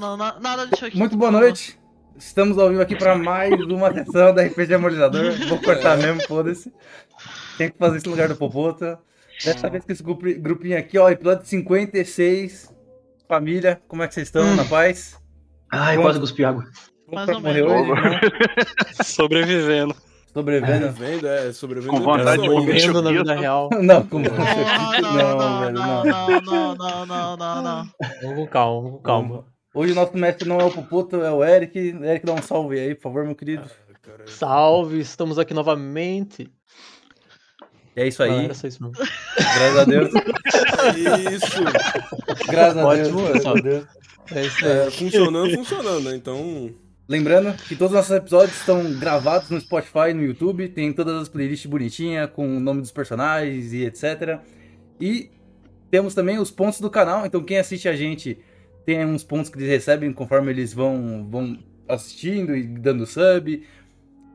Não, não, nada de choque. Muito boa noite. Estamos ao vivo aqui para mais uma sessão da RPG Amortizador. Vou cortar mesmo, foda-se. Tem que fazer isso no lugar do Popota. Dessa vez com esse grupi- grupinho aqui, ó, episódio 56. Família, como é que vocês estão? Na paz? Ai, quase cuspi água. Mais ou morrer menos. hoje? Não? Sobrevivendo. Sobrevivendo? Sobrevivendo, é, sobrevivendo. Com vontade de Não, comer Vivendo na vida real. Não, como Não, não, Não, não, velho, não, não. não, não, não, não, não. Vamos com calma, vamos com calma. Hoje o nosso mestre não é o Popota, é o Eric. Eric, dá um salve aí, por favor, meu querido. Cara, Salve, estamos aqui novamente. E é isso aí, só isso mesmo. graças a Deus. Isso. Graças a Deus. Ótimo, Graças a pessoal. Deus. É isso aí. É, funcionando, funcionando, né? Então. Lembrando que todos os nossos episódios estão gravados no Spotify, no YouTube, tem todas as playlists bonitinhas, com o nome dos personagens e etc. E temos também os pontos do canal, então quem assiste a gente tem uns pontos que eles recebem conforme eles vão, vão assistindo e dando sub.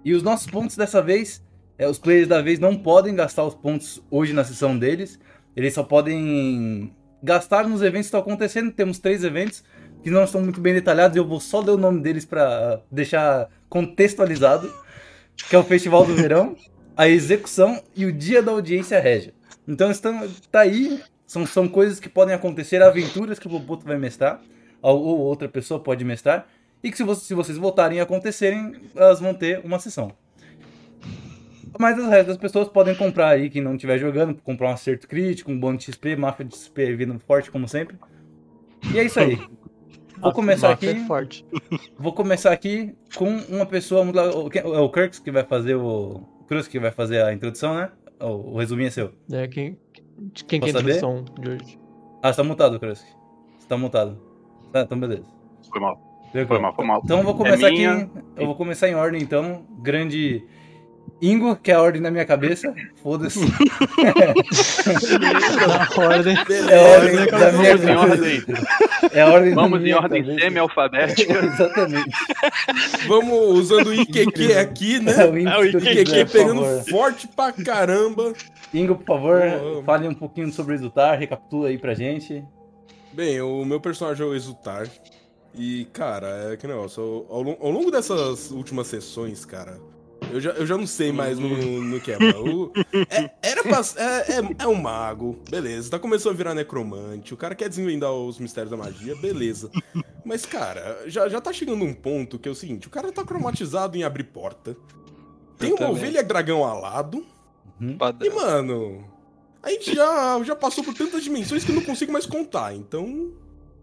E os nossos pontos dessa vez, é, os players da vez não podem gastar os pontos hoje na sessão deles, eles só podem gastar nos eventos que estão acontecendo. Temos três eventos que não estão muito bem detalhados, eu vou só ler o nome deles para deixar contextualizado, que é o Festival do Verão, a Execução e o Dia da Audiência Régia. Então estão, tá aí, são, são coisas que podem acontecer, aventuras que o Boboto vai mestrar, ou, ou outra pessoa pode mestrar, e que se, vo- se vocês votarem e acontecerem, elas vão ter uma sessão. Mas o resto das pessoas podem comprar aí, quem não estiver jogando, comprar um acerto crítico, um bônus de XP, máfia de XP vindo forte como sempre. E é isso aí. Vou começar aqui. é forte. Vou começar aqui com uma pessoa muito. Quem- É o Kirks que vai fazer o. O Cruz que vai fazer a introdução, né? O, o resuminho é seu. É, quem, quem que é Posso a saber? introdução de hoje? Ah, você tá mutado, Cruz. Você tá mutado. Tá, então beleza. Foi mal. Foi mal, foi mal. Então eu vou começar É minha. aqui. Eu vou começar em ordem, então. Grande. Ingo, que é a ordem na minha cabeça. Foda-se. Na ordem. É a ordem da minha Vamos em ordem. É a ordem Vamos em ordem cabeça. semi-alfabética. Exatamente. Vamos usando o IQQ aqui, né? É o É o IQQ quiser, pegando forte pra caramba. Ingo, por favor, fale um pouquinho sobre o Exultar, recapitula aí pra gente. Bem, o meu personagem é o Exultar. E, cara, é que negócio. Ao longo dessas últimas sessões, cara, eu já, eu já não sei mais no, no que é. mano. É, era pra, é, é, é um mago, beleza. Tá começando a virar necromante. O cara quer desvendar os mistérios da magia, beleza. Mas, cara, já, já tá chegando um ponto que é o seguinte: o cara tá cromatizado em abrir porta. Tem uma ovelha dragão alado. E, Padrão. mano, a gente já, já passou por tantas dimensões que eu não consigo mais contar. Então,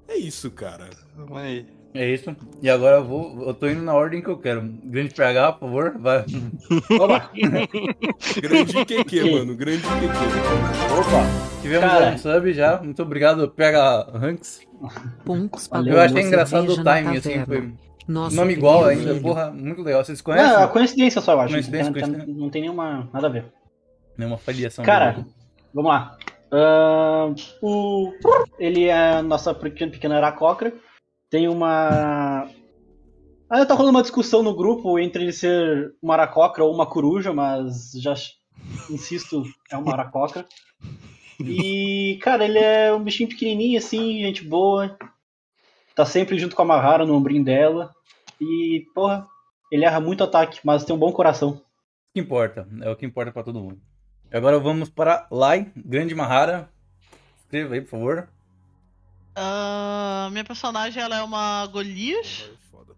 é isso, cara. Vamos aí. É isso. E agora eu vou. Eu tô indo na ordem que eu quero. Grande PH, por favor. Vai. Opa! Grande QQ, mano. Grande QQ. Opa! Tivemos Cara. um sub já. Muito obrigado, PH Ranks. Pagou Eu achei uma engraçado o timing, assim. Foi Nosso nome igual ainda. filho. Porra, muito legal. Vocês Não, é conhecem? uma coincidência só, eu acho. Coincidência, não, tem- coincidência. não tem nenhuma. nada a ver. Nenhuma faliação. Cara, vamos lá. Ahn, o. Ele é a nossa pequena, pequena aracocra. Tem uma. Ainda tá rolando uma discussão no grupo entre ele ser uma aracocra ou uma coruja, mas já insisto, é uma aracocra. E, cara, ele é um bichinho pequenininho assim, gente boa. Tá sempre junto com a Mahara no ombrinho dela. E, porra, ele erra muito ataque, mas tem um bom coração. O que importa. É o que importa pra todo mundo. Agora vamos para Lai, Grande Mahara. Escreva aí, por favor. Ah, minha personagem ela é uma Golias Foda.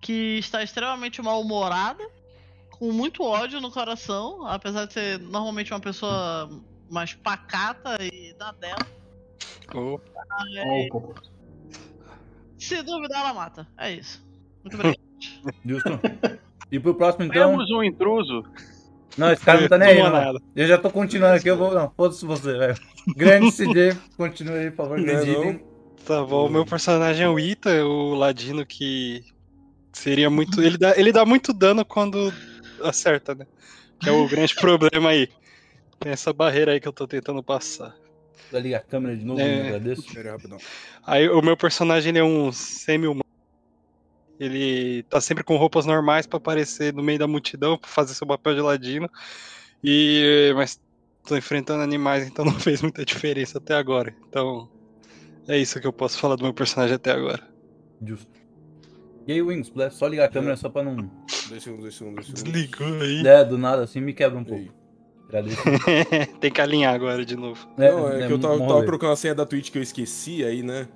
que está extremamente mal-humorada, com muito ódio no coração, apesar de ser normalmente uma pessoa mais pacata e da dela. Oh, Aí, pô. se duvidar, ela mata. É isso. Muito obrigado. Justo. E pro próximo, então. Temos um intruso. Não, esse cara não tá nem aí, Não. Eu já tô continuando aqui, eu vou. Não, foda-se você, velho. Grande CJ, continue aí, por favor. Não, Grande. Tá bom, o meu personagem é o Ita, o ladino que seria muito. Ele dá, ele dá muito dano quando acerta, né? Que é o grande problema aí. Tem essa barreira aí que eu tô tentando passar. Vou ligar a câmera de novo, É. eu agradeço. Aí, o meu personagem ele é um semi-humano. Ele tá sempre com roupas normais pra aparecer no meio da multidão, pra fazer seu papel de ladino. E mas tô enfrentando animais, então não fez muita diferença até agora. Então é isso que eu posso falar do meu personagem até agora. Justo. E aí, Wings, é só ligar a câmera só pra não. Dois segundos, dois segundos, dois segundos. Desligou aí. É, do nada assim me quebra um pouco. Ei. Agradeço. Tem que alinhar agora de novo. Não, é, que eu tava, tava procurando a senha da Twitch que eu esqueci aí, né?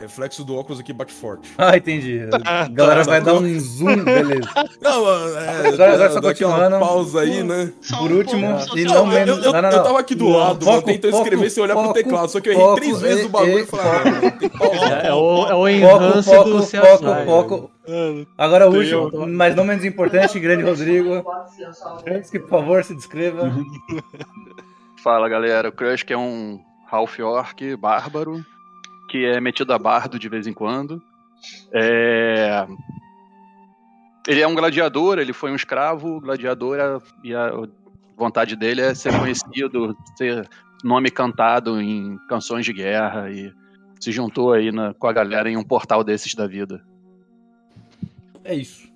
Reflexo do óculos aqui bate forte. Ah, entendi. Ah, A galera tá, vai dar sacou? um zoom, beleza. Não, mano, é, Agora- agora só continuando. pausa aí, né? Só Por último, e não eu, menos- eu, eu, não, não, eu tava aqui do Não, lado, foco, mano, tentando foco, escrever sem olhar pro teclado. Só que eu errei foco, três vezes e- o bagulho e- falei, ah. É, é o, é o Foco, enhance foco, do foco, foco. Agora o último, mas não menos importante, grande Rodrigo. Antes que, por favor, se descreva. Fala galera, o Crush que é um Half Orc bárbaro, que é metido a bardo de vez em quando. É... Ele é um gladiador, ele foi um escravo, gladiador, e a vontade dele é ser conhecido, ser nome cantado em canções de guerra e se juntou aí na- com a galera em um portal desses da vida. É isso.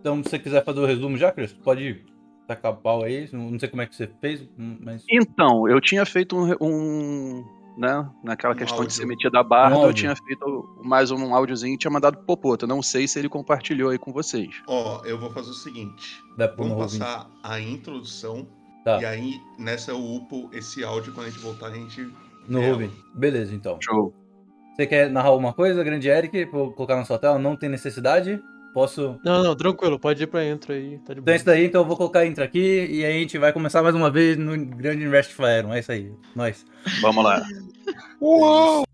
Então, se você quiser fazer o resumo já, Cris, pode tacar pau aí. Não sei como é que você fez, mas. Então, eu tinha feito um, um, né, naquela Um questão de áudio. ser metido a bardo, Um eu tinha feito mais um áudiozinho e tinha mandado pro Popoto. Não sei se ele compartilhou aí com vocês. Ó, eu vou fazer o seguinte. Dá Vamos passar a introdução. Tá. E aí, nessa eu upo esse áudio. Quando a gente voltar, a gente. no É, Rubin. Beleza, então. Show. Você quer narrar alguma coisa, grande Eric, pra eu colocar na sua tela? Não tem necessidade. Posso. Não, não, tranquilo, pode ir pra intro aí, tá de Então é isso daí, então eu vou colocar entra aqui e aí a gente vai começar mais uma vez no grande Invest Fire. É isso aí. Nós. Vamos lá. Uou!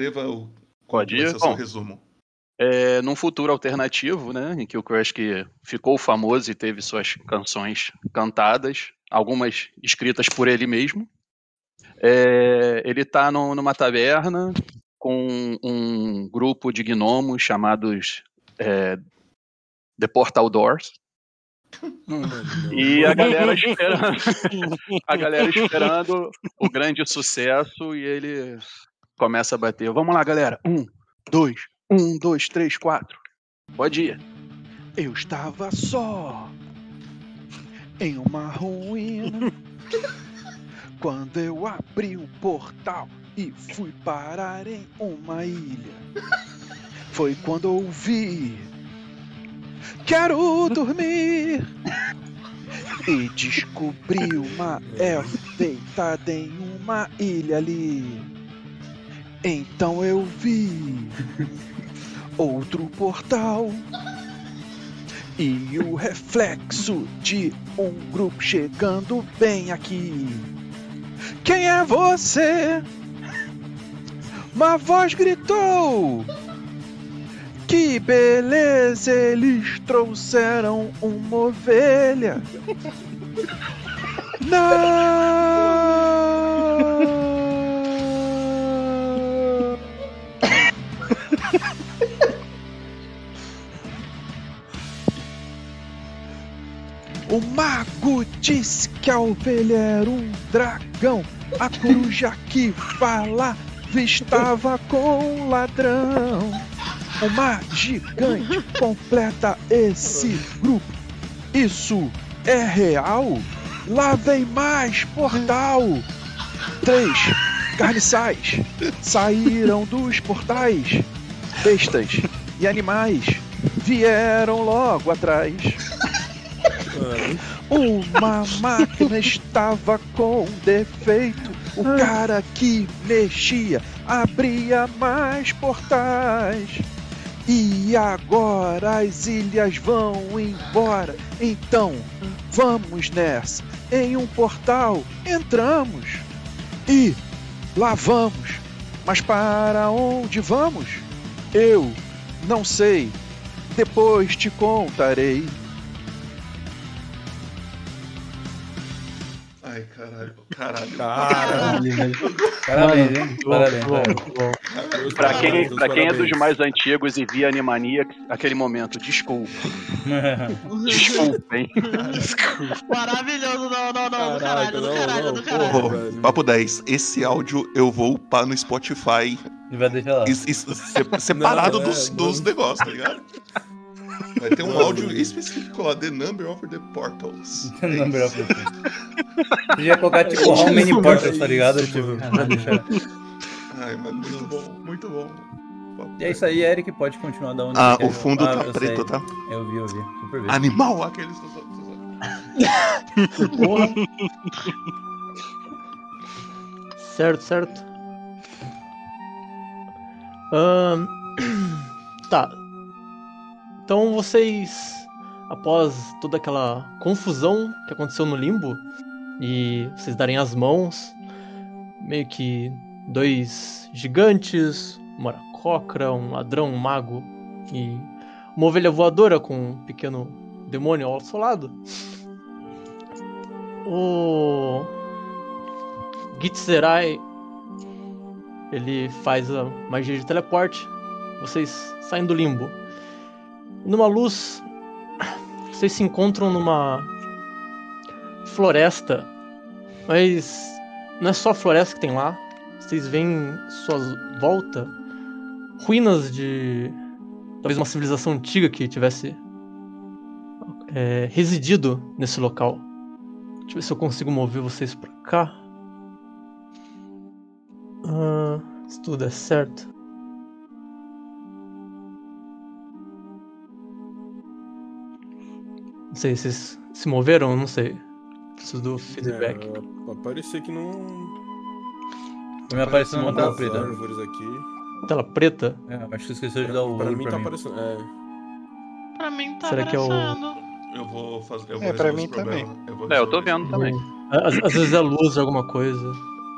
Descreva o. Bom. resumo. É, num futuro alternativo, né, em que o Crush que ficou famoso e teve suas canções cantadas, algumas escritas por ele mesmo, é, ele está numa taverna com um grupo de gnomos chamados é, The Portal Doors, e a galera esperando, a galera esperando o grande sucesso e ele começa a bater. Vamos lá, galera. Um, dois, um, dois, três, quatro. Pode ir. Eu estava só em uma ruína quando eu abri um portal e fui parar em uma ilha. Foi quando ouvi Quero dormir e descobri uma elfa deitada em uma ilha ali. Então eu vi outro portal E o reflexo de um grupo chegando bem aqui. Quem é você? Uma voz gritou. Que beleza, eles trouxeram uma ovelha. Não! O mago disse que a ovelha era um dragão. A coruja que falava estava com um ladrão. Uma gigante completa esse grupo. Isso é real? Lá vem mais portal. Três carniçais saíram dos portais. Bestas e animais vieram logo atrás. Uma máquina estava com defeito. O cara que mexia abria mais portais. E agora as ilhas vão embora. Então vamos nessa. Em um portal entramos. E lá vamos. Mas para onde vamos? Eu não sei. Depois te contarei. Caralho. Caralho. Caralho. Parabéns, hein? Parabéns. Pra quem, Parabéns, pra quem é dos mais antigos e via Animania, aquele momento, desculpa. Desculpem. Maravilhoso, não, não, não, do caralho, do não, caralho, não, do porra, caralho. Velho. papo 10. Esse áudio eu vou upar no Spotify E vai deixar lá. is- is- se- separado Não, é, dos, dos não. negócios, tá ligado? Vai ter um áudio específico lá, The Number of the Portals. É Number isso. of the Podia colocar tipo How many portals, tá ligado? Isso, Tipo, deixar. Ai, mano, muito bom, muito bom. E é isso aí, Eric, pode continuar da onde Ah, o fundo Ah, tá preto, sei. tá? Eu vi, eu vi. Super vi. Animal, aqueles. Porra. Certo, certo. Ahn, tá. Então vocês, após toda aquela confusão que aconteceu no limbo, e vocês darem as mãos, meio que dois gigantes, uma aracocra, um ladrão, um mago e uma ovelha voadora com um pequeno demônio ao seu lado. O Gitzerai ele faz a magia de teleporte. Vocês saem do limbo. Numa luz, vocês se encontram numa floresta. Mas não é só floresta que tem lá. Vocês veem em sua volta ruínas de talvez uma civilização antiga que tivesse é, residido nesse local. Deixa eu ver se eu consigo mover vocês pra cá. Ah, se tudo der certo. Não sei, vocês se moveram? Não sei. Preciso do feedback. É, que não. Me apareceu uma tela preta. árvores aqui. Tela preta? É, acho que esqueceu de dar o Pra mim pra tá mim. aparecendo. É. Pra mim tá Será que é o- aparecendo. Eu vou fazer. Eu vou É, pra resolver mim esse problema. Eu, vou É, eu tô vendo também. Às, às vezes é luz alguma coisa.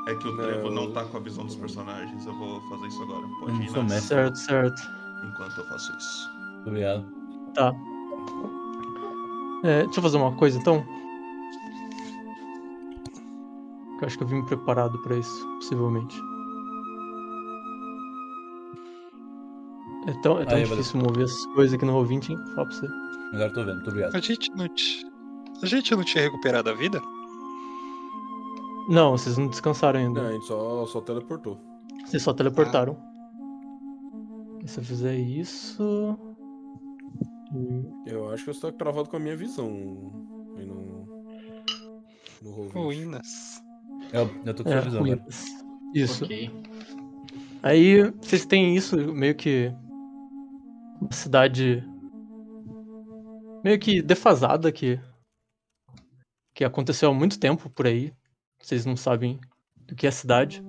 É que o Trevo Não. não tá com a visão dos personagens. Eu vou fazer isso agora. Pode não ir. Certo, certo. enquanto eu faço isso. Obrigado. Tá. É, deixa eu fazer uma coisa então. Que eu acho que eu vim preparado pra isso, possivelmente. É tão, é tão Aí, difícil mover essas coisas aqui no Roll20, hein? Fala pra você. Agora eu tô vendo, muito obrigado. A gente não t- A gente não tinha recuperado a vida? Não, vocês não descansaram ainda. Não, a gente só, só teleportou. Vocês só teleportaram. E se eu fizer isso. E- Eu acho que você tá travado com a minha visão. Aí no. No. Ruínas. Eu, eu tô com É, sua visão, né? ruínas. Isso. Ok. Aí vocês têm isso meio que. Uma cidade. Meio que defasada que. Que aconteceu há muito tempo por aí. Vocês não sabem do que é a cidade.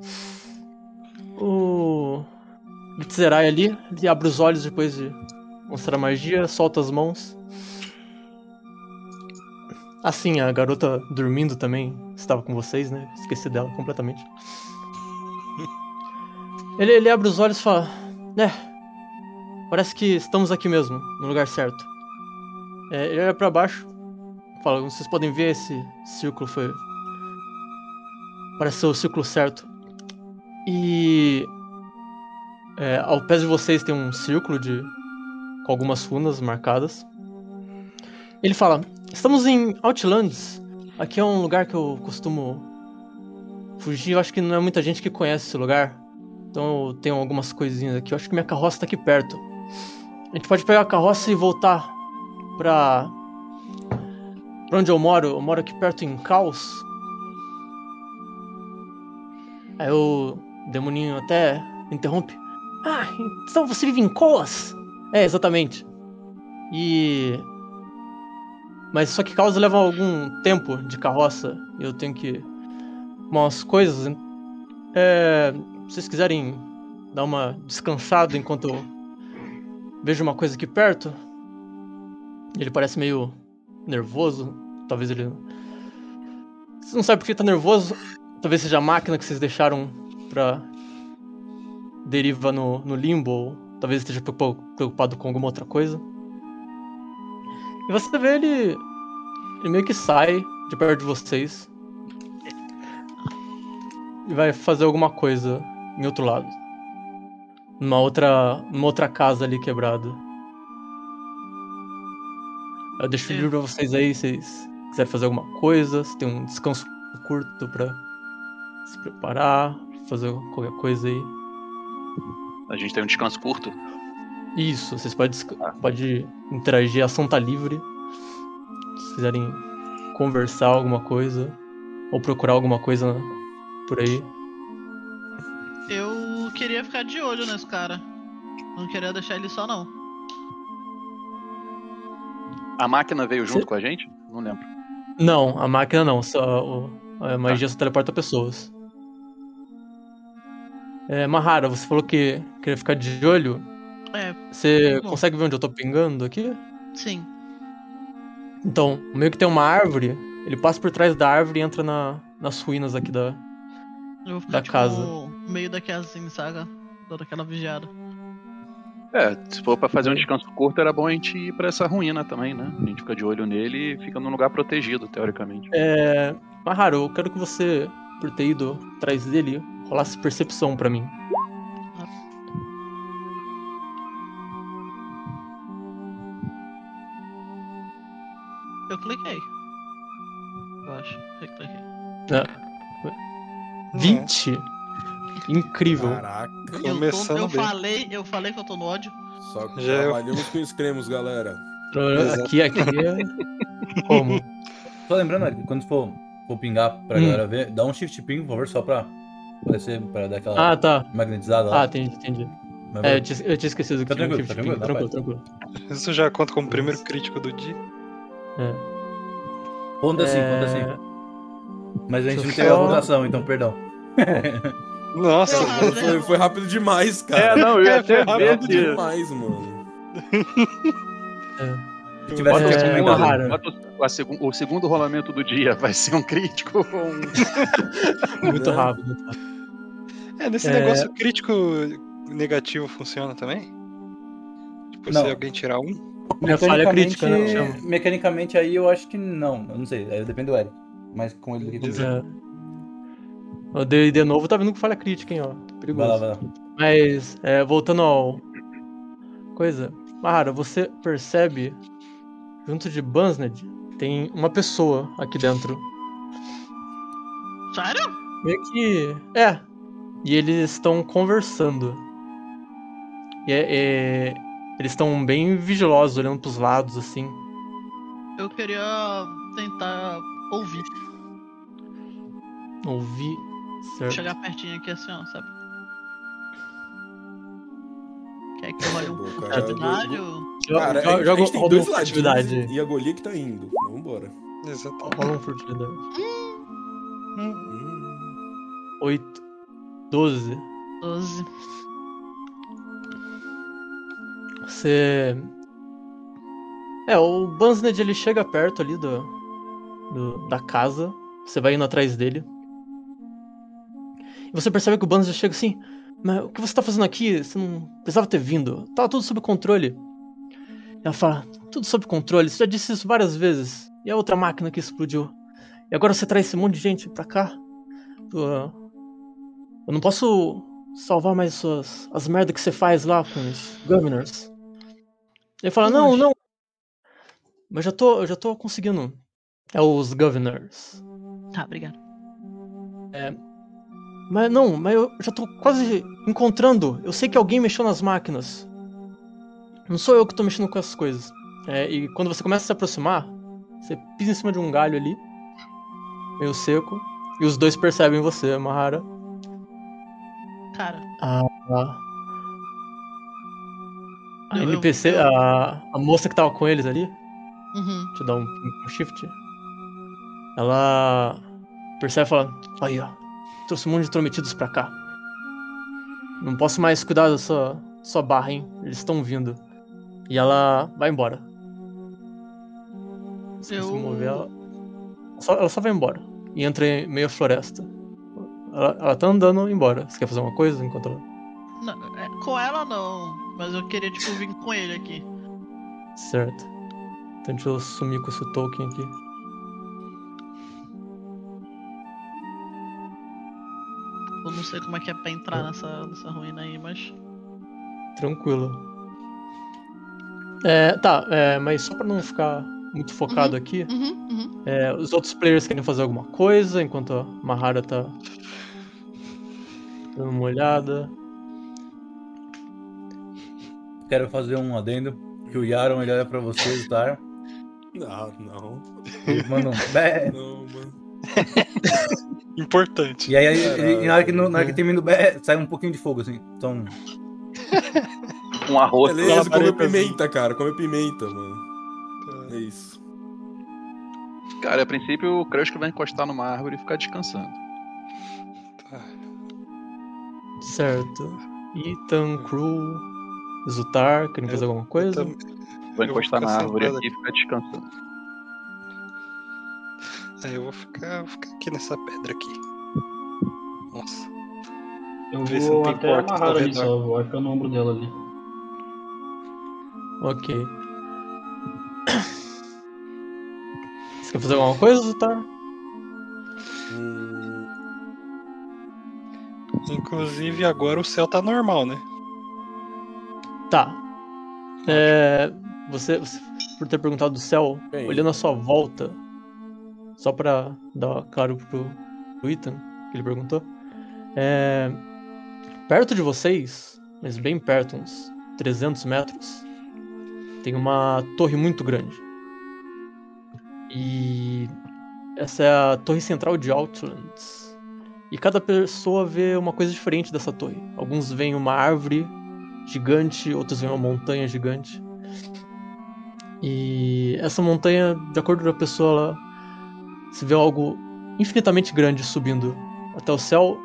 O. Gitzerai ali, ele abre os olhos depois de mostrar magia, solta as mãos. Assim, a garota dormindo também estava com vocês, né? Esqueci dela completamente. Ele, ele abre os olhos e fala: É, parece que estamos aqui mesmo, no lugar certo. É, ele olha pra baixo, fala: Vocês podem ver esse círculo foi. Parece ser o círculo certo. E. é, ao pé de vocês tem um círculo de. Com algumas runas marcadas. Ele fala: Estamos em Outlands. Aqui é um lugar que eu costumo fugir. Eu acho que não é muita gente que conhece esse lugar. Então eu tenho algumas coisinhas aqui. Eu acho que minha carroça tá aqui perto. A gente pode pegar a carroça e voltar pra. pra onde eu moro. Eu moro aqui perto em Caos. Aí o demoninho até interrompe. Ah, então você vive em Coas? É, exatamente. E. Mas só que Caos leva algum tempo de carroça. Eu tenho que. umas coisas. É. Se vocês quiserem dar uma descansada enquanto eu vejo uma coisa aqui perto. Ele parece meio nervoso. Talvez ele. Você não sabe por que tá nervoso. Talvez seja a máquina que vocês deixaram pra. deriva no, no limbo. Talvez esteja preocupa- preocupado com alguma outra coisa. E você vê ele. Ele meio que sai de perto de vocês. E vai fazer alguma coisa em outro lado. Numa outra. numa outra casa ali quebrada. Eu deixo É. livre pra vocês aí, se vocês quiserem fazer alguma coisa, se tem um descanso curto pra se preparar, fazer qualquer coisa aí. A gente tem um descanso curto. Isso, vocês podem, desca- pode interagir, a ação tá livre. Se quiserem conversar alguma coisa, ou procurar alguma coisa por aí. Eu queria ficar de olho nesse cara. Não queria deixar ele só, não. A máquina veio junto Cê- com a gente? Não lembro. Não, a máquina não, só o- a magia só teleporta pessoas. É, Mahara, você falou que queria ficar de olho. É, Você Bom. consegue ver onde eu tô pingando aqui? sim. Então, meio que tem uma árvore, ele passa por trás da árvore e entra na, nas ruínas aqui da. Eu vou ficar Da tipo, casa. no meio daqui assim, saga? Toda aquela vigiada. É, se for pra fazer um descanso curto, era bom a gente ir pra essa ruína também, né? A gente fica de olho nele e fica num lugar protegido, teoricamente. É. Mahara, eu quero que você, por ter ido atrás dele, rolasse percepção pra mim. Eu cliquei. Eu acho. Recliquei. É. 20? Incrível. Caraca. Eu, tô, Começando eu bem. falei, eu falei que eu tô no ódio. Só que Já é- trabalhamos com os cremos, galera. Aqui, aqui é. Como? Só lembrando, quando for, for pingar pra Hum. galera ver, dá um shift ping, por favor, só pra pra dar aquela Ah, tá. magnetizada lá. Ah, entendi, entendi. Mas É, eu tinha, eu tinha esquecido que Tá tinha tranquilo, tá ping. tranquilo, Tranquilo, tá tranquilo. Isso já conta como primeiro crítico do dia. Conta assim, conta É, assim. Mas a gente não teve a votação, então perdão. Nossa, Foi, foi- rápido demais, cara. É, não, eu ia até Foi rápido demais, mano. Se tivesse Bota um comentário. Mahara. Bota o, a segun- o segundo rolamento do dia vai ser um crítico ou um. Muito Né? rápido. é, nesse É. negócio crítico negativo funciona também? Tipo, Não. se alguém tirar um? É falha crítica, né? Mecanicamente, Chama. mecanicamente aí eu acho que não. Eu não sei, aí depende do Eric. Mas com ele aqui comigo. É. O D&D novo tá vindo com falha crítica, hein, ó. Perigoso. Vai lá, vai lá. Mas, é, voltando ao. Coisa. Mahara, você percebe, junto de Bansned, tem uma pessoa aqui dentro. Sério? Meio que. É. E eles estão conversando. E é, é- eles estão bem vigilosos, olhando pros lados, assim. Eu queria tentar ouvir. Ouvir. Certo. Chegar pertinho aqui assim, ó, sabe? Quer que eu role um cara. de gente, joga a gente tem dois ladinhos furtividade. e a Goliath tá indo. Vambora. Exatamente. Rola uma furtividade. Hum. 8. 12. 12. Você. É, o Bansned ele chega perto ali do. do- da casa. Você vai indo atrás dele. E você percebe que o já chega assim. Mas o que você tá fazendo aqui? Você não precisava ter vindo. Tava tudo sob controle. Ela fala, tudo sob controle. Você já disse isso várias vezes. E a outra máquina que explodiu. E agora você traz esse monte de gente pra cá. Eu não posso salvar mais suas, as merdas que você faz lá com os governors. Ele fala, não, não. Mas já tô, eu já tô conseguindo. É os governors. Tá, obrigado. Mas não, mas eu já tô quase encontrando. Eu sei que alguém mexeu nas máquinas. Não sou eu que tô mexendo com essas coisas. É, e quando você começa a se aproximar, você pisa em cima de um galho ali, meio seco, e os dois percebem você, Mahara. Cara, A, a, a Eu- eu- NPC, eu- a, a moça que tava com eles ali, uhum. Deixa eu dar um, um shift. Ela percebe e fala: Aí, ó, trouxe um monte de intrometidos pra cá. Não posso mais cuidar da sua, sua barra, hein? Eles estão vindo. E ela vai embora. Se Eu- mover, ela... Só, ela só vai embora. E entra em meio à floresta. Ela, ela tá andando embora. Você quer fazer uma coisa enquanto ela. Não, é, com ela não, mas eu queria, tipo, vir com ele aqui. Certo. Então deixa eu sumir com esse token aqui. Eu não sei como é que é pra entrar nessa, nessa ruína aí, mas. Tranquilo. É, tá, é, mas só pra não ficar muito focado aqui, Uhum, uhum. é, os outros players querem fazer alguma coisa enquanto a Mahara tá dando uma olhada. Quero fazer um adendo. Que o Yaron ele olha pra vocês, tá? Ah, não. Ele manda um bé. Não, mano. Importante. E aí, Caralho. ele- na, hora que, no- na hora que termina o bé, sai um pouquinho de fogo, assim. Então, Um arroz. Beleza, come pimenta, cara. Come pimenta, mano. É isso. Cara, a princípio o Crush vai encostar numa árvore e ficar descansando. Certo. Ethan, Crew, Zutar, querem fazer alguma coisa? vou encostar na ficar árvore aqui e ficar descansando. É, eu vou ficar, vou ficar aqui nessa pedra aqui. Nossa. Eu Vê se vou não tem até porta amarrar ali redor. só, vou ficar no ombro dela ali. Ok. Você quer fazer alguma coisa, Zutar? Hum, Inclusive agora o céu tá normal, né? Tá. É, você, você- por ter perguntado do céu, Bem. olhando a sua volta, só pra dar claro pro Ethan, que ele perguntou, é, perto de vocês, mas bem perto, uns 300 metros, tem uma torre muito grande. E essa é a torre central de Outlands. E cada pessoa vê uma coisa diferente dessa torre. Alguns veem uma árvore gigante, outros veem uma montanha gigante. E essa montanha, de acordo com a pessoa, ela se vê algo infinitamente grande subindo até o céu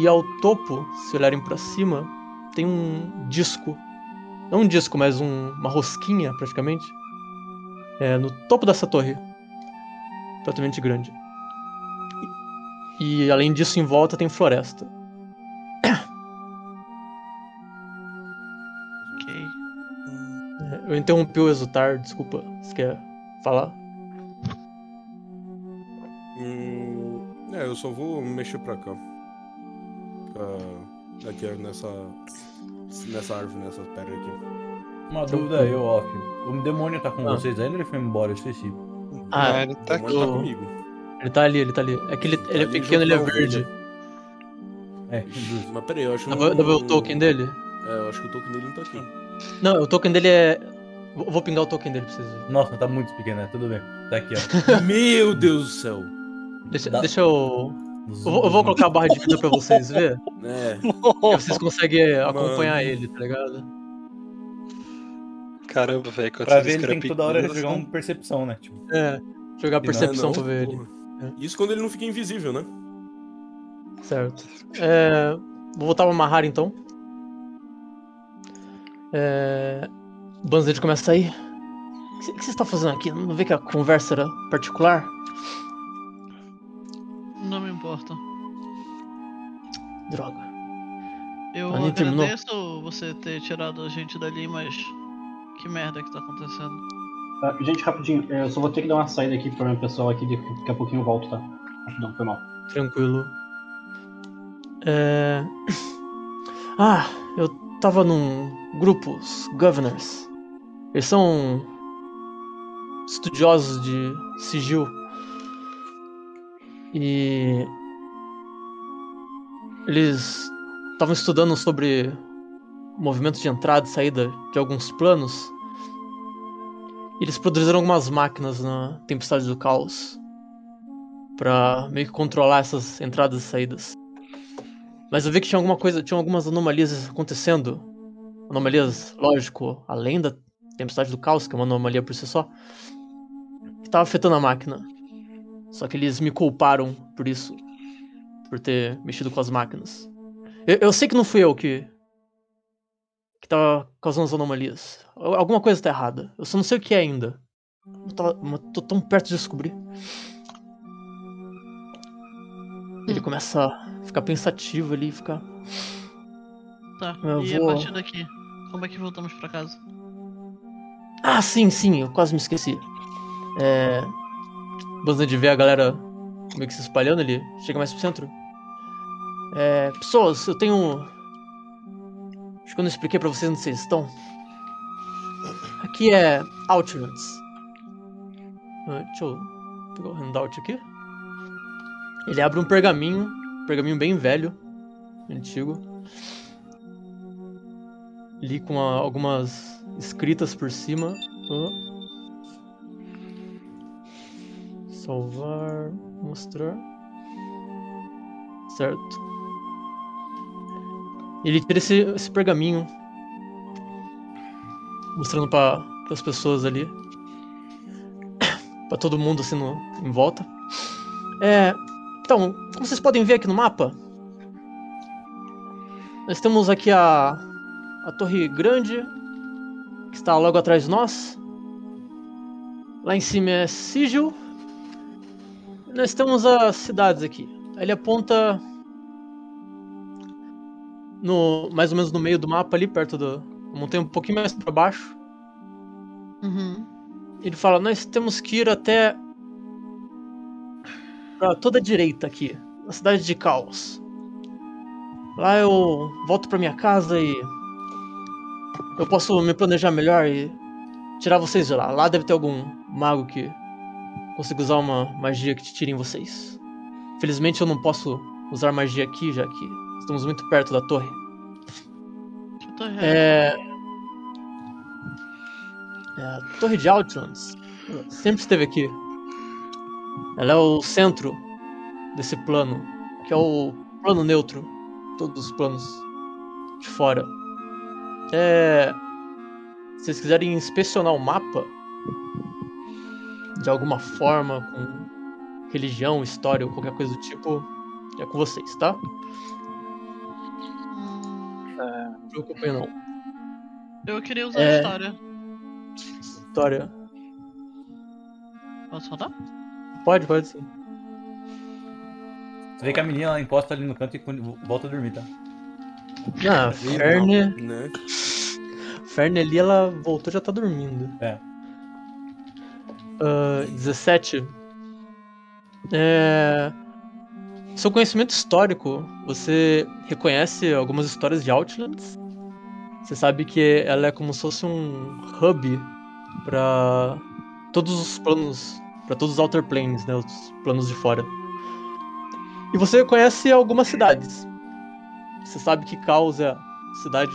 e ao topo, se olharem para cima, tem um disco. Não um disco, mas um- uma rosquinha praticamente. É, no topo dessa torre. Completamente grande. E, e além disso, em volta tem floresta. Ok. É, Eu interrompi o exultar, desculpa. Você quer falar? Eu só vou mexer pra cá. Pra- aqui, nessa. Nessa árvore, nessa pedra aqui. uma dúvida aí, Off. O demônio tá com Ah. vocês ainda ou ele foi embora? Eu esqueci. Ah, ele tá O aqui. tá comigo. ele tá ali, ele tá ali. É que ele, ele é ali pequeno, ele é verde. ovelha. É. Mas peraí, eu acho Dá pra ver o token dele? É, eu acho que o token dele não tá aqui. Não, o token dele é. Vou vou pingar o token dele pra vocês verem. Nossa, tá muito pequeno, né? Tudo bem. Tá aqui, ó. Meu Deus do céu! Deixa, Dá- deixa eu. Eu vou, eu vou colocar a barra de vida pra vocês verem. É, vocês conseguem acompanhar Mano. ele, tá ligado? Caramba, velho. Pra ver, ele tem que toda hora jogar assim, uma percepção, né? Tipo, É. Jogar não, percepção não, pra ver ele. porra. É. Isso quando ele não fica invisível, né? Certo. É, vou voltar pra Mahara então. É, o Banzed começa aí. O que você está fazendo aqui? Não vê que a conversa era particular? Não me importa. Droga. Eu Ah, nem terminou? agradeço você ter tirado a gente dali, mas que merda que tá acontecendo. Tá, gente, rapidinho, eu só vou ter que dar uma saída aqui pro meu pessoal aqui, daqui daqui a pouquinho eu volto, tá? Rapidão, foi mal. Tranquilo. É... Ah, eu tava num grupo, os Governors. Eles são estudiosos de sigil. E eles estavam estudando sobre movimento de entrada e saída de alguns planos. E eles produziram algumas máquinas na Tempestade do Caos pra meio que controlar essas entradas e saídas. Mas eu vi que tinha alguma coisa, tinha algumas anomalias acontecendo. Anomalias, lógico, além da Tempestade do Caos, que é uma anomalia por si só, que tava afetando a máquina. Só que eles me culparam por isso, por ter mexido com as máquinas. Eu, eu sei que não fui eu que que tava causando as anomalias. Al- Alguma coisa tá errada. Eu só não sei o que é ainda. Eu tava, mas tô tão perto de descobrir. Ele Hum. começa a ficar pensativo ali, ficar. Tá, Eu e vou- a partir daqui, como é que voltamos pra casa? Ah, sim, sim, eu quase me esqueci. É. Bastante de ver a galera meio que se espalhando, ele chega mais pro centro. É. Pessoas, eu tenho. Acho que eu não expliquei pra vocês onde vocês estão. Aqui é Outlands. Ah, deixa eu pegar o handout aqui. Ele abre um pergaminho, um pergaminho bem velho, antigo. Li com algumas escritas por cima. Ah. Salvar, mostrar. Certo. Ele tira esse, esse pergaminho, mostrando para as pessoas ali, para todo mundo assim no, em volta. É, então, como vocês podem ver aqui no mapa, nós temos aqui a a torre grande que está logo atrás de nós. Lá em cima é Sigil. Nós temos as cidades aqui. Ele aponta no mais ou menos no meio do mapa ali perto da montanha um pouquinho mais para baixo. Uhum. Ele fala: "Nós temos que ir até para toda a direita aqui, na cidade de Caos. Lá eu volto para minha casa e eu posso me planejar melhor e tirar vocês de lá. Lá deve ter algum mago que consiga usar uma magia que te tirem vocês. Felizmente eu não posso usar magia aqui, já que estamos muito perto da torre. Que torre é? É. é a Torre de Outlands sempre esteve aqui. Ela é o centro desse plano, que é o plano neutro. Todos os planos de fora. É. Se vocês quiserem inspecionar o mapa de alguma forma, com religião, história ou qualquer coisa do tipo, é com vocês, tá? Hum, Não se preocupem não. eu queria usar É. a história. História. Posso rodar? Pode, pode sim. Você vê que a menina ela encosta ali no canto e quando- volta a dormir, tá? Ah, a Ferne. Né? Ferne ali, ela voltou já tá dormindo. É. Ah, 17. É... Seu conhecimento histórico, você reconhece algumas histórias de Outlands? Você sabe que ela é como se fosse um hub para todos os planos, para todos os Outer Planes, né, os planos de fora. E você conhece algumas cidades. Você sabe que Caos é cidade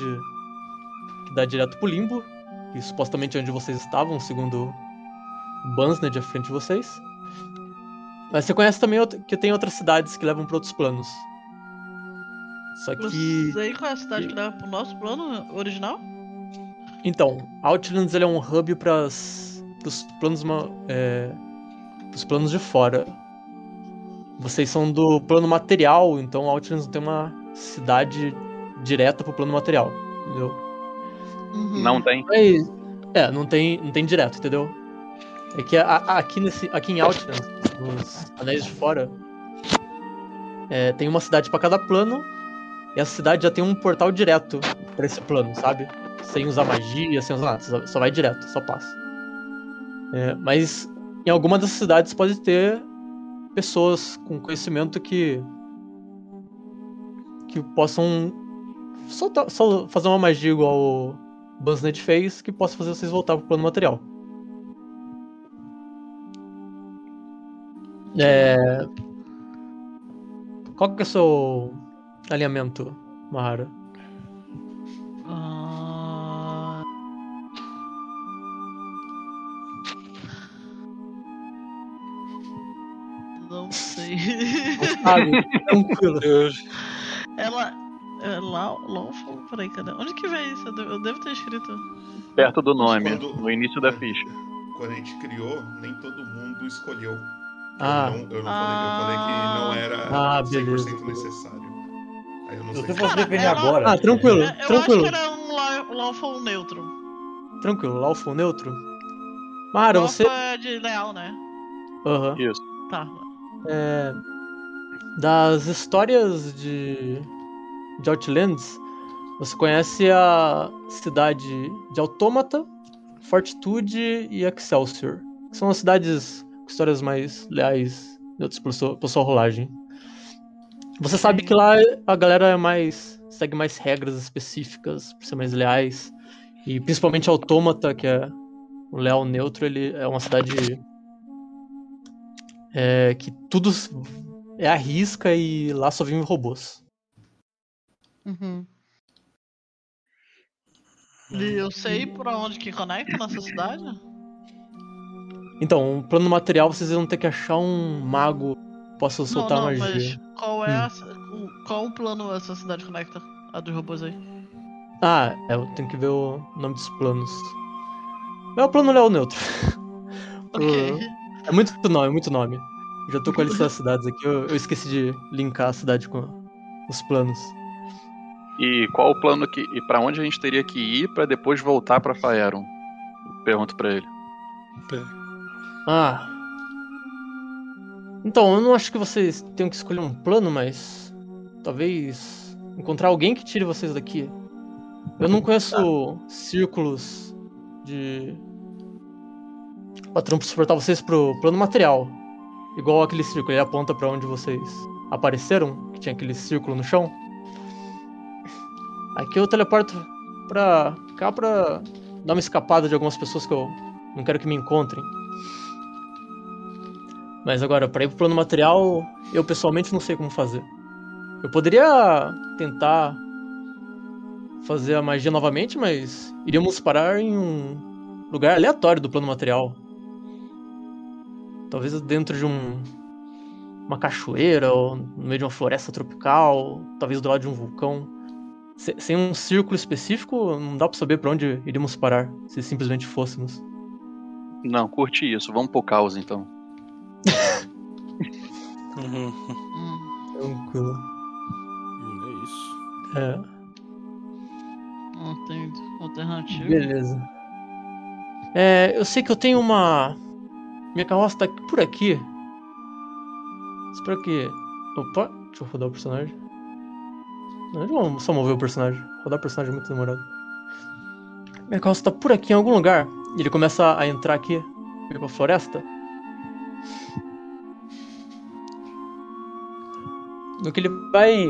que dá direto pro limbo, que supostamente é onde vocês estavam, segundo o Bansned à frente de vocês. Mas você conhece também que tem outras cidades que levam para outros planos. Só que. sei qual é a cidade que leva pro nosso plano original? Então, Outlands ele é um hub para os planos, é, pros planos de fora. Vocês são do plano material, então Outlands não tem uma cidade direta pro plano material, entendeu? Uhum. Não tem. Mas, é, não tem, não tem direto, entendeu? É que a- a- aqui, nesse, aqui em Outlands, nos anéis de fora, é, tem uma cidade pra cada plano. E essa cidade já tem um portal direto pra esse plano, sabe? Sem usar magia, sem usar nada. Só, só vai direto, só passa. É, mas em alguma dessas cidades pode ter pessoas com conhecimento que. que possam soltar, só fazer uma magia igual o Buzznet fez, que possa fazer vocês voltar pro plano material. É... Qual que é o seu alinhamento, Mahara? Ah, Não sei. Sabe? Tranquilo. Eu, Ela. É Lawful? Peraí, cadê? Onde que vem isso? Eu devo, eu devo ter escrito. Perto do nome, Quando- no início da ficha. Quando a gente criou, nem todo mundo escolheu. Ah. Eu não, eu não Ah. falei, eu falei que não era Ah, 100% beleza. necessário. Aí eu não Se sei você fosse defender agora. Ah, tranquilo. É, eu Tranquilo. acho que era um la- Lawful neutro. Tranquilo, Lawful neutro. Mahara, Lawful você. é de leal, né? Aham. Isso. Tá. É, das histórias de, de Outlands, você conhece a cidade de Autômata, Fortitude e Excelsior. Que são as cidades histórias mais leais neutras por sua, por sua rolagem. Você sabe que lá a galera é mais. segue mais regras específicas por ser mais leais. E principalmente Autômata, que é o leal neutro, ele é uma cidade é, que tudo é a risca e lá só vivem robôs. Uhum. E eu sei por onde que conecta nessa cidade? Então, o plano material vocês vão ter que achar um mago que possa soltar não, não, magia. mas qual é Hum. a, o- qual o plano essa cidade conecta? A dos robôs aí. Ah, é, eu tenho que ver o nome dos planos. É o plano Léo Neutro. Ok. É muito nome, muito nome. Já tô com a lista das cidades aqui, eu, eu esqueci de linkar a cidade com os planos. E qual o plano que. E pra onde a gente teria que ir pra depois voltar pra Faeron? Pergunto pra ele. Ah. Então, eu não acho que vocês tenham que escolher um plano, mas. Talvez. Encontrar alguém que tire vocês daqui. Eu não conheço círculos de. Pra transportar vocês pro plano material. Igual aquele círculo, ele aponta pra onde vocês apareceram, que tinha aquele círculo no chão. Aqui eu teleporto pra cá pra dar uma escapada de algumas pessoas que eu não quero que me encontrem. Mas agora, pra ir pro plano material, eu pessoalmente não sei como fazer. Eu poderia tentar fazer a magia novamente, mas iríamos parar em um lugar aleatório do plano material. Talvez dentro de um uma cachoeira ou no meio de uma floresta tropical, talvez do lado de um vulcão. Se- sem um círculo específico, não dá pra saber pra onde iríamos parar se simplesmente fôssemos. Não, curti isso. Vamos pro caos então. Uhum. Hum, Tranquilo. É isso. É. não tem alternativa. Beleza. É, eu sei que eu tenho uma. Minha carroça tá por aqui. Espero que. Opa, deixa eu rodar o personagem. Não, deixa eu só mover o personagem. Rodar o personagem é muito demorado. Minha carroça tá por aqui em algum lugar. E ele começa a entrar aqui, meio pra floresta. No que ele vai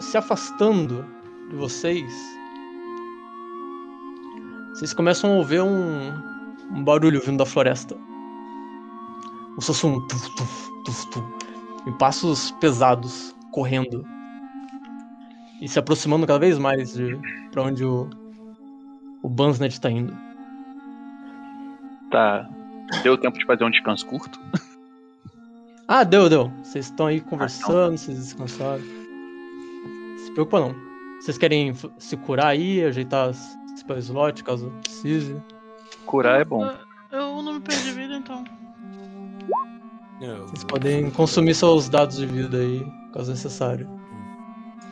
se afastando de vocês, vocês começam a ouvir um, um barulho vindo da floresta. Um tuf, tuf, tuf, tuf, e passos pesados correndo. E se aproximando cada vez mais de pra onde o, o Bansnet tá indo. Tá. Deu tempo de fazer um descanso curto? Ah, deu, deu. Vocês estão aí conversando, vocês descansaram. Se preocupa não. Vocês querem se curar aí, ajeitar as spell slot caso precise? Curar é bom. Eu não me perdi vida, então. Eu Vocês podem consumir seus dados de vida aí, caso necessário.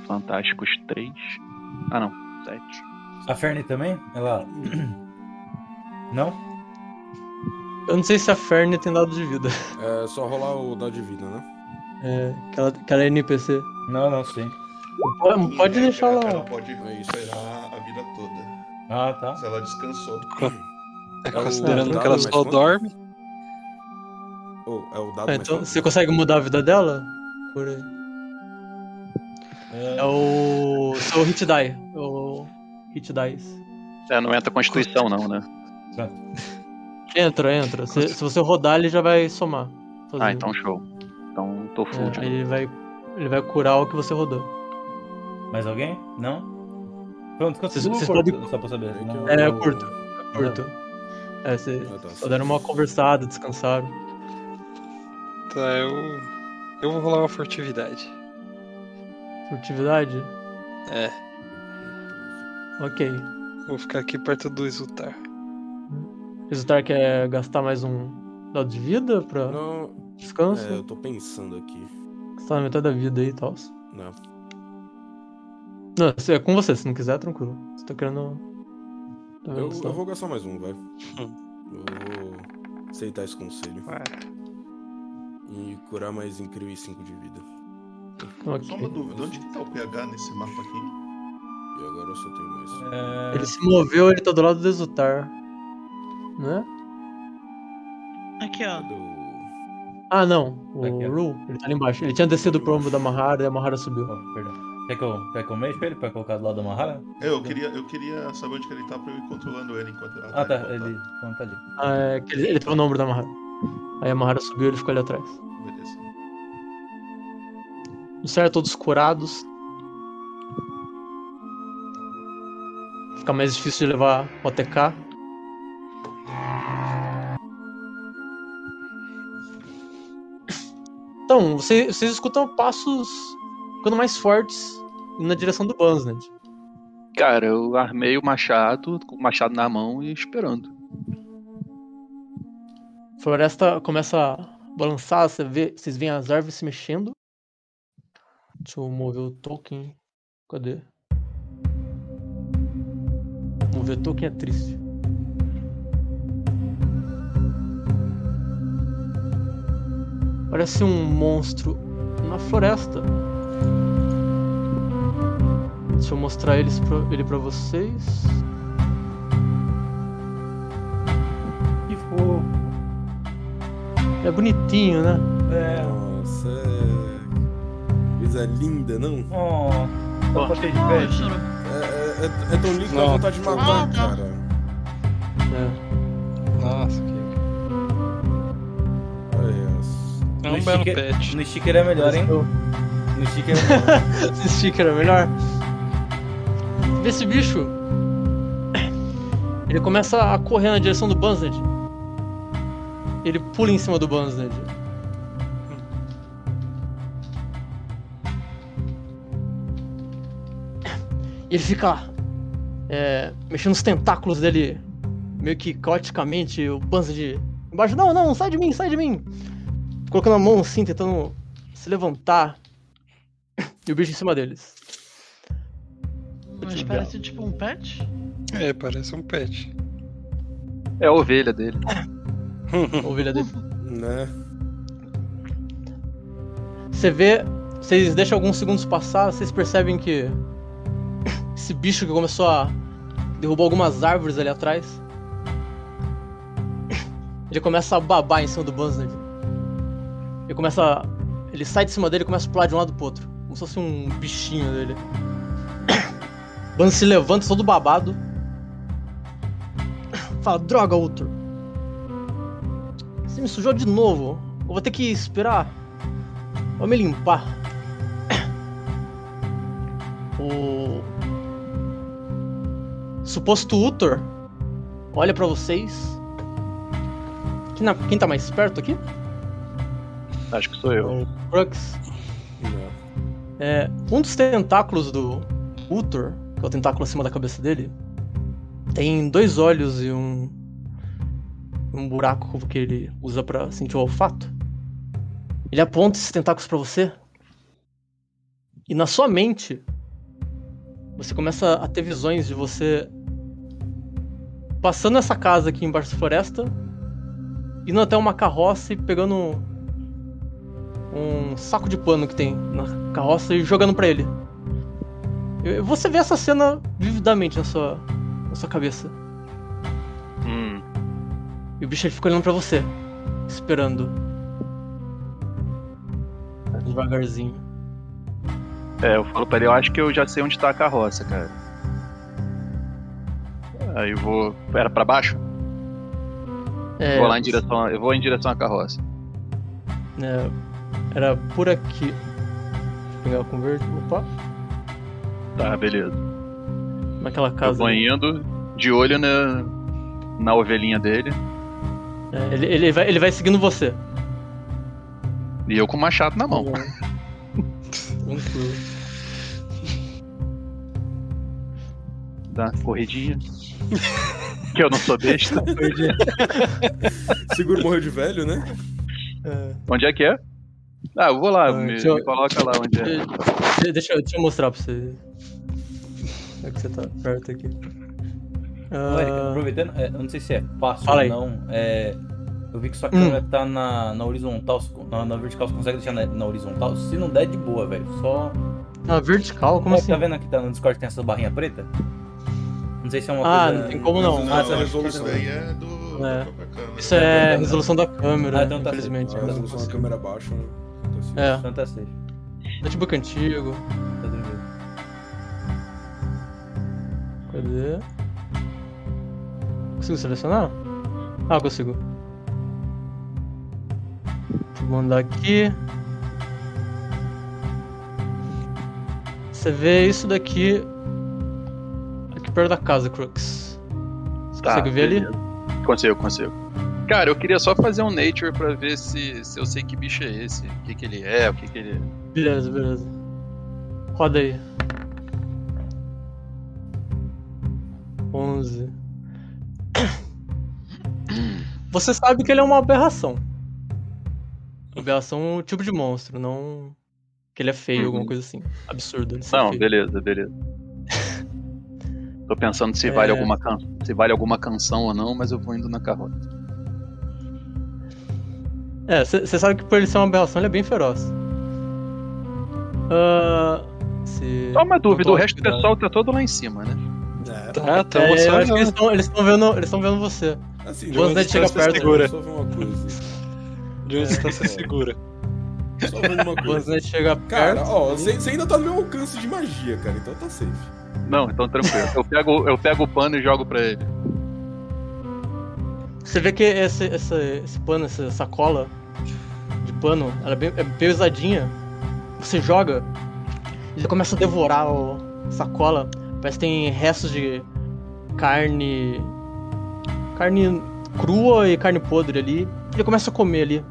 Fantásticos 3. Ah não, 7. A Ferne também? Ela. Não? Eu não sei se a Ferne tem dado de vida. É só rolar o dado de vida, né? É, aquela, aquela NPC. Não, não, sim. Pode, pode Em deixar lá. Ela pode É isso. esperar a vida toda. Ah, tá. Se ela descansou. É, É o considerando que ela só quanto? dorme. Oh, é o dado Ah, mais então você consegue mudar a vida dela? Por aí. É o seu hit die. O hit dice. É, não entra Constituição, não, né? Entra, entra. Se, se você rodar, ele já vai somar. sozinho. Ah, então show. Então tô full É, de aí novo. ele vai, ele vai curar o que você rodou. Mais alguém? Não? Pronto, quanto Vocês- podem- Só pra saber. Não. É, Eu- curto. Curto. É, vocês Ah, tá. só deram uma conversada, descansaram. Tá, eu. Eu vou rolar uma furtividade. Furtividade? É. Ok. Vou ficar aqui perto do Exultar. Resultar quer gastar mais um dado de vida pra Não, descanso? é, eu tô pensando aqui. Você tá na metade da vida aí e tal. Não. Não, é com você, se não quiser, tranquilo. Você tá querendo. Tá Eu, eu vou gastar mais um, vai. Eu vou aceitar esse conselho. E curar mais incríveis 5 de vida. Ok. Só uma dúvida, onde que tá o PH nesse mapa aqui? E agora eu só tenho mais. É, Ele se moveu, ele tá do lado do Exultar. Né? Aqui, ó. O. Ah, não. O Aqui, ó. Ru, ele tá ali embaixo. Ele tinha descido pro ombro da Mahara e a Mahara subiu. oh, perdão. Quer que, eu, quer que eu mexa ele pra colocar do lado da Mahara? É, eu queria, eu queria saber onde que ele tá pra eu ir controlando ele enquanto ele Ah, tá. voltar. Ele não tá ali. Ah, é que ele, ele tava no ombro da Mahara. Aí a Mahara subiu e ele ficou ali atrás. Beleza. No certo, todos curados. Fica mais difícil de levar o ATK. Então, você- vocês escutam passos ficando mais fortes na direção do Bansned. Cara, eu armei o machado, com o machado na mão e esperando. A floresta começa a balançar, você vê, vocês veem as árvores se mexendo. Deixa eu mover o token. Cadê? Mover token é triste. Parece um monstro na floresta. Deixa eu mostrar eles pra, ele pra vocês. Que fofo. É bonitinho, né? É. Nossa, é. Coisa linda, não? Oh, só pra ter de. É, é, é- tão lindo que dá vontade de matar, cara. É. Nossa, que. É No um belo sticker- pet. No sticker é melhor, hein? No sticker é melhor. Esse sticker é melhor. Esse bicho. Ele começa a correr na direção do Bansned. Ele pula em cima do Bansned. E ele fica é, mexendo os tentáculos dele meio que caoticamente. O Bansned embaixo. Não, não, sai de mim, sai de mim. Colocando a mão assim, tentando se levantar. E o bicho em cima deles. Mas parece tipo um pet. É, parece um pet. É a ovelha dele. A ovelha dele. Né? Você vê, vocês deixam alguns segundos passar, vocês percebem que esse bicho que começou a derrubar algumas árvores ali atrás, ele começa a babar em cima do Bansned. Ele começa, ele sai de cima dele e começa a pular de um lado pro outro, como se fosse um bichinho dele. Bansned se levanta todo babado. Fala, droga, Ultor. Você me sujou de novo. Eu vou ter que esperar Vou me limpar. O suposto Utor olha pra vocês. Quem, quem tá mais perto aqui? Acho que sou eu. O Crux. É, um dos tentáculos do Utor, que é o tentáculo acima da cabeça dele, tem dois olhos e um um buraco que ele usa pra sentir o olfato. Ele aponta esses tentáculos pra você. E na sua mente, você começa a ter visões de você passando essa casa aqui embaixo da floresta, indo até uma carroça e pegando um saco de pano que tem na carroça e jogando pra ele. Você vê essa cena vividamente na sua, na sua cabeça. Hum. E o bicho ele fica olhando pra você, esperando. Devagarzinho. É, eu falo pra ele, eu acho que eu já sei onde tá a carroça, cara. Aí eu vou. Era pra baixo? É, vou lá em direção. Eu vou em direção à carroça. é, era por aqui. Deixa eu pegar o converte. Opa, Tá, beleza. naquela Eu casa. vou indo de olho na, na ovelhinha dele. É, ele, ele, vai, ele vai seguindo você. E eu com o machado na mão. Tranquilo. Dá uma corridinha. que eu não sou besta. Seguro morreu de velho, né? É, Onde é que é? Ah, eu vou lá, Ah, me, deixa eu- me coloca lá onde é. de- deixa, eu- deixa eu mostrar pra você. É que você tá perto aqui. Ô, Erika, Ah, aproveitando, é, eu não sei se é fácil Fala ou aí. não. é, eu vi que sua Hum. câmera tá na, na horizontal, na, na vertical, você consegue deixar na, na horizontal? Se não der, de boa, velho. Só. ah, vertical? Como É, assim? Tá vendo aqui tá no Discord tem essa barrinha preta? Não sei se é uma Ah, coisa. não tem como não. Não, Ah, essa que resolução. isso daí é do, É. da própria câmera. Isso é resolução da câmera, Ah, então tá infelizmente. A resolução da câmera baixa, né? Assim, É, Santa Ceia. notebook antigo. Tá tranquilo. Cadê? Consigo selecionar? Ah, consigo. Eu mandar aqui. Você vê isso daqui. Aqui perto da casa, Crux. Você Tá, consegue ver ali? beleza. Consigo, consigo. Cara, eu queria só fazer um nature pra ver se, se eu sei que bicho é esse, o que, que ele é, o que, que ele. Beleza, beleza. Roda aí. 11. Você sabe que ele é uma aberração. Aberração é um tipo de monstro, não que ele é feio, Uhum. alguma coisa assim. Absurdo. Não, beleza, beleza. Tô pensando se É. vale alguma can... se vale alguma canção ou não, mas eu vou indo na carroça. É, você sabe que por ele ser uma aberração, ele é bem feroz. Ah, se... Só uma dúvida, o resto do pessoal tá todo lá em cima, né? É, Tá, tá É, eu acho que eles estão vendo, eles vendo você. assim, uma ele chega distância perto, segura. Só uma coisa. De uma distância segura. Só vendo uma coisa. ele chega Cara, perto. ó, você você ainda tá no meu alcance de magia, cara, então tá safe. Não, então tranquilo. Eu pego, eu pego o pano e jogo pra ele. Você vê que esse, esse, esse pano, essa sacola de pano, ela é bem, é pesadinha. Você joga, ele começa a devorar o- a sacola. Parece que tem restos de carne. carne crua e carne podre ali. Ele começa a comer ali,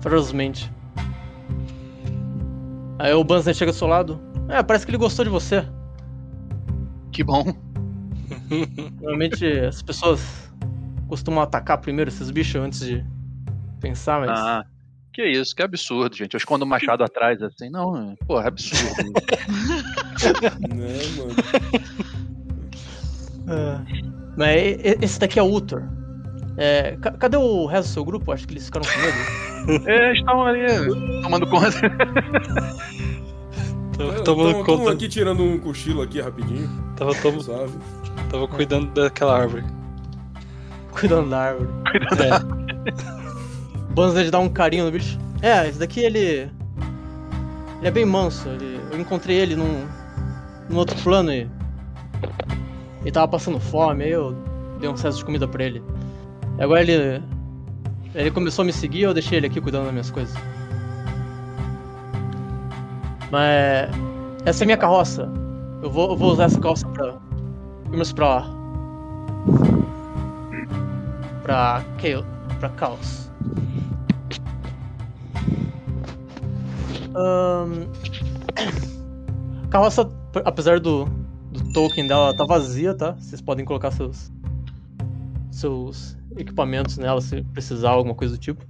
ferozmente. Aí o Banzai chega do seu lado. É, parece que ele gostou de você. Que bom. Normalmente as pessoas costumam atacar primeiro esses bichos antes de pensar, mas. Ah, que isso, que absurdo, gente. Eu escondo o machado atrás assim. Não, é- porra, é absurdo. Né, mano? É. Mas esse daqui é o Utor. É, ca- cadê o resto do seu grupo? Acho que eles ficaram com medo. é, estão ali tomando conta. Tava tomando conta. aqui tirando um cochilo aqui rapidinho, Tava, tom- sabe? tava cuidando daquela árvore. Cuidando da árvore. É, Banzai de dar um carinho no bicho. É, esse daqui ele. Ele é bem manso. Ele, eu encontrei ele num, num outro plano e. Ele tava passando fome, aí eu dei um excesso de comida pra ele. E agora ele. Ele começou a me seguir e eu deixei ele aqui cuidando das minhas coisas. Mas. Essa é a minha carroça. Eu vou, eu vou usar essa carroça pra. irmos pra lá. Pra. Pra caos. Ahn, A carroça, apesar do, do token dela, ela tá vazia, tá? Vocês podem colocar seus seus equipamentos nela se precisar, alguma coisa do tipo.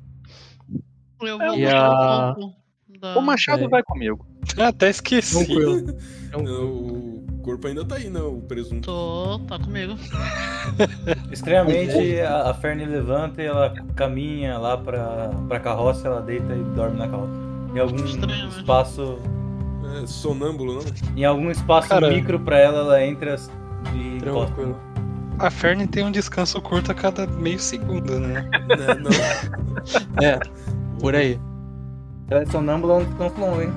Eu vou E a- o corpo da... O machado É. vai comigo. Ah, até esqueci. Tranquilo. O corpo ainda tá aí, não, o presunto. Tô, tá comigo. Estranhamente, a, a Fern levanta e ela caminha lá pra, pra carroça, ela deita e dorme na carroça. Em algum Estranho, né? espaço. É sonâmbulo, não? Em algum espaço Cara. micro pra ela, ela entra e encosta. Tranquilo. A Fern tem um descanso curto a cada meio segundo, né? Né, não. É, por aí. Ela é sonâmbula onde estão longe, hein?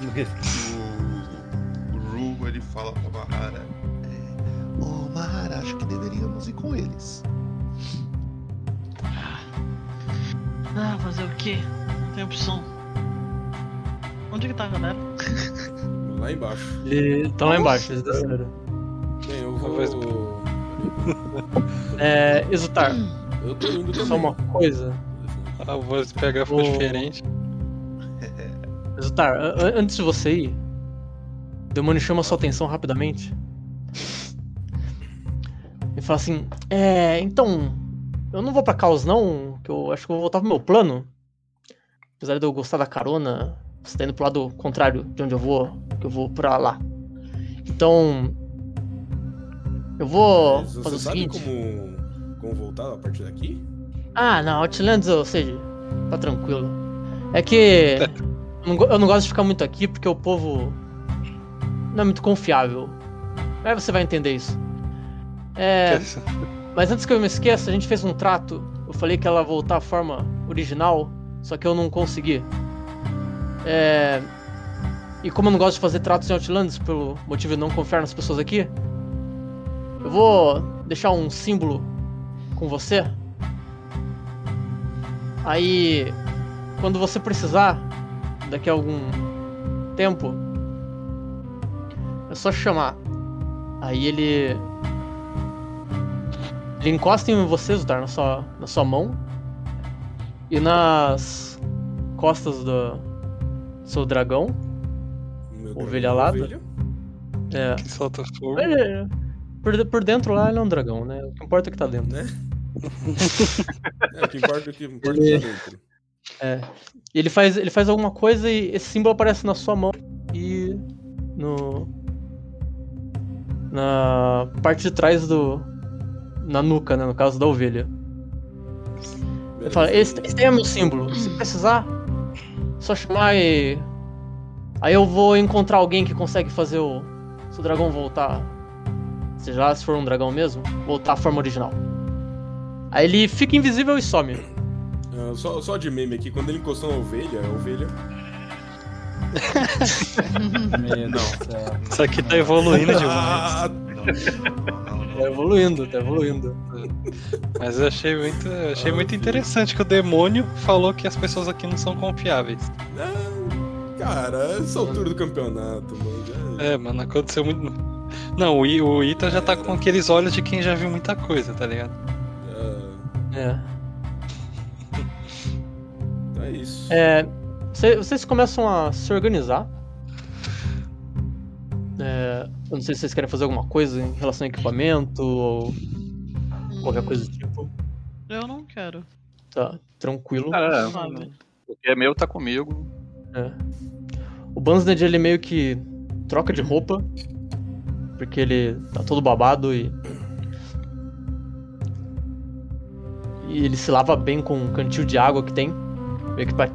O, ir com eles. Ah, fazer o quê? Não tem opção. Onde que tá a galera? Lá embaixo. Eles estão lá embaixo, eles desceram. Bem, eu Talvez- vou. É, Exultar, Eu tô indo também. só uma coisa. A voz de PH ficou diferente. Exultar, antes de você ir, o demônio chama sua atenção rapidamente. Fala assim: É, então, eu não vou pra caos não, que eu acho que eu vou voltar pro meu plano. Apesar de eu gostar da carona, você tá indo pro lado contrário de onde eu vou, que eu vou pra lá. Então, eu vou Mas fazer o sabe seguinte. como, como voltar a partir daqui? Ah, não, Outlands, ou seja, tá tranquilo. É que eu não, go- eu não gosto de ficar muito aqui porque o povo não é muito confiável. Aí você vai entender isso. É, mas antes que eu me esqueça, a gente fez um trato. Eu falei que ela ia voltar à forma original, só que eu não consegui. É, e como eu não gosto de fazer tratos em Outlands, pelo motivo de não confiar nas pessoas aqui, eu vou deixar um símbolo com você. Aí, quando você precisar, daqui a algum tempo, é só chamar. Aí ele. Ele encosta em você, Zutar, na sua, na sua mão. E nas costas do seu dragão. Meu Ovelha alada? ovelha? É, Que solta fogo. ele- por, de- por dentro lá ele é um dragão, né? O que importa é que tá dentro. Né? É, o que importa, o que importa é que tá dentro. É. E ele faz, ele faz alguma coisa e esse símbolo aparece na sua mão e no na parte de trás do na nuca, né, no caso da ovelha. Ele fala: "Esse, esse aí é meu símbolo. Se precisar, só chamar e aí eu vou encontrar alguém que consegue fazer o seu dragão voltar, seja lá se for um dragão mesmo, voltar à forma original." Aí ele fica invisível e some. Ah, só, só de meme aqui, quando ele encostou na ovelha, a ovelha. Meu Deus do céu. Isso aqui tá evoluindo demais. Tá evoluindo, tá evoluindo. Mas eu achei muito, eu achei muito interessante que o demônio falou que as pessoas aqui não são confiáveis. não, cara, essa altura do campeonato, mano. já- É, mano, aconteceu muito. Não, o, I- o Ita já tá com aqueles olhos de quem já viu muita coisa, tá ligado? ah, É. então é isso. É, cê- vocês começam a se organizar. É, eu não sei se vocês querem fazer alguma coisa em relação a equipamento ou qualquer coisa do tipo. Eu não quero. Tá, tranquilo. É, Sabe? o que é meu tá comigo. É. O Bansned ele meio que troca de roupa. Porque ele tá todo babado e. E ele se lava bem com um cantil de água que tem. Meio que pra...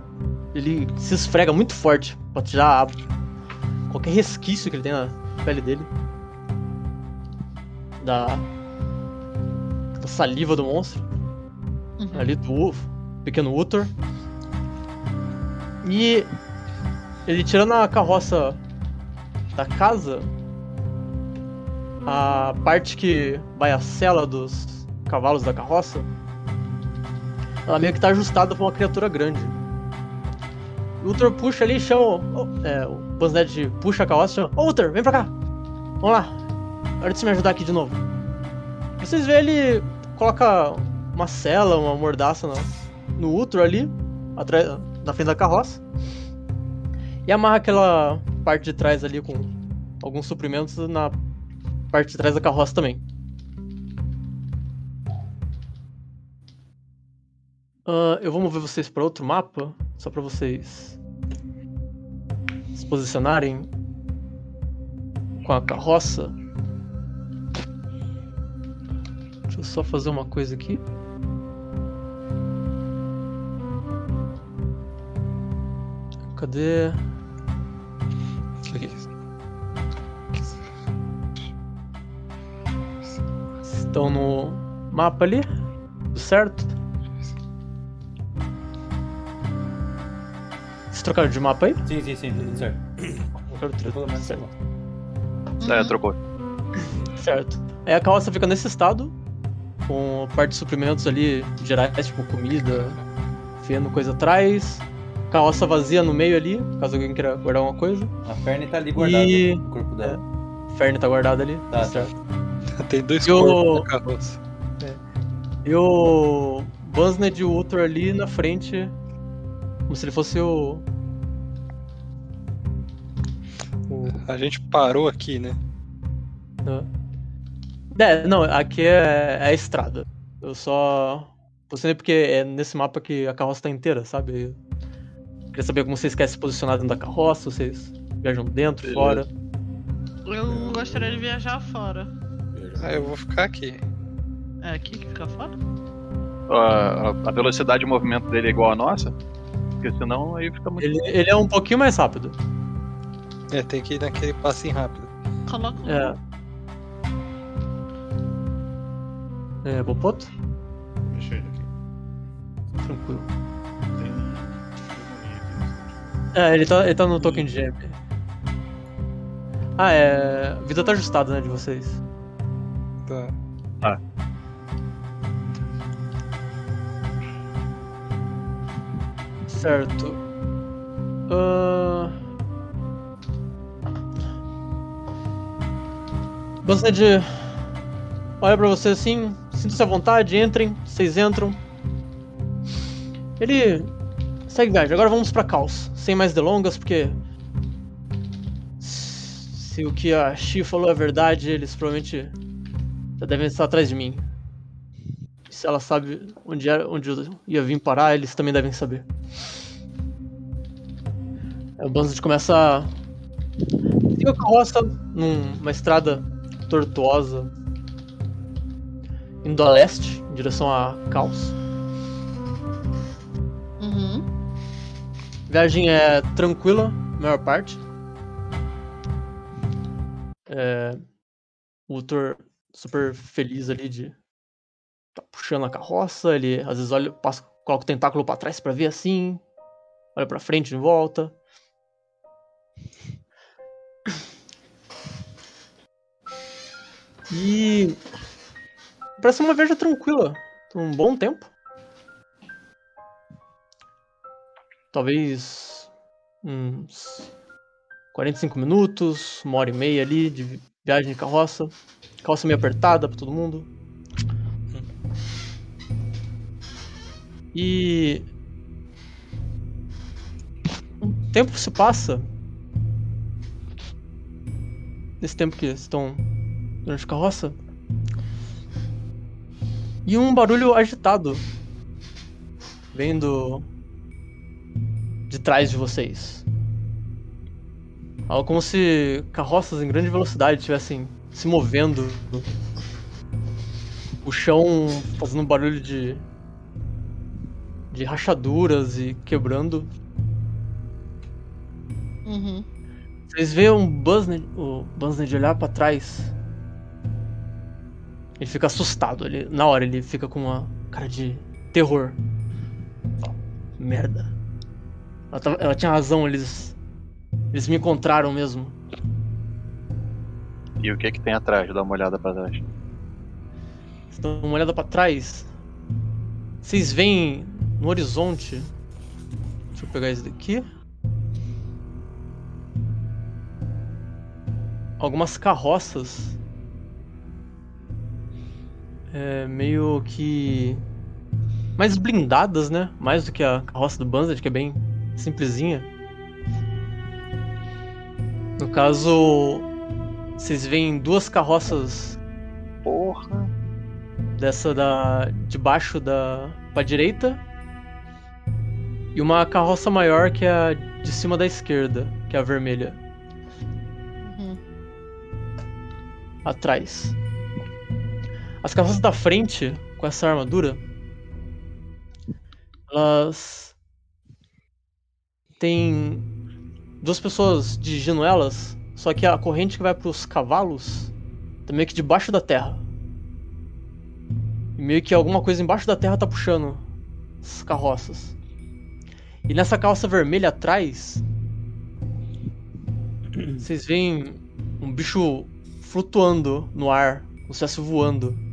Ele se esfrega muito forte pra tirar a- qualquer resquício que ele tem na pele dele. Da. Da saliva do monstro. Uhum. Ali do Wolf, pequeno Uthor. E ele tirando a carroça da casa, a parte que vai a sela dos cavalos da carroça, ela meio que tá ajustada pra uma criatura grande. O puxa ali e chama. é, o Bansnet puxa a carroça e chama: Ô Uthor, vem pra cá! Vamos lá! Hora de você me ajudar aqui de novo. Vocês veem ele coloca uma cela, uma mordaça no, no ali, atrás, na frente da carroça. E amarra aquela parte de trás ali com alguns suprimentos na parte de trás da carroça também. Ah, eu vou mover vocês para outro mapa, só para vocês se posicionarem com a carroça. Deixa eu só fazer uma coisa aqui. Cadê? Que- Estão no mapa ali? Certo? Vocês trocaram de mapa aí? Sim, sim, sim, tudo certo. Trocaram Pelo menos certo. É, trocou. Certo. Aí a carroça fica nesse estado, com parte de suprimentos ali gerais, tipo comida, feno, coisa atrás. Carroça vazia no meio ali, caso alguém queira guardar alguma coisa. A Ferne tá ali guardada E- no corpo dela. Ferne tá guardado ali, Tá. certo. Tem dois Eu- corpos na carroça. E o Bunsned e o Uthor ali na frente, como se ele fosse o. A gente parou aqui, né? É, não, aqui é, é a estrada. Eu só. Posicionei porque é nesse mapa que a carroça tá inteira, sabe? Eu queria saber como vocês querem se posicionar dentro da carroça, vocês viajam dentro, Beleza. fora. Eu gostaria de viajar fora. Ah, eu vou ficar aqui. É aqui que fica fora? A, a velocidade de movimento dele é igual à nossa? Porque senão aí fica muito. Ele, ele é um pouquinho mais rápido. É, tem que ir naquele passinho rápido. Coloca um- É. É, Bopoto? Deixa ele aqui. Tranquilo. Tem. É, ele tá, ele tá no token de gem. Ah, é. A vida tá ajustada, né, de vocês. Tá. Certo. Uh... Gostaria de. Olha pra você assim, sinta-se à vontade, entrem, vocês entram. Ele segue viagem. Agora vamos pra Caos, sem mais delongas, porque. Se o que a Shi falou é verdade, eles provavelmente já devem estar atrás de mim. E se ela sabe onde, era, onde eu ia vir parar, eles também devem saber. Aí o Banzat começa a. Siga a carroça numa estrada tortuosa, indo a leste, em direção a Caos. Uhum. Viagem é tranquila, a maior parte. É, o Uthor super feliz ali de tá puxando a carroça, ele às vezes olha, passa, coloca o tentáculo pra trás pra ver assim, olha pra frente e volta. E parece uma viagem tranquila, por um bom tempo. Talvez uns 45 minutos, uma hora e meia ali de vi- viagem de carroça. Carroça meio apertada pra todo mundo. E. O tempo se passa. Nesse tempo que estão durante a carroça. E um barulho agitado. Vendo de trás de vocês. Algo como se carroças em grande velocidade estivessem se movendo. O chão fazendo um barulho de. de rachaduras e quebrando. Uhum. Vocês veem um Buzznet, o Buzznet olhar pra trás. Ele fica assustado. Ele, na hora ele fica com uma cara de terror. Merda. Ela, tava- ela tinha razão, eles. Eles me encontraram mesmo. E o que que tem atrás? Dá uma olhada pra trás. Vocês dão uma olhada pra trás. Vocês veem no horizonte. Deixa eu pegar esse daqui. Algumas carroças. É, meio que. Mais blindadas, né? Mais do que a carroça do Banzad, que é bem simplesinha. No caso, vocês veem duas carroças Porra. dessa da de baixo da pra direita e uma carroça maior que é a de cima da esquerda, que é a vermelha, Uhum. atrás. As carroças da frente com essa armadura elas têm duas pessoas dirigindo elas, só que a corrente que vai pros cavalos tá meio que debaixo da terra. E meio que alguma coisa embaixo da terra tá puxando as carroças. E nessa calça vermelha atrás, vocês veem um bicho flutuando no ar, como se estivesse voando.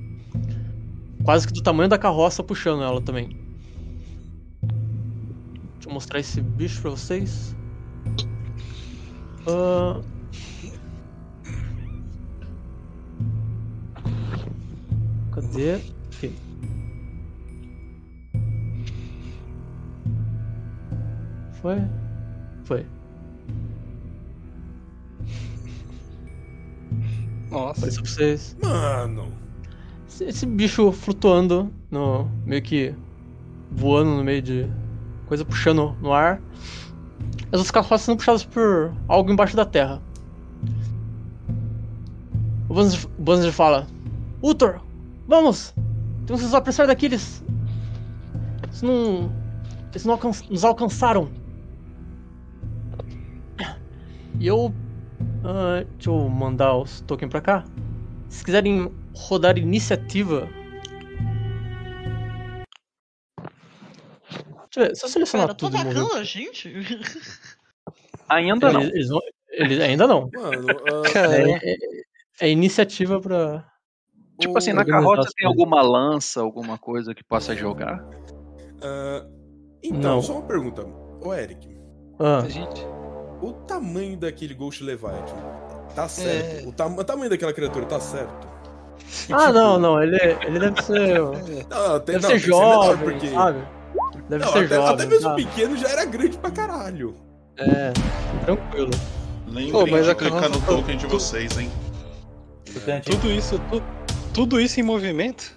Quase que do tamanho da carroça puxando ela também. Deixa eu mostrar esse bicho pra vocês. Ah. Cadê? Aqui. Foi? Foi. Nossa. Pra vocês. Mano. Esse, bicho flutuando, no, meio que voando no meio de coisa puxando no ar. As outras carroças sendo puxadas por algo embaixo da terra. O Banzer, fala: Utor, vamos! Temos que nos apressar daqui, eles. Eles não. Eles não alcan- nos alcançaram. E eu. ah, deixa eu mandar os tokens pra cá. Se quiserem rodar iniciativa. Deixa eu ver, se eu selecionar tô tudo. e mover- atacando a gente? Ainda não. Eles, eles vão- eles ainda não. Mano, ah, Cara, É, é- é iniciativa pra. Tipo assim, o- na as tem coisas. alguma lança, alguma coisa que possa jogar? ah, então, Não. só uma pergunta. Ô, Eric, Ah, a gente. o tamanho daquele Ghost Leviathan tá certo? O, ta- o tamanho daquela criatura tá certo? Ah não, não. Ele, ele deve ser. Não, tem, Deve não, ser jovem, porque... sabe? Deve Não, ser até, jovem. até mesmo tá? pequeno já era grande pra caralho. É, tranquilo. Lembrem Pô, mas de clicar no token de vocês, hein? Tudo isso, tu- tudo isso em movimento?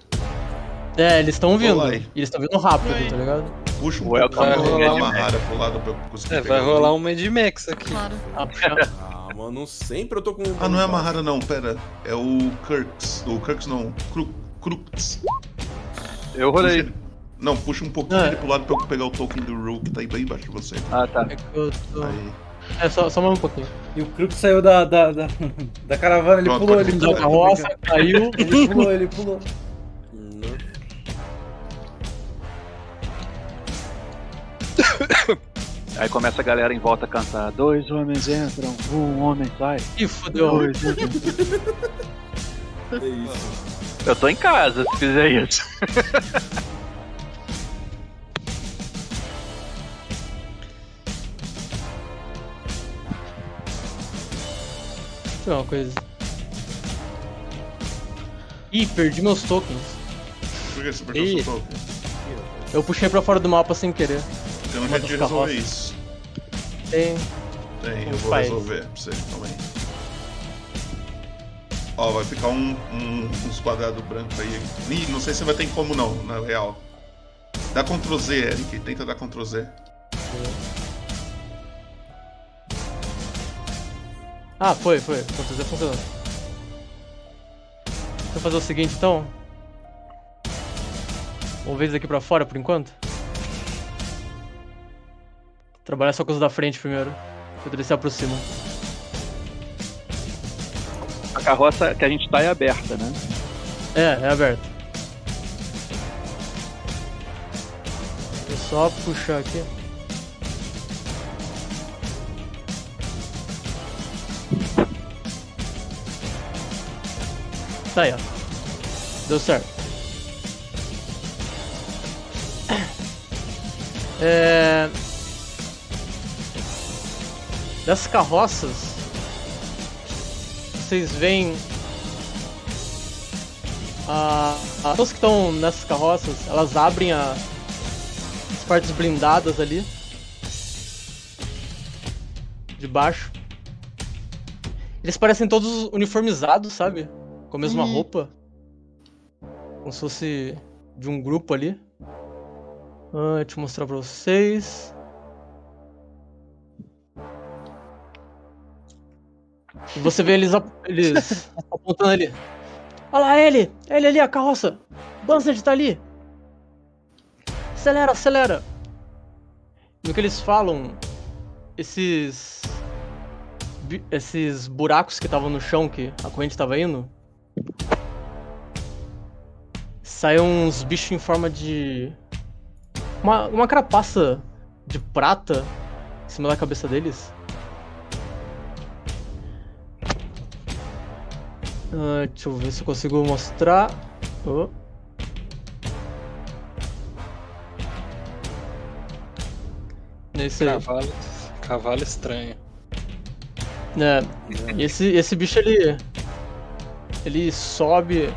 É, eles estão vindo. Eles estão vindo rápido, tá ligado? Puxa um Welcome pouco to a Mad Mahara pro lado pra eu conseguir É, pegar vai o- rolar um Mad Max aqui. Claro. Ah, mano, sempre eu tô com... Ah, não é a Mahara não, pera. É o Kirks. O Kirks não, Crux. Eu Puxa rolei. ele- Não, puxa um pouquinho Ah. ele pro lado pra eu pegar o token do Rule que tá aí bem embaixo de você. Ah, tá. É que eu tô. Aí. É, só, só mais um pouquinho. E o Crook saiu da, da, da, da caravana, ele Pronto, pulou, ele Da pulou. carroça, caiu. Ele pulou, ele pulou. Não. Aí começa a galera em volta a cantar. Dois homens entram, um homem sai. Ih, fodeu. Dois. É isso. Eu tô em casa se fizer isso. Deixa eu ver uma coisa. Ih, perdi meus tokens. Por que você perdeu seu token? Eu puxei pra fora do mapa sem querer. Uma jeito de das resolver isso. Tem. Tem, eu vou faz? resolver pra você também. Ó, vai ficar um, um, uns quadrados brancos aí. Ih, não sei se vai ter como não, na real. Dá Ctrl Z, Eric. Tenta dar Ctrl Z. Ah, foi, foi. Quanto Z funcionou. Deixa eu fazer o seguinte então. Vamos ver isso daqui pra fora por enquanto. Trabalhar só com os da frente primeiro. Depois ele se aproxima. A carroça que a gente tá é aberta, né? É, é aberto. Vou só puxar aqui. Tá aí, ó. Deu certo. É... Das carroças, vocês veem a, as pessoas que estão nessas carroças, elas abrem a- as partes blindadas ali. De baixo. Eles parecem todos uniformizados, sabe? Com a mesma Uhum. roupa. Como se fosse de um grupo ali. Ah, deixa eu mostrar pra vocês. E você vê eles, eles apontando ali. Olha lá ele! Ele ali, a carroça! Bunsard tá ali! Acelera, acelera! No que eles falam, esses esses buracos que estavam no chão que a corrente tava indo, saíram uns bichos em forma de. Uma, uma carapaça de prata em cima da cabeça deles. Ah, deixa eu ver se eu consigo mostrar. Oh. Esse aí. Cavalo, cavalo estranho. É, e esse, esse bicho ele. Ele sobe,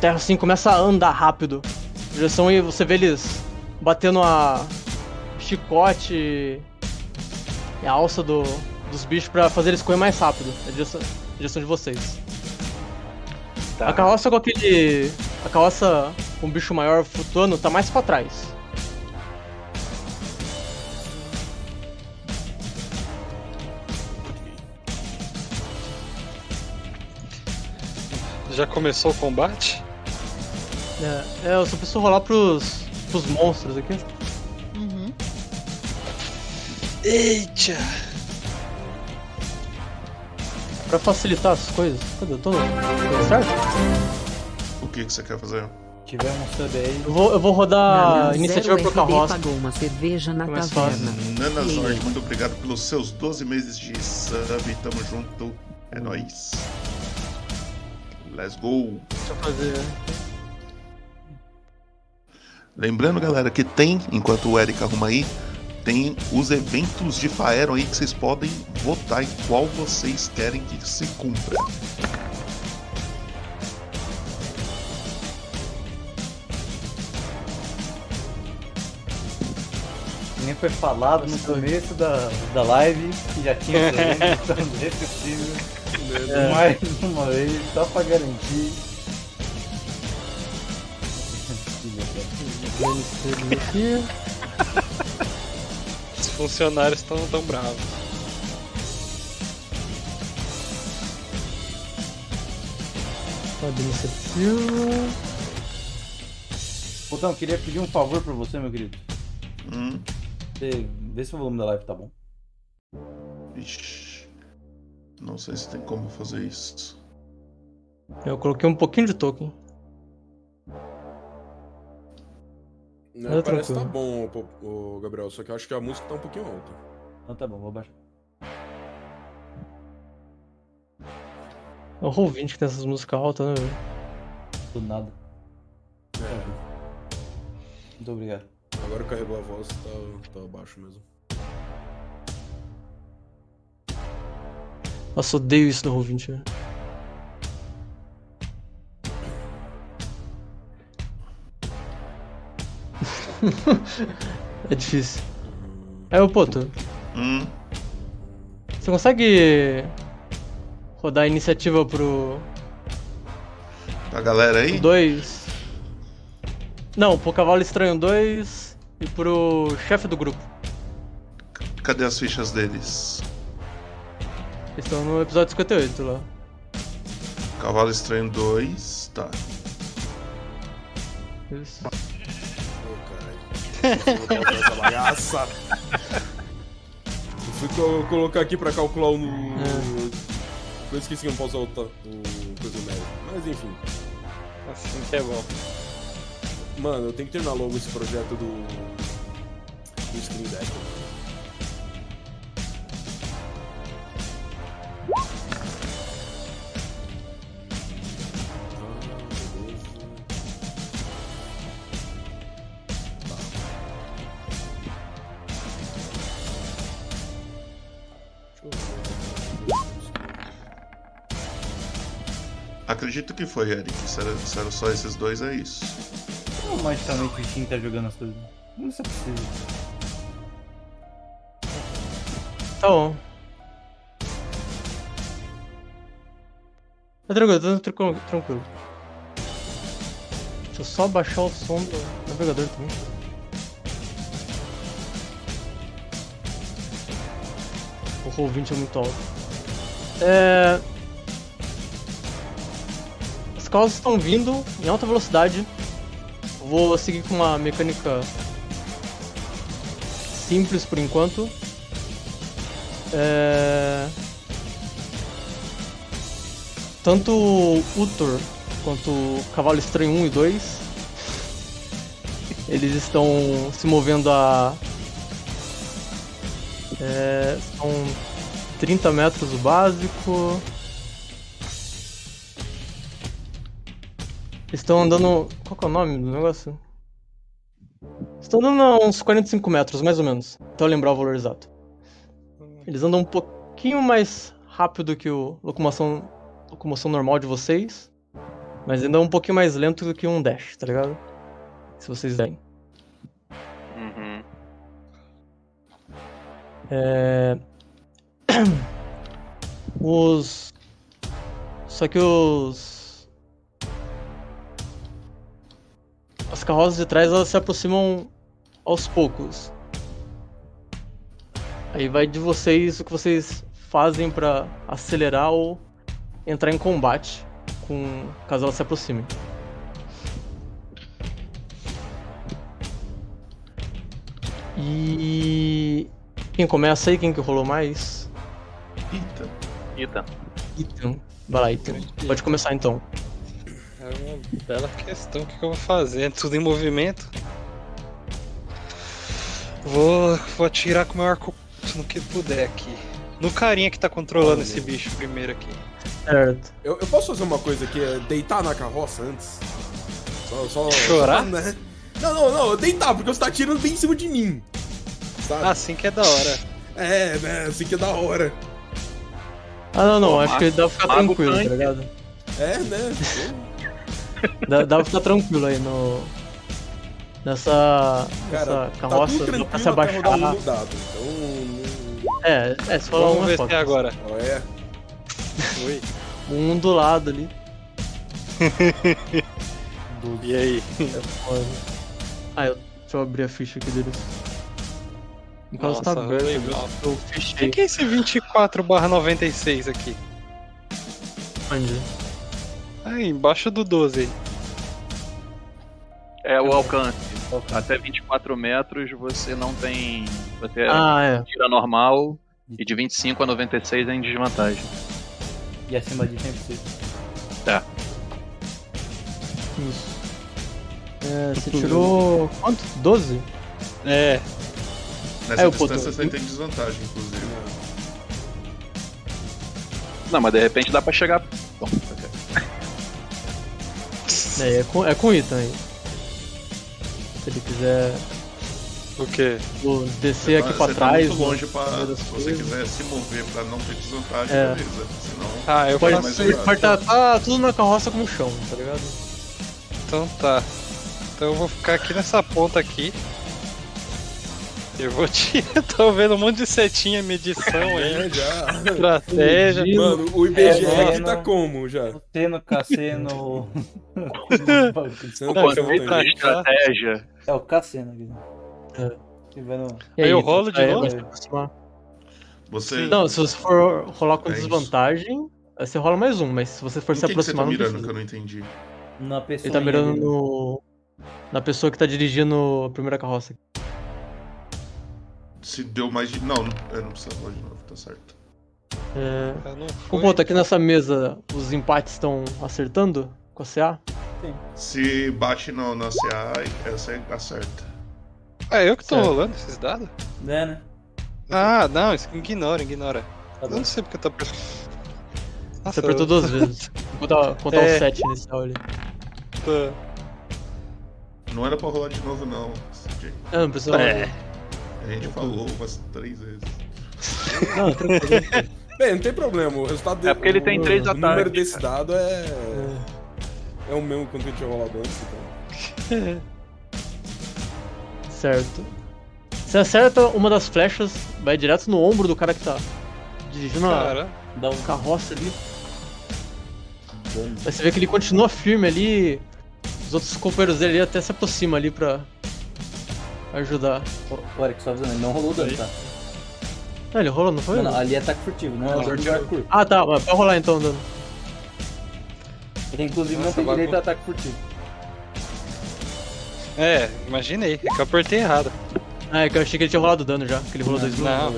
terra assim, começa a andar rápido. Direção e você vê eles batendo a chicote e a alça do, dos bichos pra fazer eles correr mais rápido. Na direção, na direção de vocês. Tá. A carroça com aquele. A carroça com o bicho maior flutuando tá mais pra trás. Já começou o combate? É, é, eu só preciso rolar pros, pros monstros aqui. Uhum. Eita! Pra facilitar as coisas. Cadê? Eu tô. Tudo certo? O que, que você quer fazer? Um sub aí. Eu vou, eu vou rodar Nana iniciativa pro carroça. pagou uma cerveja na Mais taverna. Nana Zord, muito obrigado pelos seus 12 meses de sub. Tamo junto. É nóis. Let's go. Deixa eu fazer. Lembrando, galera, que tem, enquanto o Eric arruma aí, tem os eventos de Faeron aí que vocês podem votar em qual vocês querem que se cumpra. Nem foi falado no começo da, da live, que já tinha problema, então não é possível. É. Mais uma vez, só pra garantir. Aqui. Os funcionários estão tão bravos. Roda iniciativa. Botão, queria pedir um favor pra você, meu querido. Hum, Você vê se o volume da live tá bom. ixi. Não sei se tem como fazer isso. Eu coloquei um pouquinho de token. Não, é parece que tá bom, ô, Gabriel, só que eu acho que a música tá um pouquinho alta. Então tá bom, vou baixar. É o Roll20 que tem essas músicas altas, né, velho? Do nada. Muito obrigado. Agora carregou a voz, tá, tá baixo mesmo. Nossa, odeio isso no Roll20, velho. é difícil. É, ô Poto, Hum, você consegue rodar a iniciativa pro a galera aí? 2? Não, pro Cavalo Estranho 2 e pro chefe do grupo. Cadê as fichas deles? Eles estão no episódio 58 lá. Cavalo Estranho 2. Tá. Isso. Essa bagaça. Fui co- colocar aqui pra calcular o. No... Eu esqueci que não posso usar o, coisa médio. Mas enfim. Assim que é bom. Mano, eu tenho que terminar logo esse projeto do. do Stream Deck. Acredito que foi, Eric. Se era, se era só esses dois, é isso. Como magicamente o Steam tá jogando as coisas? Isso é possível? Tá bom. Tá tranquilo, tá tranquilo. tranquilo. Deixa eu só baixar o som do navegador também. O Roll20 é muito alto. É... As causas estão vindo em alta velocidade. Vou seguir com uma mecânica simples por enquanto. É... tanto o Utor quanto o Cavalo Estranho 1 e 2 eles estão se movendo a. É, são 30 metros o básico. Estão andando. Qual que é o nome do negócio? Estão andando a uns 45 metros, mais ou menos. Até eu lembrar o valor exato. Eles andam um pouquinho mais rápido que o locomoção, locomoção normal de vocês. Mas ainda um pouquinho mais lento do que um dash, tá ligado? Se vocês derem. Uhum. É... Os. Só que os. As carroças de trás elas se aproximam aos poucos. Aí vai de vocês o que vocês fazem pra acelerar ou entrar em combate com caso elas se aproximem. E quem começa aí? Quem que rolou mais? Eita. Eita. Ethan. Vai lá, Ethan. Pode começar então. É uma bela questão. O que que eu vou fazer? Tudo em movimento? Vou, vou atirar com o meu arco no que puder aqui. No carinha que tá controlando esse bicho primeiro aqui. Certo. Eu, eu posso fazer uma coisa aqui, é deitar na carroça antes? Só, só, Chorar? só, né? Não, não, não, deitar, porque você tá atirando bem em cima de mim. Sabe? Assim que é da hora. É, né? Assim que é da hora. Ah, não, não. Pô, acho que dá pra ficar mago tranquilo, tá ligado? É, né? Dá, dá pra ficar tranquilo aí no. Nessa. Cara, nessa tá carroça, dá pra se abaixar. um dado. Então, É, é, se falar Vamos um é ver foda. se é agora. não- ó, é. Oi. Um do lado ali. E aí? É foda. Ah, eu, deixa eu abrir a ficha aqui deles. No caso tá Nossa, aberto, legal. eu O fechei. que é esse 24 96 aqui? Onde? Aí, embaixo do 12 aí. É o alcance. Até 24 metros você não tem. Você Ah, é. tira normal e de 25 a 96 é em desvantagem. E acima de 100%. Isso. É, você tirou. quanto? 12? É, Nessa É, distância você tem desvantagem, inclusive. Não, mas de repente dá pra chegar. É, é com, é com Ethan aí. Se ele quiser o quê? vou descer Você aqui tá- pra você trás. Tá muito longe pra. no meio das Se você quiser se mover pra não ter desvantagem, É. beleza. Senão. Ah, eu Pode, faço pode tá, tá tudo na carroça com o chão, tá ligado? Então tá. Então eu vou ficar aqui nessa ponta aqui. Eu vou te. tô vendo um monte de setinha, medição aí, É, já. estratégia. Mano, o IBGE É, aqui tá não. como já? Teno, Cassino. Tá aí? estratégia. é o Cassino aqui. É. E Aí eu rolo de novo? aproximar? Você. Não, se você for rolar com É isso. desvantagem, aí você rola mais um, mas se você for Em se quem que você tá aproximar, não mirando que eu não entendi? Na pessoa. Ele tá mirando no. Na pessoa que tá dirigindo a primeira carroça. Se deu mais de. Não, não, eu não precisa rolar de novo, tá certo. É... Não O ponto aqui nessa mesa, os empates estão acertando com a CA? Se bate no, na CA, essa acerta. Ah, eu que tô Certo. rolando esses dados? É, né? Ah, não, isso- ignora, ignora. Tá Eu não sei porque eu tô. Nossa, Você apertou duas vezes. Contar, contar É. o set inicial ali. eu tô- Não era pra rolar de novo, não. CJ. Ah, não precisa rolar. É. A gente falou umas três vezes. Não, tranquilo. Bem, não tem problema. O resultado É porque ele tem o- três O número ataques, desse dado é. É. O mesmo quanto ele tinha rolado antes. Então. Certo. Você acerta uma das flechas, vai direto no ombro do cara que tá dirigindo a Cara, Dá um carroça ali. Aí você vê que ele continua firme ali. Os outros companheiros dele até se aproximam ali pra ajudar. O Eric, só avisando, ele não rolou dano, tá? Ah, ele rolou, não foi? Não, não, ali é ataque furtivo, não é o dano de arco curto. Ah, tá, mas pode rolar então o dano. Ele inclusive não Nossa, tem bagun- direito a ataque furtivo. é, imaginei, é que eu apertei errado. Ah, é que eu achei que ele tinha rolado dano já, que ele rolou dois Não.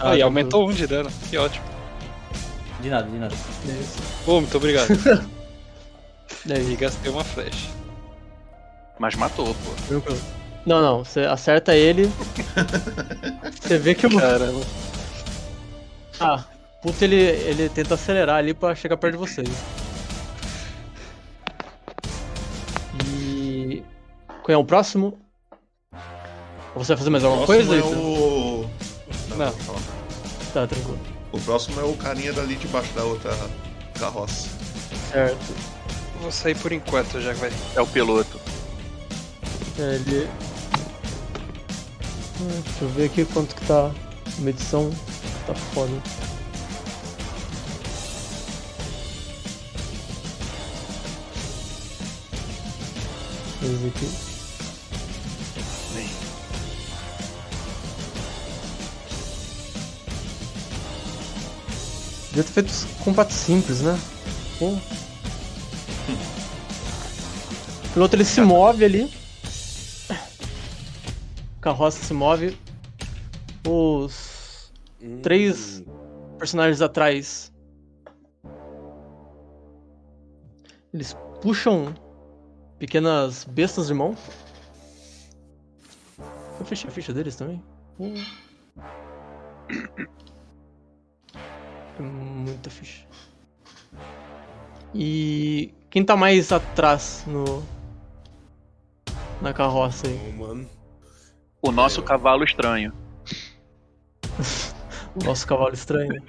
Ah, Aí tá, aumentou um de dano, que ótimo. De nada, de nada. Pô, muito obrigado. E aí? e gastei uma flecha. Mas matou, pô. Tranquilo. Não, não, você acerta ele. Você vê que o. Caramba. Ah, puta, ele, ele tenta acelerar ali pra chegar perto de vocês. E. Qual é o próximo? Você vai fazer mais alguma O próximo coisa? é o. Não. falar. Tá, tranquilo. O próximo é o carinha dali debaixo da outra carroça. Certo. Vou sair por enquanto, já que vai. É o piloto. É, ele. Deixa eu ver aqui quanto que tá. Medição tá foda. Esse aqui. Devia ter feito os combates simples, né? Pô. O piloto ele se move ali. A carroça se move. Os Hum, Três. personagens atrás. Eles puxam pequenas bestas de mão. Eu fechei a ficha deles também. Hum. É muita ficha. E quem tá mais atrás no na carroça aí? Não, mano. O nosso cavalo estranho. O nosso cavalo estranho.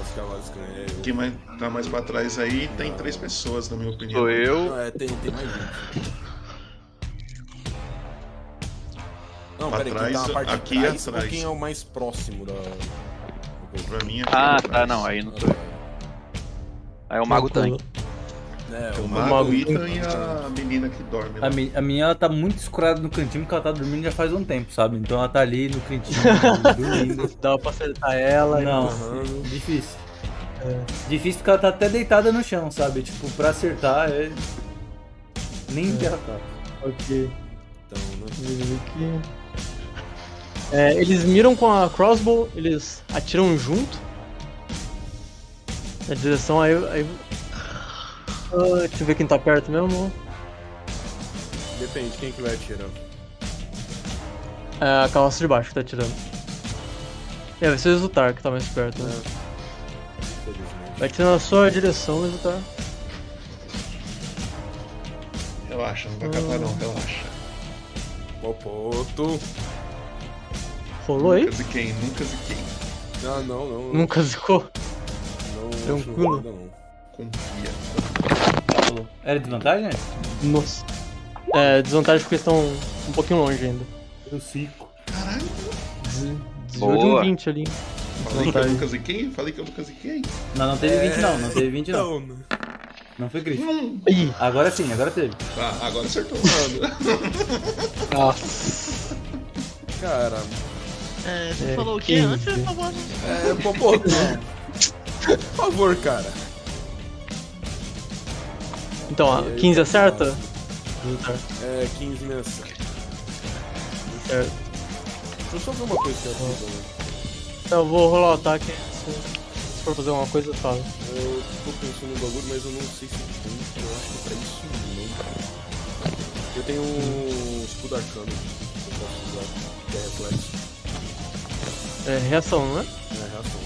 Os cavalos estranhos. Quem mais tá mais pra trás aí tem três pessoas, na minha opinião. Sou eu. Não, é, tem, tem mais gente. Não, Pra peraí, trás, tá parte de aqui trás atrás. quem é o mais próximo da... Pra mim, aqui Ah, tá, não, aí não sou eu. Aí é o Mago Tanque. É, É o o Mago, Ethan e a menina que dorme lá. A, mi- a minha ela tá muito escurada no cantinho porque ela tá dormindo já faz um tempo, sabe? Então ela tá ali no cantinho, dormindo. Dá pra acertar ela. e- Não, Aham. difícil. É. Difícil porque ela tá até deitada no chão, sabe? Tipo, pra acertar é. Nem É. terra tá. Ok. Então, né? Aqui. É, eles miram com a crossbow, eles atiram junto. Na direção aí. aí... Ah, deixa eu ver quem tá perto mesmo. Depende, quem que vai atirar? É a carroça de baixo que tá atirando. É, vai ser o Exultar que tá mais perto, né? Infelizmente. Vai atirar na sua direção, Exultar. Relaxa, não vai acabar não, relaxa. Popoto. Rolou aí? Nunca ziquei, nunca ziquei. Ah, não, não. não. Nunca zicou. Não, Tranquilo. Não. Falou. Era desvantagem? né? Nossa. É, desvantagem porque eles estão um pouquinho longe ainda. Eu cinco. Caralho, Des- Desviou de um Boa. 20 ali. falei que eu nunca ziquei? Falei que eu nunca ziquei? Não, não teve 20 não, não teve 20 não. Né? Não foi crítico. Hum. Agora sim, agora teve. Ah, agora acertou. nossa. Cara, É, você É, falou o quê 15. antes, por favor? é, Popoto. Por favor, cara. Então, ó, 15 acerta? Exultar. É, 15 nessa. Certo. Deixa eu só ver uma coisa que eu fiz. Então, eu vou rolar o ataque. Se, se for fazer alguma coisa, fala. Eu tô pensando no bagulho, mas eu não sei se tem. Eu acho que pra isso não. Eu tenho um escudo arcano. que Eu posso usar. Que é reflexo. É reação, não é? É reação.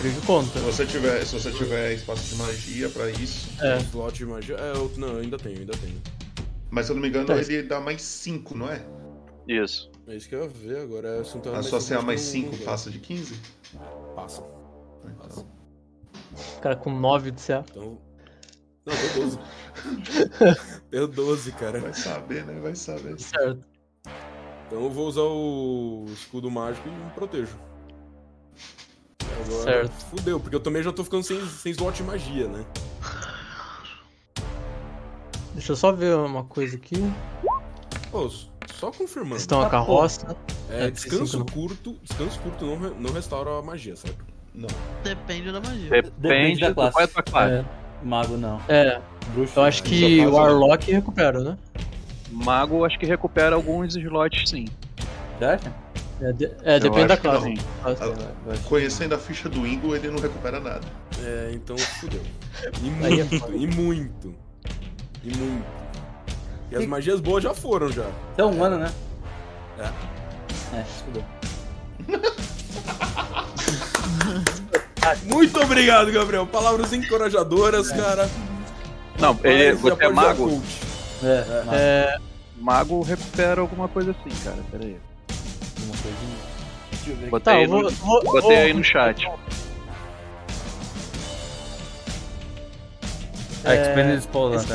Que conta. se, você tiver, se você tiver espaço de magia pra isso. É. Slot de magia. É, eu, não, eu ainda tenho, ainda tenho. Mas se eu não me engano, Tá. ele dá mais 5, não é? Isso. É isso que eu ia ver agora. É, se não A sua CA mais cinco 5 passa de 15? Passa. Então. Cara com 9 de CA. Então. Não, deu 12. deu 12, cara. Vai saber, né? Vai saber. Certo. Então eu vou usar o escudo mágico e me protejo. Agora, Certo. Fudeu, porque eu também já tô ficando sem, sem slot de magia, né? Deixa eu só ver uma coisa aqui. Pô, só confirmando. Estão a carroça. É, é, descanso não. curto, descanso curto não, não restaura a magia, certo? Não. Depende da magia. Depende da do classe. qual é a tua classe. É, Mago não. é, Bruxo. eu acho não. que o né? Warlock recupera, né? Mago acho que recupera alguns slots sim. Acha? É, de- é, depende da classe. Classe. Ah, Conhecendo a ficha do Ingo, ele não recupera nada. É, então fudeu. E é muito, e muito. E muito. E as magias boas já foram já. Você é humano, né? É. É, fudeu. Muito obrigado, Gabriel. Palavras encorajadoras, cara. Não, ele, você é mago? coach. É, mas É, Mago recupera alguma coisa assim, cara. Pera aí. Deixa eu ver aqui. Botei, tá, aí, vou. no, vou- botei vou- aí no chat. Ah, Expanded Spell, esse- tá?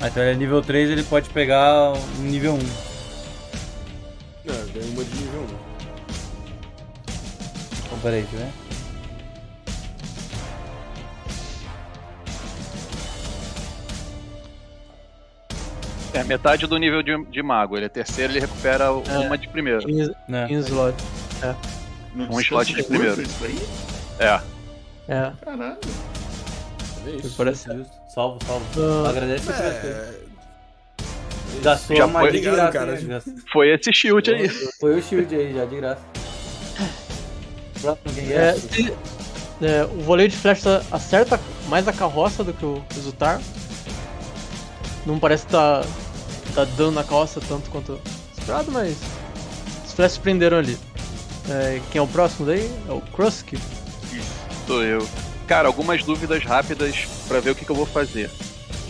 Ah, então ele é nível 3, ele pode pegar um nível 1. É, ganhei uma de nível 1. Então, peraí, deixa eu ver. É metade do nível de, de mago. Ele é terceiro, ele recupera uma de primeiro. 15, Né? 15 slot. No Um slot de primeiro. Isso daí? É. É, Caralho. É isso. parece. Justo. Salvo, salvo. Ah. Agradece. É, Gastou Já foi? de graça, Cara, né? Foi esse shield aí. Foi o shield aí, já, de graça. É, é? se- é, o voleio de flecha acerta mais a carroça do que o que o Zutar. Não parece estar tá, dando na carroça tanto quanto esperado, mas os flechas se prenderam ali. É, quem é o próximo daí? É o Krusk. Sou eu. Cara, algumas dúvidas rápidas pra ver o que, que eu vou fazer.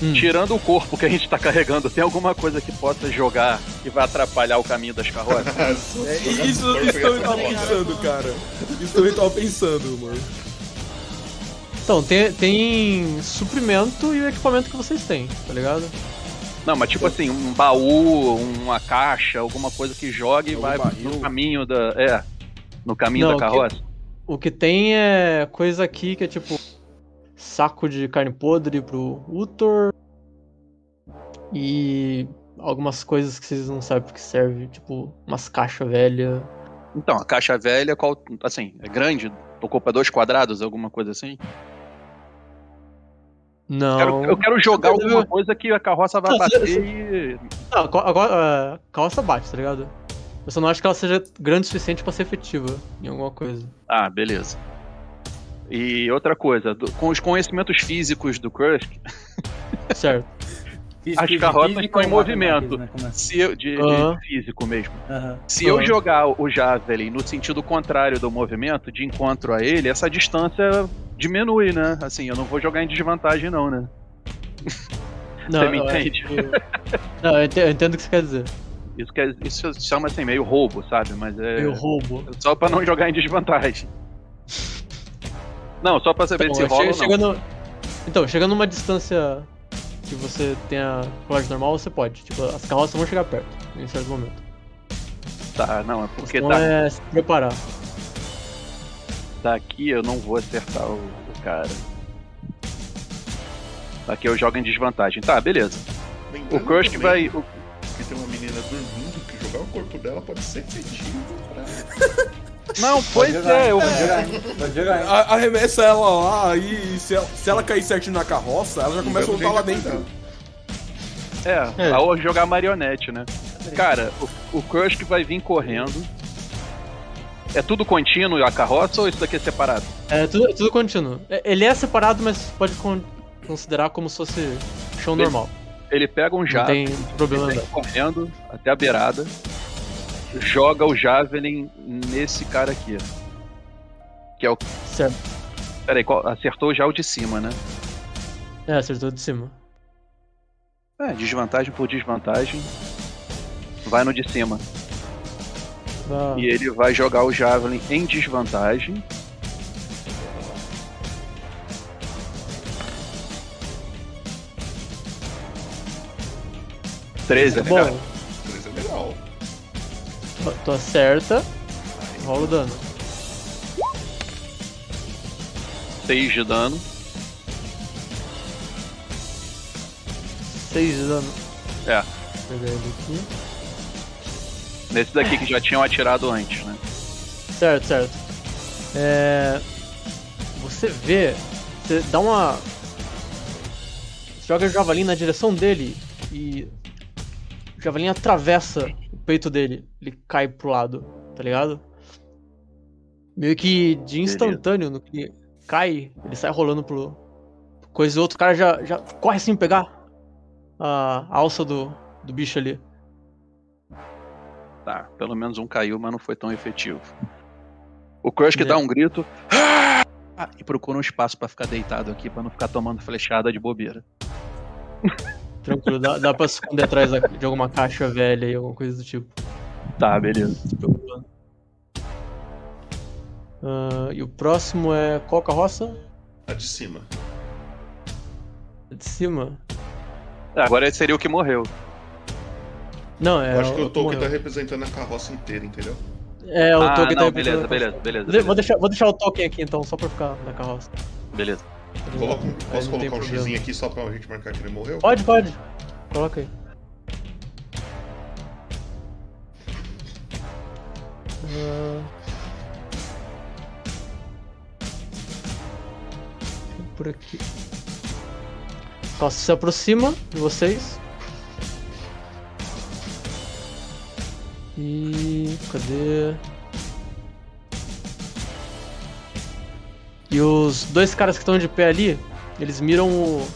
Hum. Tirando o corpo que a gente tá carregando, tem alguma coisa que possa jogar que vai atrapalhar o caminho das carroças? é, isso, isso também tava pensando, cara. Isso também tava pensando, mano. Então, tem, tem suprimento e o equipamento que vocês têm, tá ligado? Não, mas tipo assim, um baú, uma caixa, alguma coisa que jogue e vai barril. no caminho da. É. No caminho Não, da o que- carroça. O que tem é coisa aqui que é tipo saco de carne podre pro Utor e algumas coisas que vocês não sabem pro que serve, tipo umas caixas velhas. Então, a caixa velha, qual. Assim, é grande? Ocupa dois quadrados, alguma coisa assim? Não. Quero- eu quero jogar Eu- alguma coisa que a carroça vai Não, bater se- e. Não, a a carroça bate, tá ligado? Eu só não acho que ela seja grande o suficiente pra ser efetiva em alguma coisa. Ah, beleza. E outra coisa, do- com os conhecimentos físicos do Krusk, Certo. Físico As carroças estão em movimento. né? É? se eu, de, de físico mesmo. Se eu jogar o Javelin no sentido contrário do movimento, de encontro a ele, essa distância diminui, né? Assim, eu não vou jogar em desvantagem, não, né? Não, Você me acho entende? Não, eu ente- eu entendo o que você quer dizer. Isso, quer, isso chama assim, meio roubo, sabe? Mas é. Meio roubo. Só pra não jogar em desvantagem. Não, só pra saber Então, se rola chega, ou não. chega no- Então, chegando numa distância que você tenha colagem normal, você pode. Tipo, as carroças vão chegar perto em certo momento. Tá, não, é porque Então tá, é se preparar. Daqui eu não vou acertar o, o cara. Daqui eu jogo em desvantagem. Tá, beleza. Lembrando O Krusk também vai. o- Que tem uma menina dormindo, que jogar o corpo dela pode ser efetivo pra... Não, pois Pode jogar, é, eu. Pode jogar, hein? Pode jogar, hein? A- Arremessa ela lá e se ela, se ela cair certinho na carroça, ela já começa a voltar lá dentro. É, É. ao jogar marionete, né? Cara, o, o Krusk vai vir correndo. É tudo contínuo a carroça ou isso daqui é separado? É tudo, tudo contínuo. É- Ele é separado, mas pode con- considerar como se fosse chão Ele- normal. Ele pega um javelin, tem problema não. correndo até a beirada, joga o javelin nesse cara aqui. Que é o. Certo. Peraí, qual- acertou já o de cima, né? É, acertou de cima. É, desvantagem por desvantagem. Vai no de cima. Ah, E ele vai jogar o Javelin em desvantagem. Treze, cara? Bom, Três é legal. tu acerta, rola o dano. 6 de dano. 6 de dano. É. Vou pegar ele aqui. Nesse daqui que já tinham atirado antes, né? Certo, certo. É... Você vê, você dá uma. Você joga o javali na direção dele e o javelin atravessa o peito dele. Ele cai pro lado, tá ligado? Meio que de instantâneo, no que cai, ele sai rolando pro coisa e o outro cara já, já corre assim pegar a alça do, do bicho ali. Tá, pelo menos um caiu, mas não foi tão efetivo. O Crush que É. dá um grito "Ah!" e procura um espaço pra ficar deitado aqui, pra não ficar tomando flechada de bobeira. Tranquilo, dá, dá pra se esconder atrás de alguma caixa velha e alguma coisa do tipo. Tá, beleza. Ah, e o próximo é qual carroça? A de cima. A De cima? É, Agora esse seria o que morreu. Não, é. Eu acho que o o Tolkien tá representando a carroça inteira, entendeu? É, o ah, Tolkien tá representando beleza, beleza, beleza, beleza. Vou beleza. deixar, vou deixar o Tolkien aqui então, só pra ficar na carroça. Beleza. Coloca posso colocar um problema. xizinho aqui só pra gente marcar que ele morreu? Pode, pode. Coloca aí. Ah. Por aqui. Costa se aproxima de vocês. E. cadê? E os dois caras que estão de pé ali, eles miram o-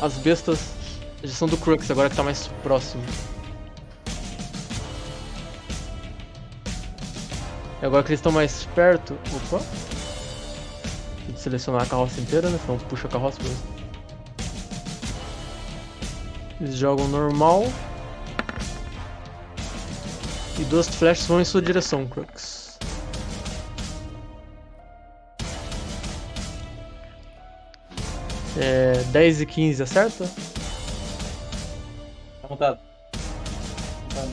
as bestas. Eles são do Crux, agora que tá mais próximo. E agora que eles estão mais perto. Opa! Tem que selecionar a carroça inteira, né? Senão puxa a carroça mesmo. Eles jogam normal. E duas flechas vão em sua direção, Crux. É, 10 e 15, acerta? Tá montado. Tá.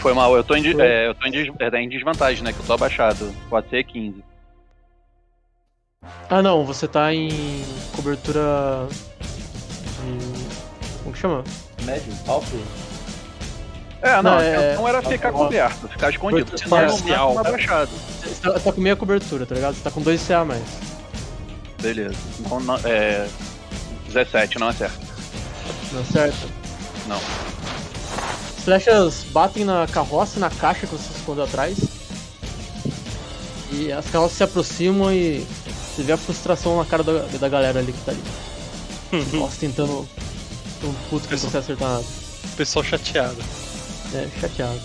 Foi mal, eu tô em, é, eu tô em, des- é, em desvantagem, né? Que eu tô abaixado. Pode ser 15. Ah não, você tá em cobertura de. Como que chama? Médio, alto. É, não, Não, a é- intenção era ficar coberto, ficar escondido. Eu não parcial. tava abaixado. Você tá, tá com meia cobertura, tá ligado? Você tá com 2 CA a mais. Beleza. Então, não- é. 17, não acerta. Não acerta? Não. As flechas batem na carroça e na caixa que você se escondeu atrás. E as carroças se aproximam e você vê a frustração na cara da, da galera ali que tá ali. Nossa, tentando. Um puto que não consegue acertar nada. Pessoal chateado. É, chateado.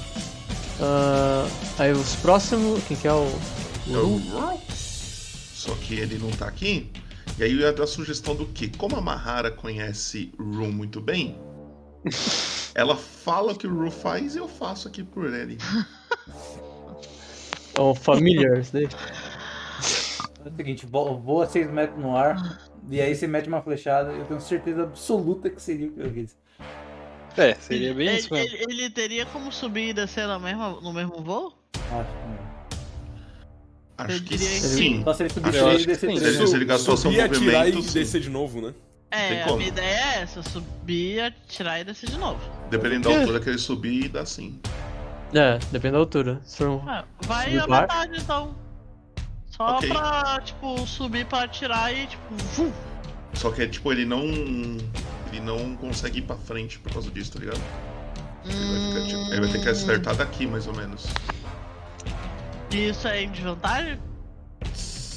Ah, aí os próximos. Quem que é o. o Eu- Ru? Só que ele não tá aqui. E aí eu ia dar a sugestão do que? Como a Mahara conhece Ru muito bem, ela fala o que o Ru faz e eu faço aqui por ele. É o Familiar, isso daí. É o seguinte, vo- voa 6 metros no ar, e aí você mete uma flechada, eu tenho certeza absoluta que seria o que eu fiz. É, seria bem ele, isso mesmo. ele- ele teria como subir e descer na mesma, no mesmo voo? Acho que não. Acho Eu que diria sim. Só se ele subir Acho 3 que e descer sim. 3. Se ele- gastou seu subir, atirar e movimento, sim. descer de novo, né? É, a minha ideia é essa, subir, atirar e descer de novo. Dependendo da altura que ele subir, dá sim. É, depende da altura. Se for um- Ah, vai Subir a metade então. Só Ok. pra, tipo, subir pra atirar e, tipo, vum. Só que tipo, ele não. Ele não consegue ir pra frente por causa disso, tá ligado? Ele vai, ficar, tipo, ele vai ter que acertar daqui, mais ou menos. Isso é em desvantagem?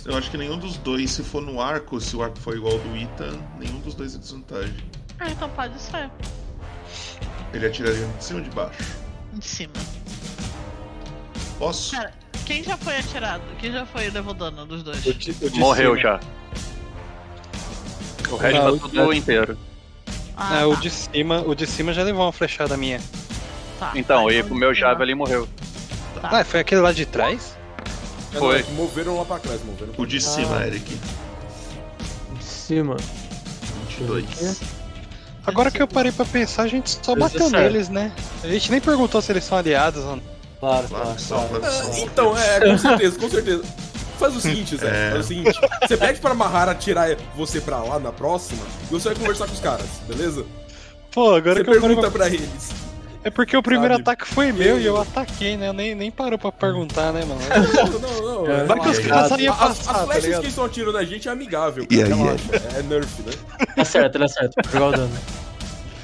Eu acho que nenhum dos dois, se for no arco, se o arco for igual ao do Ethan, nenhum dos dois é desvantagem. Ah, então pode ser. Ele atiraria de cima ou de baixo? Em cima. Posso? Cara, quem já foi atirado? Quem já foi levou dano dos dois? O de- o de Morreu já. O resto Ah, tá o- tudo inteiro. Ah, Ah, o tá, de cima, o de cima já levou uma flechada minha. tá. Então, Tá, e o meu Javelin morreu. Tá. Ah, foi aquele lá de trás? É, Foi. não, é moveram lá pra trás, moveram pra O de cima, Eric. em cima. 22. Agora que eu parei pra pensar, a gente só bateu 17. neles, né? A gente nem perguntou se eles são aliados ou não. Claro, Claro claro. que são, claro que Ah. Então, é, com certeza, com certeza. Faz o seguinte, Zé. É. Faz o seguinte. Você pede pra Mahara tirar você pra lá na próxima e você vai conversar com os caras, beleza? Pô, agora Você que eu parei pergunta pra... eles. É porque o primeiro Sabe? ataque foi meu e eu ataquei, né? Eu nem, nem parou pra perguntar, né, mano? Não, não, não. É. Vai que os aí? caras As, passar, as tá flechas ligado? que estão atirando a gente é amigável. E cara, aí, relaxa. É nerf, né? Acerta, ele acerta. Vou jogar o dano.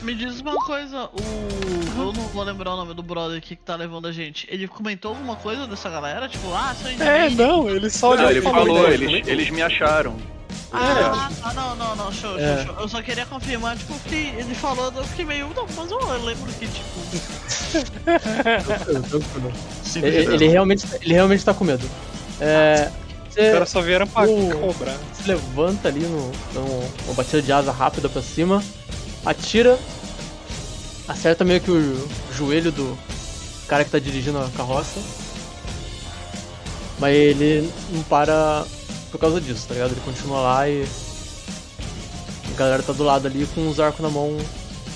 Me diz uma coisa, o. Eu não vou lembrar o nome do brother aqui que tá levando a gente. Ele comentou alguma coisa dessa galera? Tipo, ah, são É, não, ele só Não, olhou ele falou. falou, eles, eles me acharam. Ah, tá, não, não, não, show, show, É. show. Eu só queria confirmar, tipo, que ele falou, eu fiquei meio. Não, mas eu lembro que, tipo. Ele, ele realmente, ele realmente tá com medo. É, Os caras só vieram pra O- cobrar. se levanta ali no, no- uma batida de asa rápida pra cima, atira, acerta meio que o joelho do cara que tá dirigindo a carroça. Mas ele não para por causa disso, tá ligado? Ele continua lá e. A galera tá do lado ali com os arcos na mão.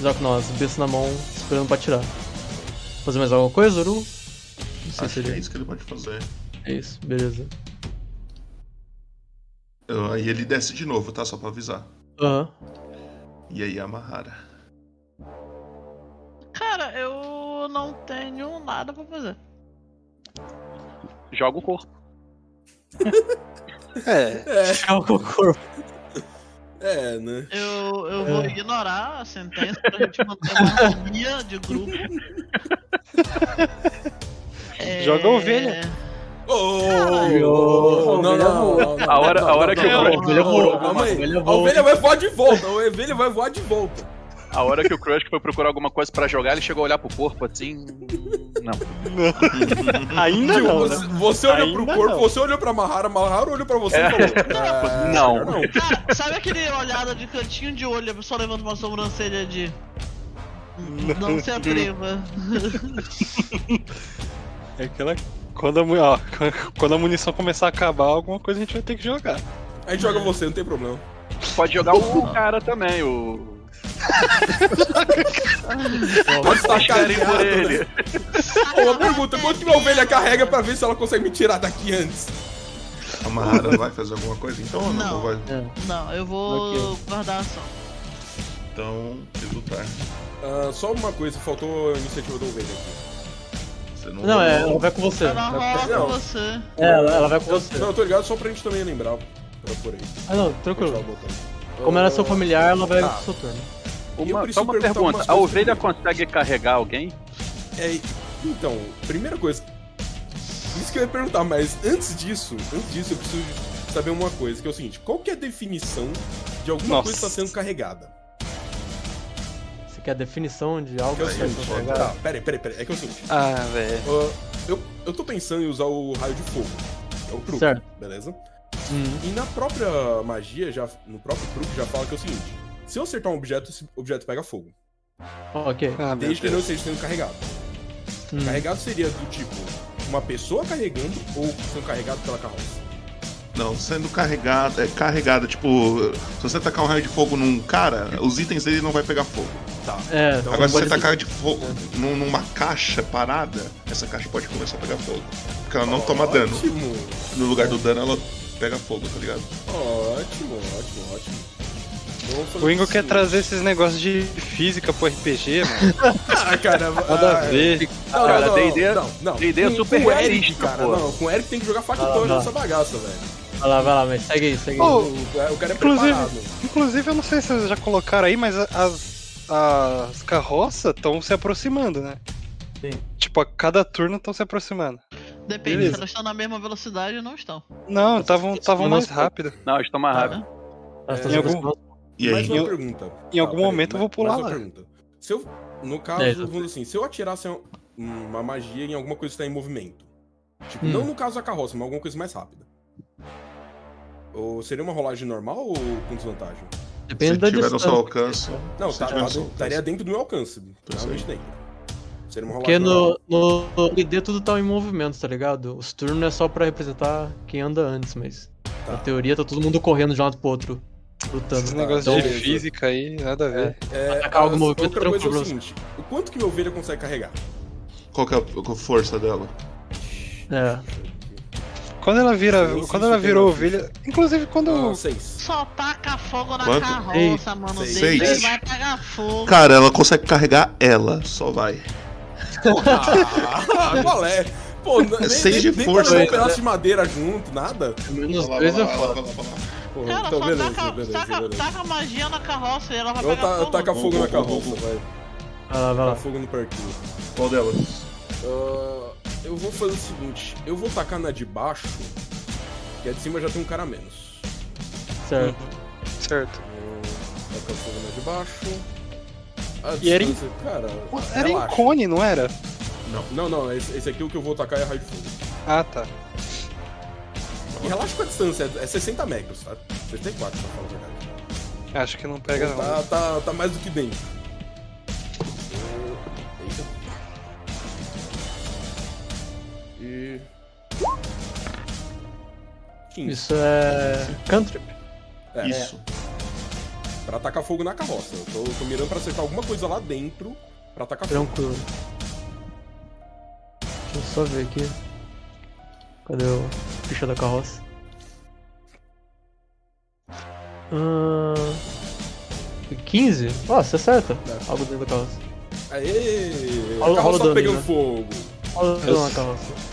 Os arcos não, as bestas na mão, esperando pra atirar. Fazer mais alguma coisa, Uru? Não sei Acho se que é ele. isso que ele pode fazer. É isso, beleza. Aí ele desce de novo, tá? Só pra avisar. Aham. E aí, Amahara. Cara, eu não tenho nada pra fazer. Joga o corpo. É, É o corpo. É, né? Eu, eu vou ignorar a sentença pra gente manter uma harmonia de grupo. É... Joga a ovelha. Ô, não, não, não, não, A hora- não, a hora não, que não, não, a ovelha não, a ovelha vai voar de volta, a ovelha vai voar de volta. A hora que o Crush foi procurar alguma coisa pra jogar, ele chegou a olhar pro corpo assim. Não. ainda Tipo, não, você, né? você olhou Ainda pro corpo, não. você olhou pra Mahara, Mahara olhou pra você É. e falou: "É, Não. não. Sabe aquele olhada de cantinho de olho, a pessoa levanta uma sobrancelha de. Não se atreva. É aquela. Quando a, ó, quando a munição começar a acabar, alguma coisa a gente vai ter que jogar. A gente joga você, não tem problema. Pode jogar o cara também, o. Pode estar querem por ele. né? Ô, Uma pergunta: quanto que minha ovelha carrega pra ver se ela consegue me tirar daqui antes? A Mahara vai fazer alguma coisa então ou não? Vai? Não, eu vou guardar a ação. Então, se lutar. Ah, só uma coisa, faltou a iniciativa da ovelha aqui. Você não, Não, é, ela vai com você. Ela Vai- rola Não. com você. É, ela, ela vai com você. Não, eu tô ligado só pra gente também lembrar. Aí. Ah, não, tranquilo. Como ela é seu Ah, familiar, ela vai Tá. com o seu turno. eu Uma, só uma pergunta: a ovelha consegue carregar alguém? É, então, primeira coisa. Isso que eu ia perguntar, mas antes disso, antes disso eu preciso saber uma coisa, que é o seguinte, qual que é a definição de alguma Nossa. coisa que está sendo carregada? Você quer a definição de algo Que é o que seguinte, tá, carregar? peraí, peraí, peraí, é que é o seguinte, Ah, velho. ah, eu, eu tô pensando em usar o raio de fogo, é o truque, Certo. beleza? Hum, E na própria magia, já, no próprio truque já fala que é o seguinte, se eu acertar um objeto, esse objeto pega fogo, ok. Ah, desde que ele não esteja sendo carregado. Hum. Carregado seria do tipo, uma pessoa carregando ou sendo carregado pela carroça? Não, sendo carregado, é carregada, tipo, se você tacar um raio de fogo num cara, os itens dele não vai pegar fogo. Tá. É, Então, Agora, se você tacar de fogo num- numa caixa parada, essa caixa pode começar a pegar fogo. Porque ela não toma dano. Ótimo. No lugar do dano, ela pega fogo, tá ligado? Ótimo, ótimo, ótimo. O Ingo quer trazer esses negócios de física pro RPG, mano. Ah, cara, Nada a ver. Não, Cara, não, D&D não, não. D&D é Com- super com Eric, realista, cara. pô. Não, com o Eric tem que jogar Ah, tá. nessa bagaça, velho. Vai lá, vai lá, mas segue aí, segue aí. O, o cara é Inclusive- preparado. Inclusive, eu não sei se vocês já colocaram aí, mas as, as carroças estão se aproximando, né? Sim. Tipo, a cada turno estão se aproximando. Depende, Beleza. se elas estão na mesma velocidade ou não estão. Não, estavam estavam mais rápido. Não, estão mais Tá. rápido. Elas estão em algum-. E Mais aí? uma Eu- pergunta. em algum peraí, momento eu vou mais- pular mais uma lá. pergunta. Se eu, no caso, É, vamos assim, se eu atirasse uma magia em alguma coisa que está em movimento, tipo, Hum. não no caso da carroça, mas alguma coisa mais rápida. Ou seria uma rolagem normal ou com desvantagem? Depende Se da tiver no distância. seu alcance. Não, Se tá, tiver no tá- seu alcance. estaria dentro do meu alcance. Realmente aí. dentro. Seria uma Porque rolagem normal. no, no ID tudo tá em movimento, tá ligado? Os turnos é só pra representar quem anda antes, mas Tá. na teoria tá todo mundo correndo de um lado pro outro, lutando. Esses Tá, negócios então de beleza. física aí, nada a ver. É, Atacar algum movimento outra coisa é o tranquilo. seguinte: o quanto que minha ovelha consegue carregar? Qual que é a a força dela? É. Quando ela vira. Nem sei Quando ela virou ovelha. Inclusive quando. Ah, seis. Só taca fogo na Quanto? carroça, mano. Seis. Seis. vai pegar fogo. Cara, ela consegue carregar ela, só vai. Ah, qual é? Pô, nem, seis de nem, nem força, levar um pedaço de madeira junto, nada. Menos dois é foda. Pô, Cara, então só beleza, taca, beleza, taca, beleza. taca magia na carroça e ela vai Eu pegar ta, fogo. taca fogo na Vou, vou, carroça, vou, vai. Vai lá, vai lá. Taca fogo no parquinho. Qual delas? Ah, eu vou fazer o seguinte, eu vou tacar na de baixo, que a de cima já tem um cara a menos. Certo. Certo. Vou tacar fogo na de baixo. A E era em- distância, cara, Era em cone, não era? Não, não, esse, esse aqui o que eu vou tacar é raio de fogo. Ah, tá. E relaxa com a distância, é, é 60 metros, tá? 64, pra falar a verdade. Acho que não pega, não. Tá, tá, tá mais do que dentro. 15. Isso é. Cantrip. É, Isso. pra tacar fogo na carroça. Eu tô, tô mirando pra acertar alguma coisa lá dentro pra tacar fogo. Tranquilo. Deixa eu só ver aqui. Cadê o ficha da carroça? Ah, 15? Ó, você acerta. É. Algo dentro da carroça. Aê! Rola- a carroça rola tá dano, pegando né? fogo. Olha o dano na carroça.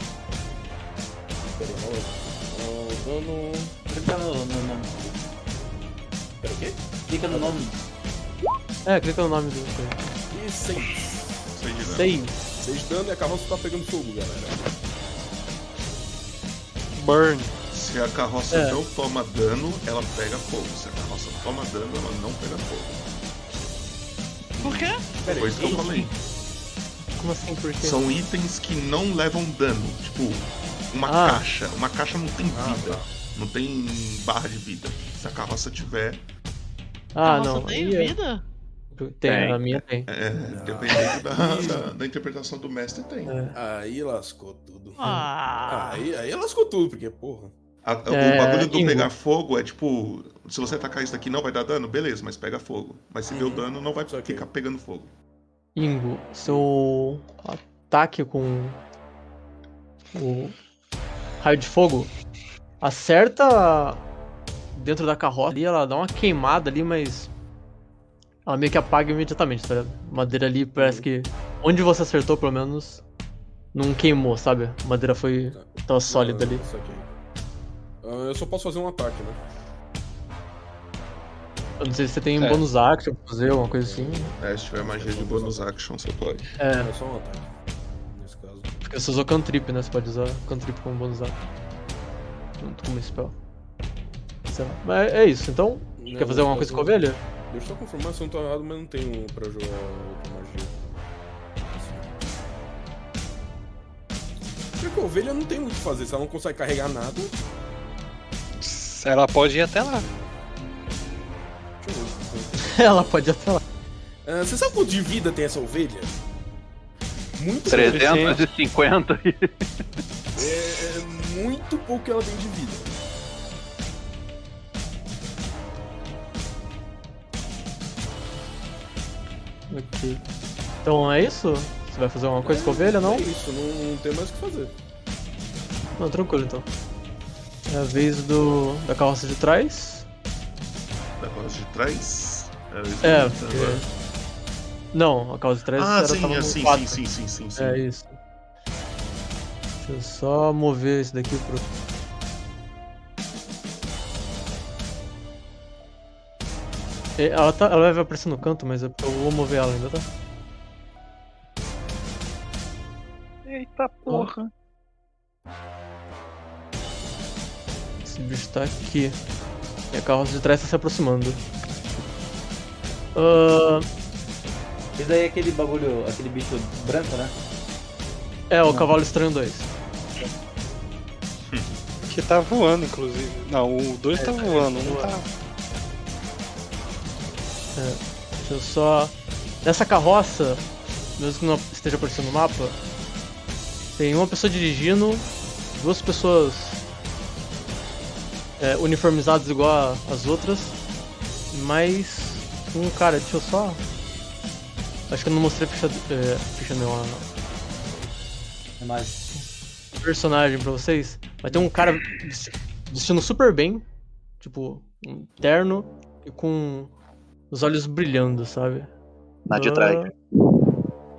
Dano. Clica no, no nome. Pera o quê? Clica no nome. É, clica no nome do. E 6. Sei de nada. 6. 6 de dano e a carroça tá pegando fogo, galera. Burn. Se a carroça É. não toma dano, ela pega fogo. Se a carroça toma dano, ela não pega fogo. Por quê? Pera Foi isso que eu falei. Como assim? Por quê? São itens que não levam dano. Tipo, uma Ah. caixa. Uma caixa não tem Ah, vida. tá. Não tem barra de vida. Se a carroça tiver, Ah, não. tem é- vida? Tem, Tem. a minha tem. é, dependendo da, da, da interpretação do mestre, tem. É. Aí lascou tudo. Ah. Aí, aí lascou tudo, porque, porra. A- o É, bagulho do Ingo. pegar fogo é tipo, se você atacar isso daqui não vai dar dano, beleza, mas pega fogo. Mas se deu Uhum. dano, não vai ficar pegando fogo. Ingo, seu ataque com o raio de fogo acerta dentro da carroça ali, ela dá uma queimada ali, mas ela meio que apaga imediatamente, tá ligado? Madeira ali parece que onde você acertou, pelo menos, não queimou, sabe? A madeira foi tava sólida ali. Ah, eu só posso fazer um ataque, né? Eu não sei se você tem um É. bônus action pra fazer, alguma coisa assim. É, se tiver magia de bonus action, você pode. É, É só um ataque. Porque você usou cantrip, né? Você pode usar cantrip como bônus action. Junto com o spell. Sei lá. Mas é isso, então. Não, Quer fazer alguma coisa com a ovelha? Deixa eu só confirmar se eu não tô errado, mas não tenho pra jogar outra magia. Porque a ovelha não tem muito o que fazer, se ela não consegue carregar nada. Ela pode ir até lá. Deixa eu ver. Ela pode até lá. Ah, você sabe quanto de vida tem essa ovelha? Muito 350 e É, é muito pouco que ela tem de vida. Ok. Então é isso? Você vai fazer alguma coisa com a ovelha, não? É isso, não, não tem mais o que fazer. Não, tranquilo então. É a vez do. da carroça de trás. Da carroça de trás. É, que eu porque. tava- Não, a de trás Ah, era, sim, tava é, no sim, quatro. sim, sim, sim, sim, sim. É isso. Deixa eu só mover esse daqui pro. É, Ela, tá, ela vai aparecer no canto, mas eu vou mover ela ainda, tá? Eita porra. Esse bicho tá aqui. E a carroça de trás tá se aproximando. Ah, Esse daí é aquele bagulho, aquele bicho branco, né? é, o Cavalo Estranho 2. Que tá voando, inclusive. Não, o 2 tá voando, não tá. Deixa eu só. Nessa carroça, mesmo que não esteja aparecendo no mapa, tem uma pessoa dirigindo, duas pessoas é, uniformizadas igual a- as outras, mais um cara, deixa eu só. Acho que eu não mostrei a ficha, é, ficha não, a É personagem pra vocês, mas tem um cara vesti- vestindo super bem, tipo, um terno e com os olhos brilhando, sabe? Na de Ah, trás.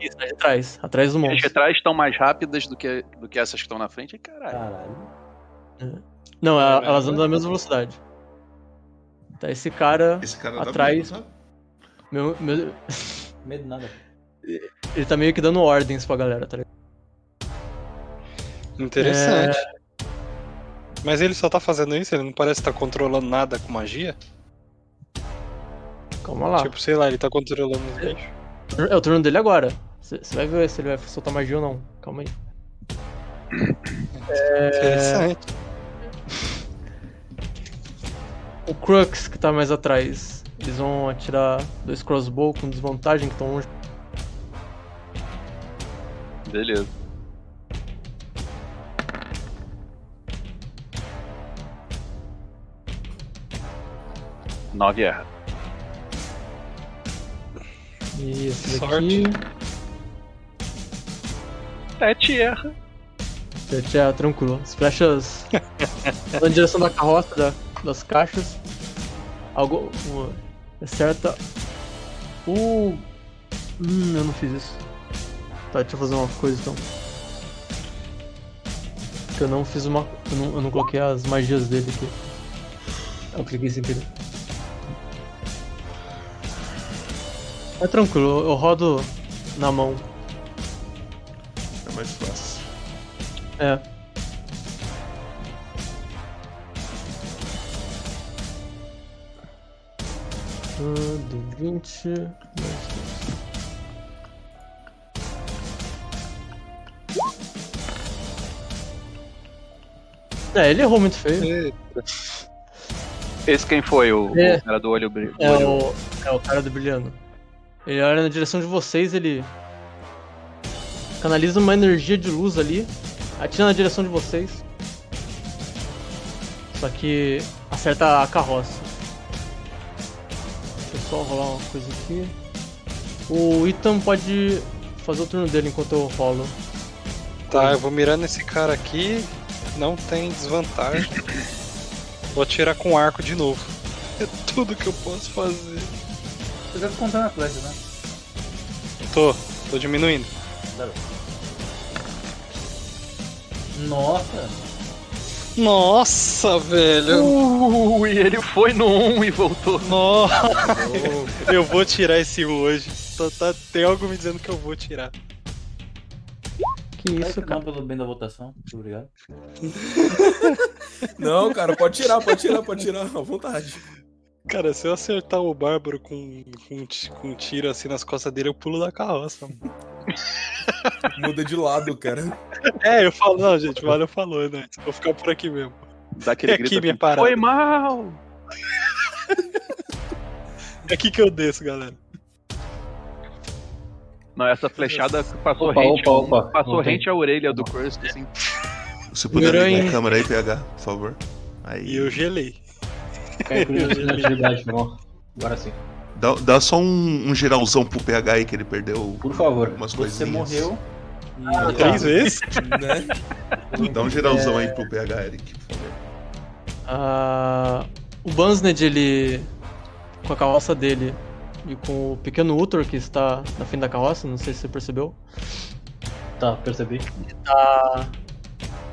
Isso, é de trás. Atrás do As monstro. de trás estão mais rápidas do que, do que essas que estão na frente. Ai, caralho. Caralho. Não, É, a- elas andam na mesma velocidade. Tá esse cara. Esse cara dá Atrás. medo, sabe? Meu, meu- Medo nada. ele tá meio que dando ordens pra galera, tá ligado? Interessante. É. Mas ele só tá fazendo isso? Ele não parece estar controlando nada com magia? Calma lá. Tipo, sei lá, ele tá controlando os bichos. É o turno dele agora. Você vai ver se ele vai soltar magia ou não. Calma aí. É. Interessante. O Crux, que tá mais atrás, eles vão atirar dois crossbow com desvantagem que estão longe. Beleza. Nove erra. E esse Sorte. daqui. Sete erra. Sete é tranquilo. As flechas na direção da carroça, da- das caixas. Algo. uma- Acerta. O. Hum, eu não fiz isso. Tá, deixa eu fazer uma coisa então. Que eu não fiz uma. Eu não, eu não coloquei as magias dele aqui. Eu cliquei sem querer. É tranquilo, eu rodo na mão. É mais fácil. É. Do 20. mais. É, ele errou muito feio. Esse quem foi? O, É. o cara do olho brilho. É o, é o cara do brilhando. Ele olha na direção de vocês, ele canaliza uma energia de luz ali, atira na direção de vocês. Só que acerta a carroça. Só rolar uma coisa aqui. O Ethan pode fazer o turno dele enquanto eu rolo. Tá, eu vou mirar nesse cara aqui. Não tem desvantagem. Vou atirar com arco de novo. É tudo que eu posso fazer. Você deve contar na flecha, né? Tô, tô diminuindo. Nossa! Nossa, velho. Uh, e ele foi no 1 e voltou. Nossa. eu vou tirar esse hoje. Tá- tá- tem algo me dizendo que eu vou tirar. Que isso, cara? pelo bem da votação. Muito obrigado. Não, cara, pode tirar, pode tirar, pode tirar, à vontade. Cara, se eu acertar o Bárbaro com, com, com um tiro assim nas costas dele, eu pulo da carroça. mano. Muda de lado, cara. É, eu falo, não, gente, valeu, falou, né? Vou ficar por aqui mesmo. Dá aquele É grito aqui minha parada. Foi mal! É aqui que eu desço, galera. Não, essa flechada passou Opa, rente, opa, opa. passou Voltei. rente à orelha do Crust, assim. Se puder ligar a câmera aí, PH, por favor. Aí. E eu gelei. Cai com atividade, não. Agora sim. Dá, dá só um, um geralzão pro PH aí que ele perdeu Por favor. umas Você coisinhas. morreu. E Ah, Três vezes? Né? Dá um geralzão aí pro PH, Eric, por favor. Ah, o Bansned, ele. com a carroça dele e com o pequeno Utor que está na frente da carroça, não sei se você percebeu, Tá, percebi. tá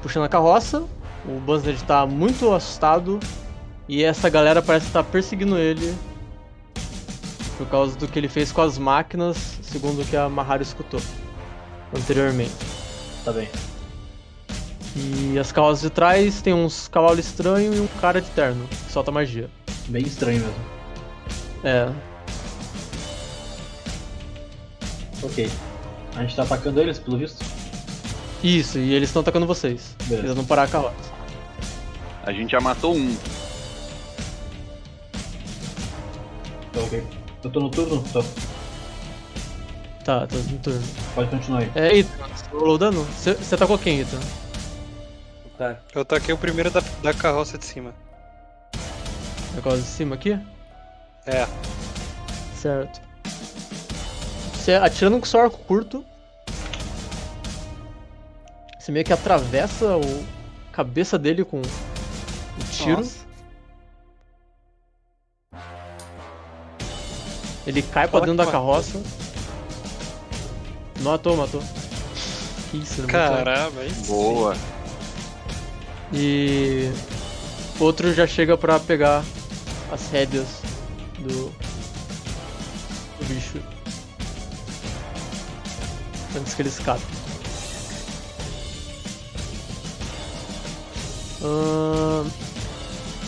puxando a carroça. O Bansned tá muito assustado e essa galera parece estar perseguindo ele por causa do que ele fez com as máquinas, segundo o que a Mahara escutou anteriormente. Tá bem. E as carroças de trás tem uns cavalos estranhos e um cara de terno que solta magia. Bem estranho mesmo. É, Ok. A gente tá atacando eles, pelo visto? Isso, e eles estão atacando vocês. Beleza. Eles não parar a carroça. A gente já matou um. Tá ok. Eu tô no turno? Tô. Tá, tá no turno. Pode continuar aí. É, Ethan, você rolou o dano? Você atacou quem, Ethan? o cara. Eu taquei o primeiro da, da carroça de cima. Na carroça de cima aqui? É. Certo. Você atirando com seu arco curto. Você meio que atravessa o a cabeça dele com o tiro. Nossa. Ele cai pra dentro da carroça. Matou, matou. Que isso, ele matou. Caramba, hein? Boa. E outro já chega pra pegar as rédeas do, do bicho. Antes que ele escape. Ahn,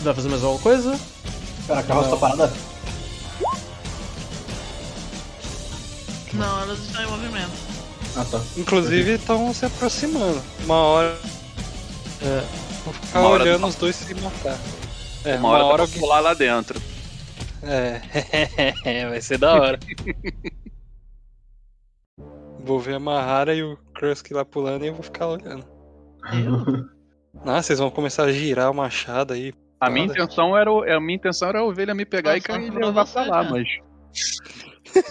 vai fazer mais alguma coisa? Cara, a carroça tá parada. Não, elas estão em movimento. Ah, tá. Inclusive estão se aproximando. Uma hora. É, Vou ficar Uma hora olhando do- os dois se matar. É, uma hora, pra alguém- pular lá dentro. É, vai ser da hora. vou ver a Mahara e o Krusk lá pulando e eu vou ficar olhando. Ah, vocês vão começar a girar o machado aí. A minha intenção era, o- a minha intenção era a ovelha me pegar e Nossa, cair e levar pra lá, mas.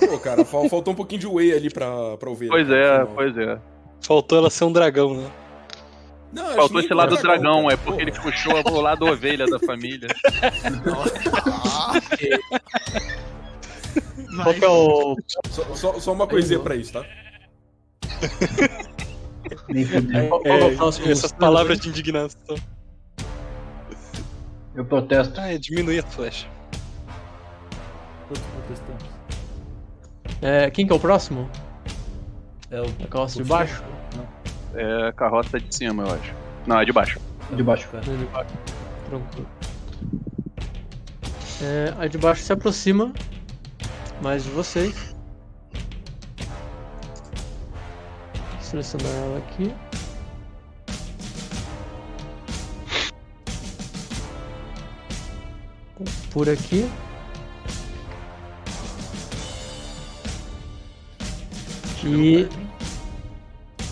Pô, cara, fal- faltou um pouquinho de whey ali pra, pra ovelha. Pois é, pois é. Faltou ela ser um dragão, né? Não, Faltou esse lado pro dragão, cara, é porque ele puxou pro lado ovelha da família. qual que é o. Só, só- só uma coisinha pra isso, tá? É o próximo? essas palavras de indignação. Eu protesto. Ah, é diminuir a flecha. Todos protestantes. É, quem que é o próximo? É o. A carroça de baixo? Não, É a carroça de cima, eu acho. Não, é de baixo. De baixo. cara. De baixo. Tranquilo. É, a de baixo se aproxima mais de vocês. Selecionar ela aqui. Por aqui. E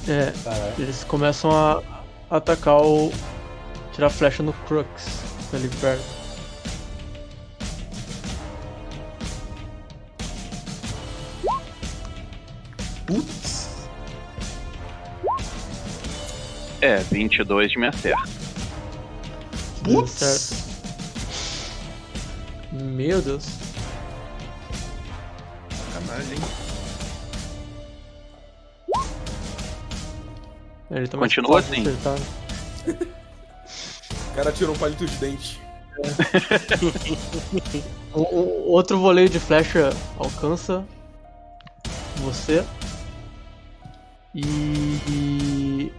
é, Caralho. eles começam a atacar o. tirar flecha no Crux ali perto. Putz. É, 22 me acerta. Putz. Meu Deus. Sacanagem, hein? Ele tá Continua assim? acertar. O cara tirou um palito de dente. O, o- outro voleio de flecha alcança você. E, e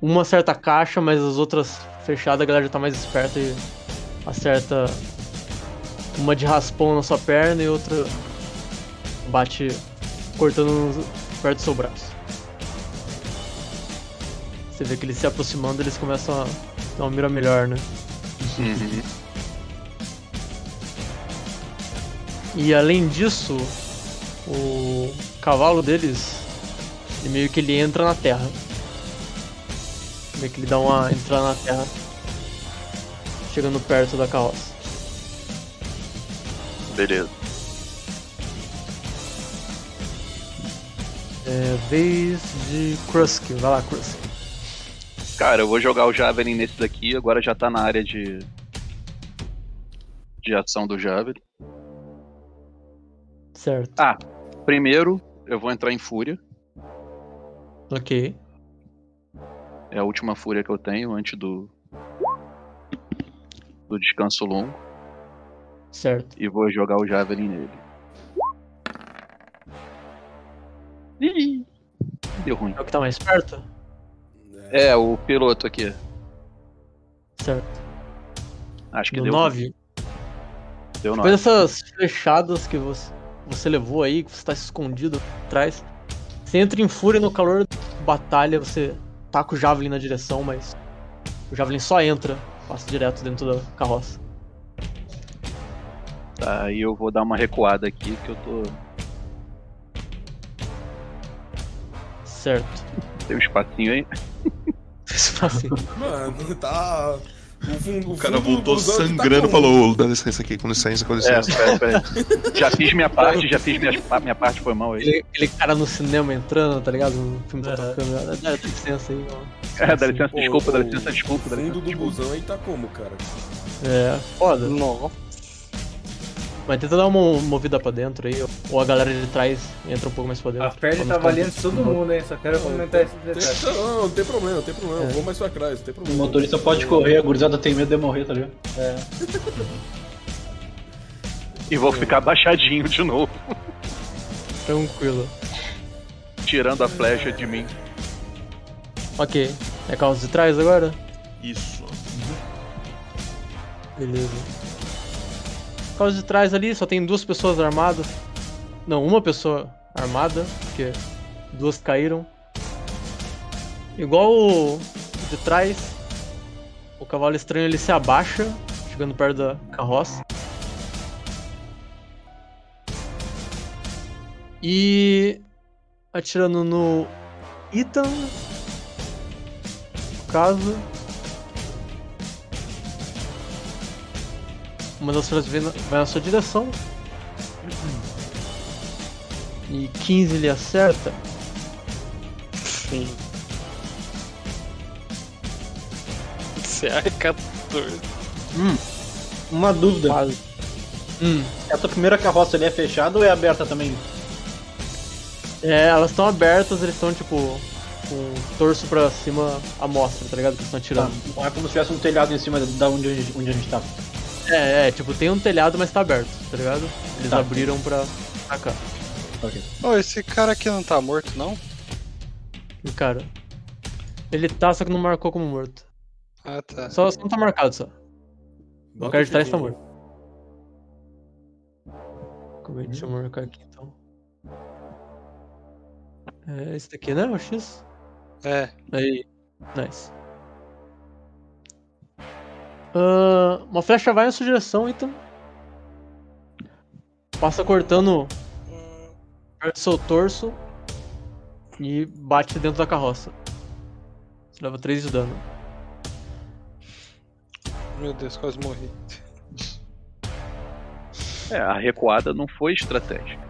uma acerta a caixa, mas as outras fechadas a galera já tá mais esperta e acerta uma de raspão na sua perna e outra bate cortando perto do seu braço. Você vê que eles se aproximando, eles começam a ter uma mira melhor, né? Uhum. E além disso, o cavalo deles, ele meio que ele entra na terra. Meio que ele dá uma entrada na terra, chegando perto da carroça. Beleza. É vez de Krusk, vai lá Krusk. Cara, eu vou jogar o Javelin nesse daqui, agora já tá na área de. de ação do Javelin. Certo, Ah, primeiro eu vou entrar em Fúria. ok. É a última Fúria que eu tenho antes do. do descanso longo. Certo. E vou jogar o Javelin nele. Ih, deu ruim. É o que tá mais perto? É, o piloto aqui. Certo. Acho que No deu 9. Deu Depois 9. dessas fechadas que você, você levou aí, que você tá escondido atrás, você entra em fúria no calor da batalha, você taca o Javelin na direção, mas o Javelin só entra, passa direto dentro da carroça. Tá, aí eu vou dar uma recuada aqui que eu tô. Certo. Tem um espacinho aí. Assim, Mano, tá. O, fundo, O cara voltou tá sangrando e como? falou: "Ô, dá licença aqui, com licença, com É, licença. pera, pera. Já fiz minha parte, já fiz minha, minha parte, foi mal aí. aquele, aquele cara no cinema entrando, tá ligado? No filme tá tocando. Dá dá licença aí, ó. É, dá licença, Pô, desculpa, dá o licença, desculpa, dá fundo licença, do busão aí tá como, cara? É, foda. Nossa. Mas tenta dar uma movida pra dentro aí, ou a galera de trás entra um pouco mais pra dentro. A não tá valendo de todo mundo, hein? Só quero comentar esse Tem- detalhe. Não, não, não tem problema, não tem problema. É. Eu vou mais pra trás, não tem O problema. motorista pode correr, a gurizada tem medo de morrer, tá ligado? E vou ficar baixadinho de novo, Tranquilo. tirando a flecha de mim. Ok. É carro de trás agora? Isso. Beleza. Carro de trás ali só tem duas pessoas armadas. Não, uma pessoa armada, porque duas caíram. Igual o de trás, o cavalo estranho ele se abaixa, chegando perto da carroça. E atirando no Ethan. No caso. Uma das flechas vai na sua direção. E 15 ele acerta. Sim. CR14. Uma dúvida. Quase. Hum. Essa primeira carroça ali é fechada ou é aberta também? É, elas estão abertas, eles estão tipo com o torso pra cima à mostra, tá ligado? Que eles estão Tá. atirando. Não é como se tivesse um telhado em cima da onde, a gente- onde a gente tá. É, é, tipo, tem um telhado, mas tá aberto, tá ligado? Eles Tá. abriram pra atacar. Ô, esse cara aqui não tá morto, não? Cara. Ele tá, só que não marcou como morto. Ah, tá. Só, só não tá marcado só. O Bota cara de trás tá morto. Como é que deixa eu marcar aqui então? É esse daqui, né? O X? É. Aí. Nice. Ah, uma flecha vai na sua direção, então. Passa cortando perto do seu torso e bate dentro da carroça. Você leva 3 de dano. Meu Deus, quase morri. É, a recuada não foi estratégica.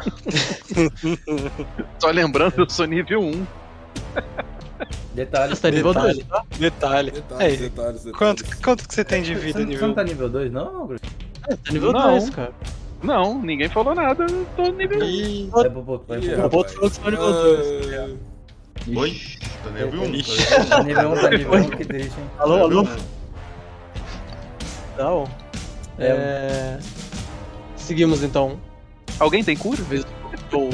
Só lembrando, eu sou nível 1. Detalhe. Você tá nível detalhe. 2, tá? Detalhe. Detalhes, Aí, detalhes, detalhes. Quanto, quanto que você tem de Você vida não- Você nível? não tá nível 2, não, Bruno? É, tá nível Não. 2, cara. Não, ninguém falou nada, eu tô nível 1. Ih, Vai pro outro, vai Ih, pro O outro. outro falou que você tá nível 2. Ah, Oi? Tá nível 1. Ixi. Tá nível 1, tá nível 1, que triste, hein? Alô, alô? Tá Tá bom. É... Seguimos então. Alguém tem cura? Vez do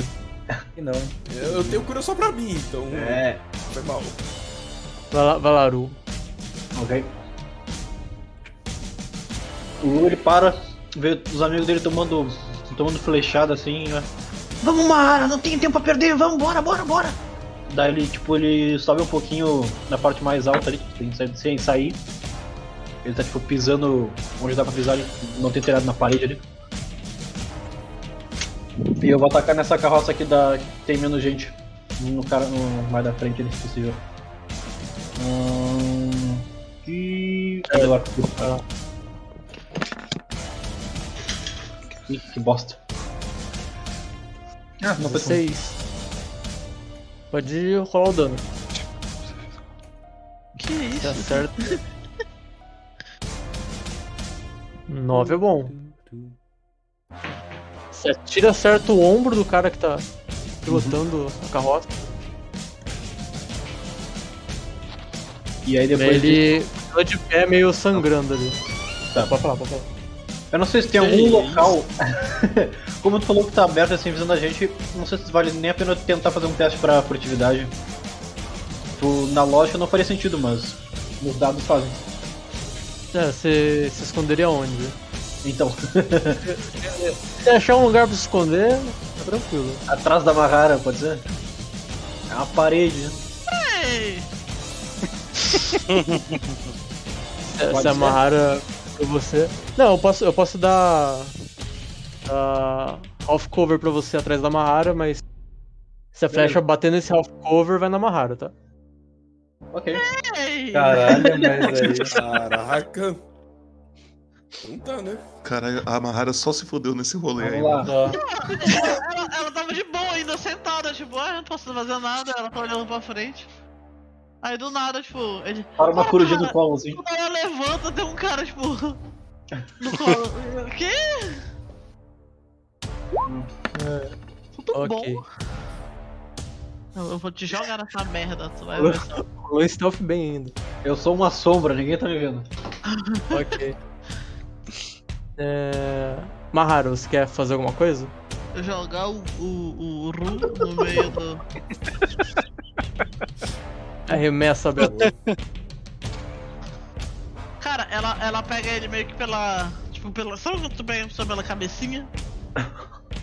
Que não, hein? Eu tenho cura só pra mim, então. É. Foi mal. Vala- Valaru. Ok. O Lu ele para, vê os amigos dele tomando. tomando flechada assim, né? Vamos, Mara, não tem tempo pra perder, vamos, bora, bora, bora! Daí ele, tipo, ele sobe um pouquinho na parte mais alta ali, sem, sa- sem sair. Ele tá, tipo, pisando onde dá pra pisar, ele não tem telhado na parede ali. E eu vou atacar nessa carroça aqui da. que tem menos gente. No cara no mais da frente ali, se possível. Hum. Que. Cadê lá. Ih, que bosta. Ah, não foi tão- 16. Pode rolar o dano. Que isso? Se acerta. 9 é bom. Você atira, acerta o ombro do cara que tá pilotando a carroça. E aí depois. ele fica de pé meio sangrando ali. Tá. Pode falar, pode falar. Eu não sei se tem algum local. Como tu falou que tá aberto assim visando a gente, não sei se vale nem a pena tentar fazer um teste pra furtividade. Tu, na lógica não faria sentido, mas nos dados fazem. É, você se esconderia onde? Então, Se achar um lugar pra se esconder, tá tranquilo. atrás da Mahara, pode ser? É uma parede, né? Ei, Se, se ser. amarrar pra você. Não, eu posso, eu posso dar. half cover pra você atrás da Mahara, mas. Se a flecha bater nesse half cover, vai na Mahara, tá? Ok. ei. Caralho, mas aí. Caraca. Não tá, né? Cara, a Mahara só se fodeu nesse rolê aí. Lá. Ó, Ela, ela tava de boa ainda, sentada, tipo, ah, não posso fazer nada, ela tá olhando pra frente. Aí do nada, tipo, ele. Para uma "Ah, corujinha cara", no colo, assim. Quando ela levanta, tem um cara, tipo. No colo. O quê? Tudo Ok. bom. Eu vou te jogar nessa merda, tu vai ver. Rolou stealth bem ainda. Eu sou uma sombra, ninguém tá me vendo. Ok. É... Maharu, você quer fazer alguma coisa? Jogar o, o, o Ru no meio do. Arremessa a Bela. Cara, ela, ela pega ele meio que pela. Tipo, pela. Sabe quando tu pega pessoa pela cabecinha?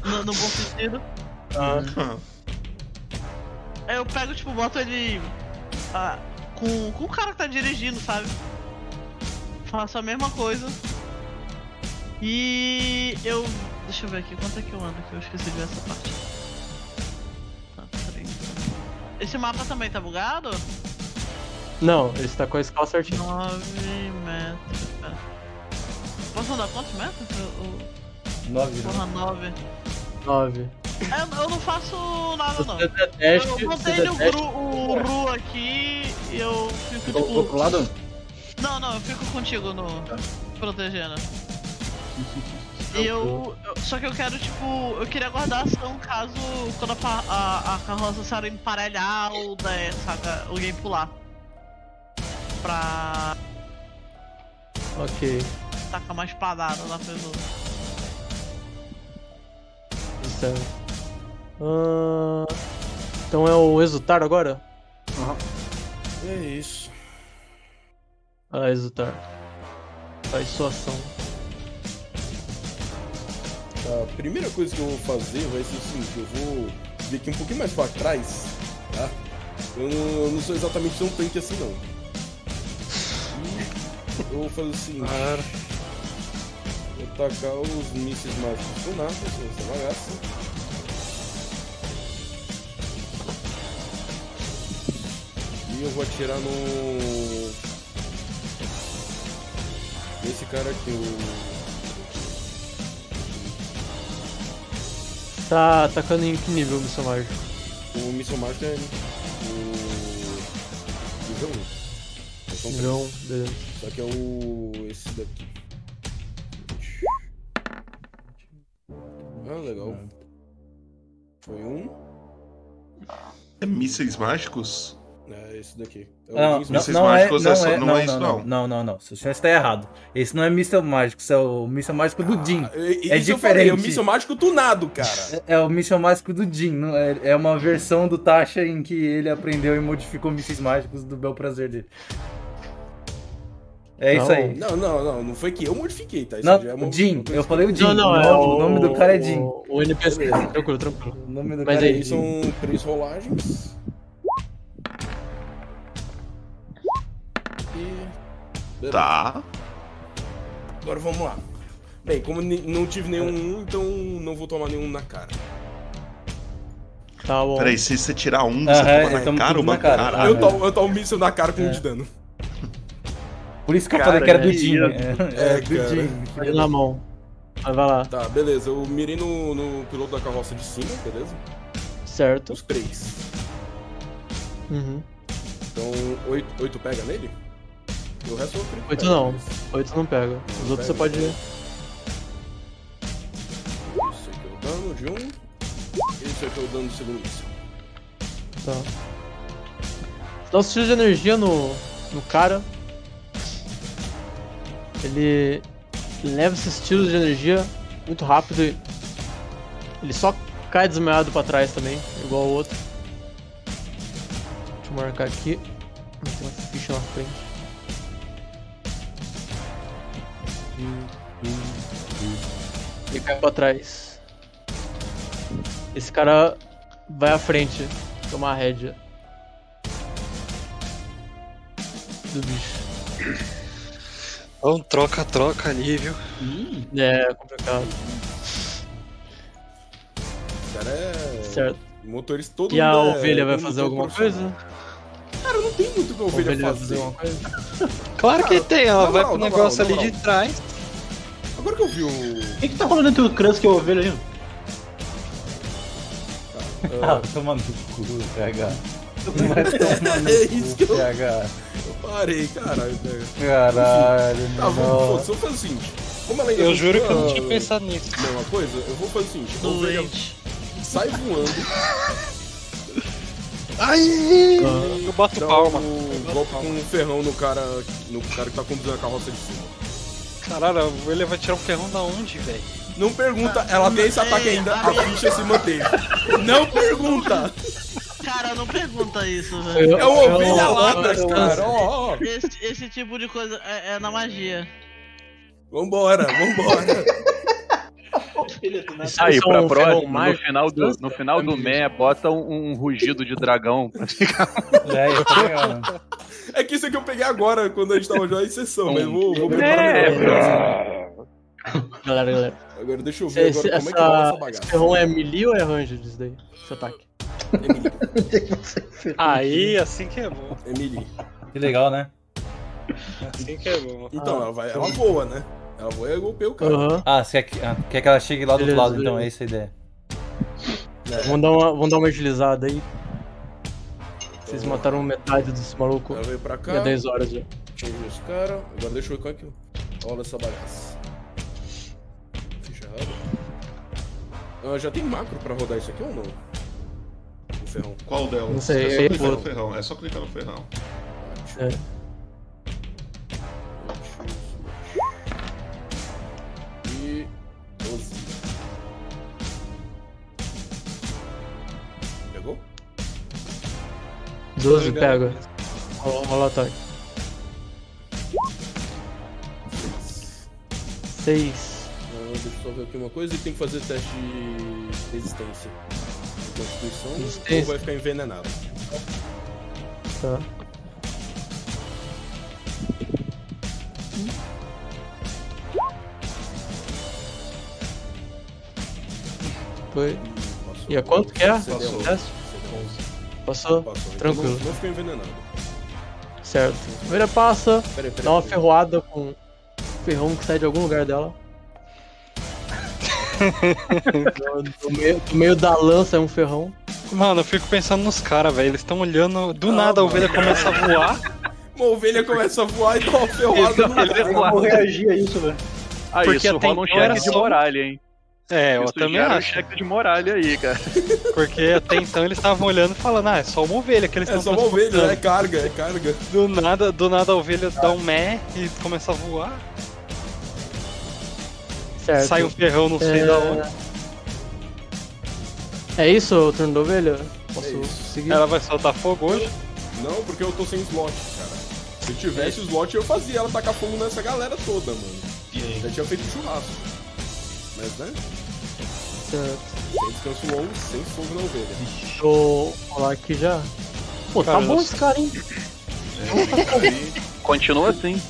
No, no bom sentido. Aí eu pego, tipo, boto ele. ah, com, com o cara que tá dirigindo, sabe? Faço a mesma coisa. E eu. Deixa eu ver aqui, quanto é que eu ando aqui? Eu esqueci de ver essa parte. Tá, peraí. Esse mapa também tá bugado? Não, ele está com a escala certinha. 9 metros. Pera. Posso andar quantos metros? Eu, eu... Nove. Porra, 9. 9. É, eu não faço nada não. Você der teste, Eu você botei der o, teste. Gru, o Ru aqui e eu fico Vou, vou pro tipo. lado? Não, não, eu fico contigo no. protegendo. E eu, eu- Só que eu quero, tipo. Eu queria guardar ação caso quando a, a, a carroça se emparelhar ou der, saca? Alguém pular. Pra Ok, tacar uma espadada na pessoa. certo. Ah, Então é o exultar agora? É isso. Ah, exultar. Faz sua ação. A primeira coisa que eu vou fazer vai ser o seguinte, eu vou vir aqui um pouquinho mais pra trás, tá? Eu não, eu não sou exatamente tão tanque assim não. E eu vou fazer o seguinte. Vou tacar os mísseis do nada, essa bagaça. E eu vou atirar no. Nesse cara aqui, o. Tá atacando em que nível, missão mágico? O míssil mágico é o. Nível 1. São três. Nível 1, beleza. Só que é o. esse daqui. Ah, legal. Foi um. É mísseis mágicos? É esse daqui. É Não, não, não é, mágicos não é só- é, não não, é isso, não, não. não, não, não. O senhor está errado. Esse não é míssil mágico, esse é o míssil mágico do Jin. E- É isso eu falei, é o diferente. míssil mágico tunado, cara. É o míssil mágico do Jin. não É, é uma versão do Tasha em que ele aprendeu e modificou mísseis mágicos do bel prazer dele. É isso Não. aí. Não, não, não, não foi que eu modifiquei, tá? Isso Não, já é uma- coisa Eu falei o Jin. Não, não, o, é nome, o... o nome do cara é Jin. O, o NPC. Tranquilo, tranquilo. O nome do Mas cara aí, é Aí Jin. são três rolagens. Beleza. Tá. Agora vamos lá. Bem, como não tive nenhum, então não vou tomar nenhum na cara. Tá bom. Peraí, se você tirar um, Aham, você eu toma na cara o na cara. caralho. eu, tomo, eu tomo um míssil na cara com um É. de dano. Por isso que eu Cara, falei que era do é Jin. isso. É, é É, do cara. Pode na mão. Mas vai lá. Tá, beleza. Eu mirei no, no piloto da carroça de cima, beleza? Certo. Os três. Uhum. Então, oito, oito pega nele? E o resto eu. Oito não. Oito não pega. Os outros você pode. Esse aqui é o dano de um. Esse aqui é o dano do segundo míssil. Tá. Dá um tiro de energia no, no cara. Ele leva esses tiros de energia muito rápido e ele só cai desmaiado pra trás também, igual o outro. Deixa eu marcar aqui. Tem uma ficha na frente. Ele cai pra trás. Esse cara vai à frente tomar a rédea do bicho. Então troca-troca ali, viu? É complicado. O cara é. Certo. Motorista todo E a é ovelha vai fazer alguma coisa? Cara, não tem muito que a ovelha, ovelha vai fazer alguma coisa? Claro que tem, ela vai pro negócio ali de trás. Agora que eu vi o. O que, que tá rolando entre o Crans e a ovelha aí? Ah, toma no cu, PH. Vai tomar no É isso que eu- PH. Eu parei, caralho. velho. Caralho, Tá, vamos, não. foda-se, vamos fazer o seguinte. Como ela ainda Eu juro que eu não tinha pensado nisso. Mesma coisa, eu vou fazer o seguinte: Doente. sai voando, Eu boto dá palma. um golpe com um ferrão no cara, no cara que tá conduzindo a carroça de cima. Caralho, ovelha vai tirar um ferrão da onde, velho? Não pergunta, ela tem esse ataque ainda, a ficha se manteve. Não pergunta! Cara, não pergunta isso, velho. Eu- É uma eu- ovelha eu- eu- cara. Esse, esse tipo de coisa é, é na magia. Vambora, vambora. Isso Aí, pra um próxima, no final do, no final do Mé, bota um, um rugido de dragão pra ficar. É, isso é? É que isso aqui eu peguei agora, quando a gente tava jogando em sessão, mas vou, vou preparar É, melhor. Galera, galera. Agora deixa eu ver Esse, agora como é que rola essa essa, esse bagaça. ferrão é melee ou é ranged isso daí? Esse ataque. Aí, assim que é bom. Emily. Que legal, né? Assim que é bom. Então, ela, vai, ela voa, né? Ela voa e golpeia o cara. Aham. Ah, você quer, que- ah, quer que ela chegue lá do outro lado, então, é essa a ideia. Vamos dar uma, vamos dar uma agilizada aí. Vocês mataram metade desse maluco. Ela veio pra E cá. é 10 horas já. Change os caras. Agora deixa eu ver como é que rola essa bagaça. Ficha errada. Ah, já tem macro pra rodar isso aqui ou não? O ferrão. Qual delas? Não sei, é só aí clicar no ferrão. É só clicar no ferrão. É. 12. Pegou? 12 pega. Rola o ataque. 6. Ah, deixa eu só ver aqui uma coisa. Ele tem que fazer teste de resistência. Constituição Resistência. ou vai ficar envenenado. Tá. Foi. Passou. E a quanto que é? CD11. Passou. Teste? CD11. Passou? Passou. Então Tranquilo. Não, não ficou envenenado. Certo. Primeira passa, Peraí, peraí. dá uma peraí. ferroada com um ferrão que sai de algum lugar dela. do, meio, do meio da lança é um ferrão. Mano, eu fico pensando nos caras, velho. Eles estão olhando. Do nada a ovelha começa a voar. Uma ovelha começa a voar e dá uma ferroada no Ele cara. Eu vou reagir a isso, velho. Ah, Porque isso rola um cheque de só- moralha, hein? É, eu também um acho. cheque de moralha aí, cara. Porque até então eles estavam olhando e falando, ah, é só uma ovelha que eles É estão só uma ovelha, é carga, é carga. Do nada, do nada a ovelha dá um mé e começa a voar. Certo. Sai um ferrão, não sei É. da onde. É isso o turno da ovelha? Posso É seguir? Ela vai soltar fogo hoje. Não, porque eu tô sem slot, cara. Se eu tivesse slot, eu fazia ela tacar fogo nessa galera toda, mano. Já tinha feito churrasco. Mas, né? Certo. Sem descanso longo, sem fogo na ovelha. Deixa eu rolar aqui já. Pô, tá Cara, bom eu- esse cara, hein? Continua assim.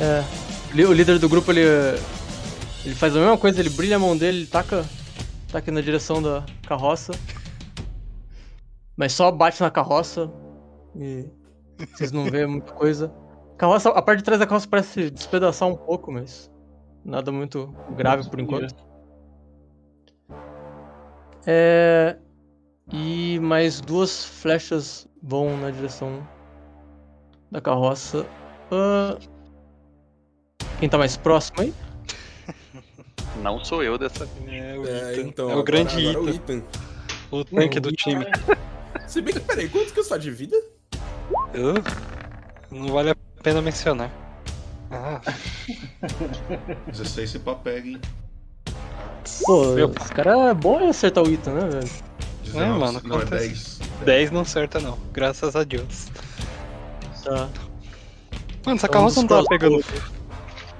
É. O líder do grupo, ele. Ele faz a mesma coisa, ele brilha a mão dele, ele taca. Taca na direção da carroça. Mas só bate na carroça. E. Vocês não veem muita coisa. Carroça, a parte de trás da carroça parece despedaçar um pouco, mas. Nada muito grave por enquanto. É. E mais duas flechas vão na direção da carroça. Ah, Quem tá mais próximo aí? Não sou eu dessa vez. É o, É, então. é o agora- grande agora é o tanque do time. Se bem que, peraí, quanto que eu sou de vida? Uh, não vale a pena mencionar. Ah, 16 se papega, hein? Pô, Meu esse cara é bom em acertar o Ita, né, velho? 19, mano, não, é quantas- 10. 10 não acerta não, graças a Deus. Tá. Mano, essa É um carroça não tava pegando crossbows.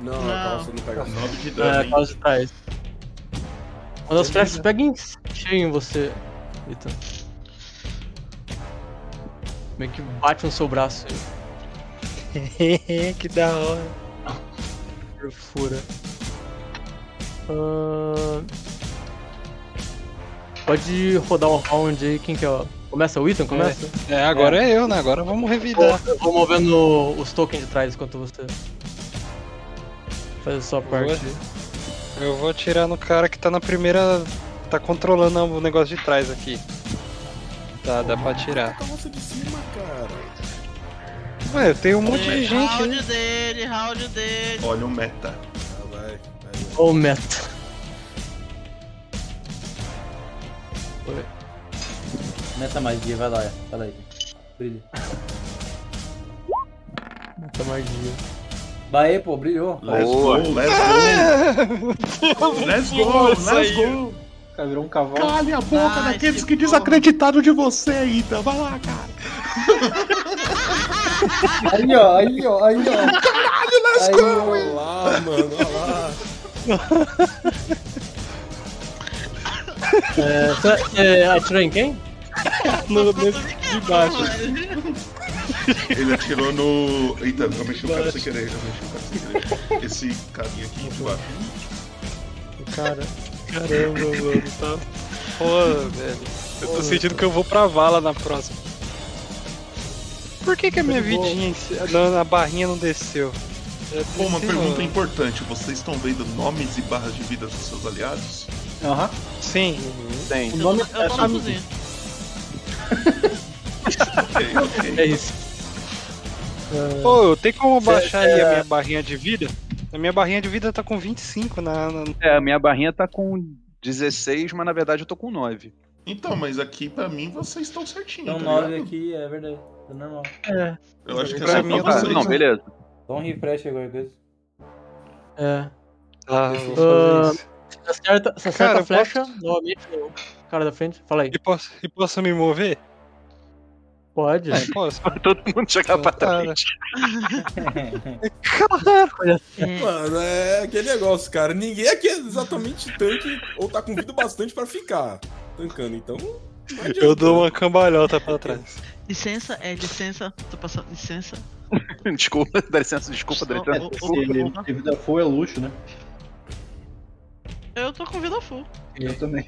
Não, Não. a calça não pega. 9 de É, dano, hein? quase de trás. Uma das flechas pega em cheio em você, Ita. Meio que bate no seu braço e que da hora. Perfura. Ah, Pode rodar um round aí, quem que é? Começa o Ethan? Começa? É, agora é. eu, né? Agora vamos revidar. Eu vou movendo os tokens de trás enquanto você faz a sua parte. Eu vou atirar no cara que tá na primeira. tá controlando o negócio de trás aqui. Tá, dá pra atirar. Calça de cima, cara. Ué, tem um monte de gente. round né? dele, round dele. Olha o meta. Ah, vai. Ô, meta. Meta magia, vai lá, vai lá aí. Brilha. Meta magia. Vai pô, brilhou. Let's Boa. go, let's go. let's go, let's go. O cara virou um cavalo. Cale a boca Ai, daqueles que que desacreditaram de você ainda. Vai lá, cara. Aí, ó, aí, ó, aí, ó. Caralho, let's aí, go, Olha lá, mano, olha lá. É, você, você atirou em quem? No, nesse de baixo. Ele atirou no. Eita, eu mexi o cara sem querer. Eu mexi o cara sem querer. Esse carinha aqui de baixo. Cara. Caramba, mano, tá foda, velho. Eu tô sentindo que eu vou pra vala na próxima. Por que, que a minha vidinha na, na barrinha não desceu? É, Pô, uma pergunta ó. importante. Vocês estão vendo nomes e barras de vida dos seus aliados? Aham. Sim. Tem. O nome Eu tô na cozinha. Ok, ok. É isso. Pô, tem como baixar cê- aí a minha barrinha de vida? A minha barrinha de vida tá com 25 na. na... É, a minha barrinha tá com 16, mas na verdade eu tô com 9. Então, mas aqui pra mim vocês estão certinho. Então tá 9 ligado? aqui, é verdade. É normal. É. Eu acho que é só mim, pra tô- vocês. não, beleza. Só um refresh agora, coisa. É. Ah, eu eu vou fazer Ah, isso. Acerta, acerta Cara, a flecha novamente no cara da frente. Fala aí. E posso, e posso me mover? Pode. É, posso. Pra todo mundo chegar pra Cara. trás. Mano, é aquele negócio, cara. Ninguém aqui é exatamente tanque ou tá com vida bastante pra ficar tancando, então. Eu dou uma cambalhota pra trás. Licença, é licença. Tô passando licença. Desculpa, dá licença, desculpa, dá licença. se vida full é luxo, né? Eu tô com vida full. Eu também.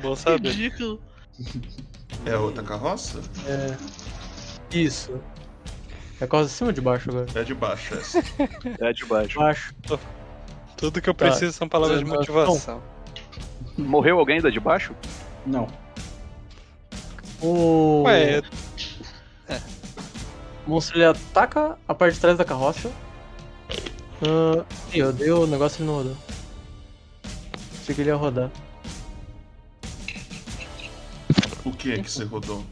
Bom saber. Ridículo. É a outra carroça? Isso. É quase cima ou de baixo agora? É de baixo essa. É de baixo. Baixo. Tudo que eu Tá. preciso são palavras de Não, motivação. Morreu alguém da de baixo? Não. O Ué, o monstro ele ataca a parte de trás da carroça. Ih, eu dei o negócio e ele não rodou. Achei que ele ia rodar. O que é que você rodou?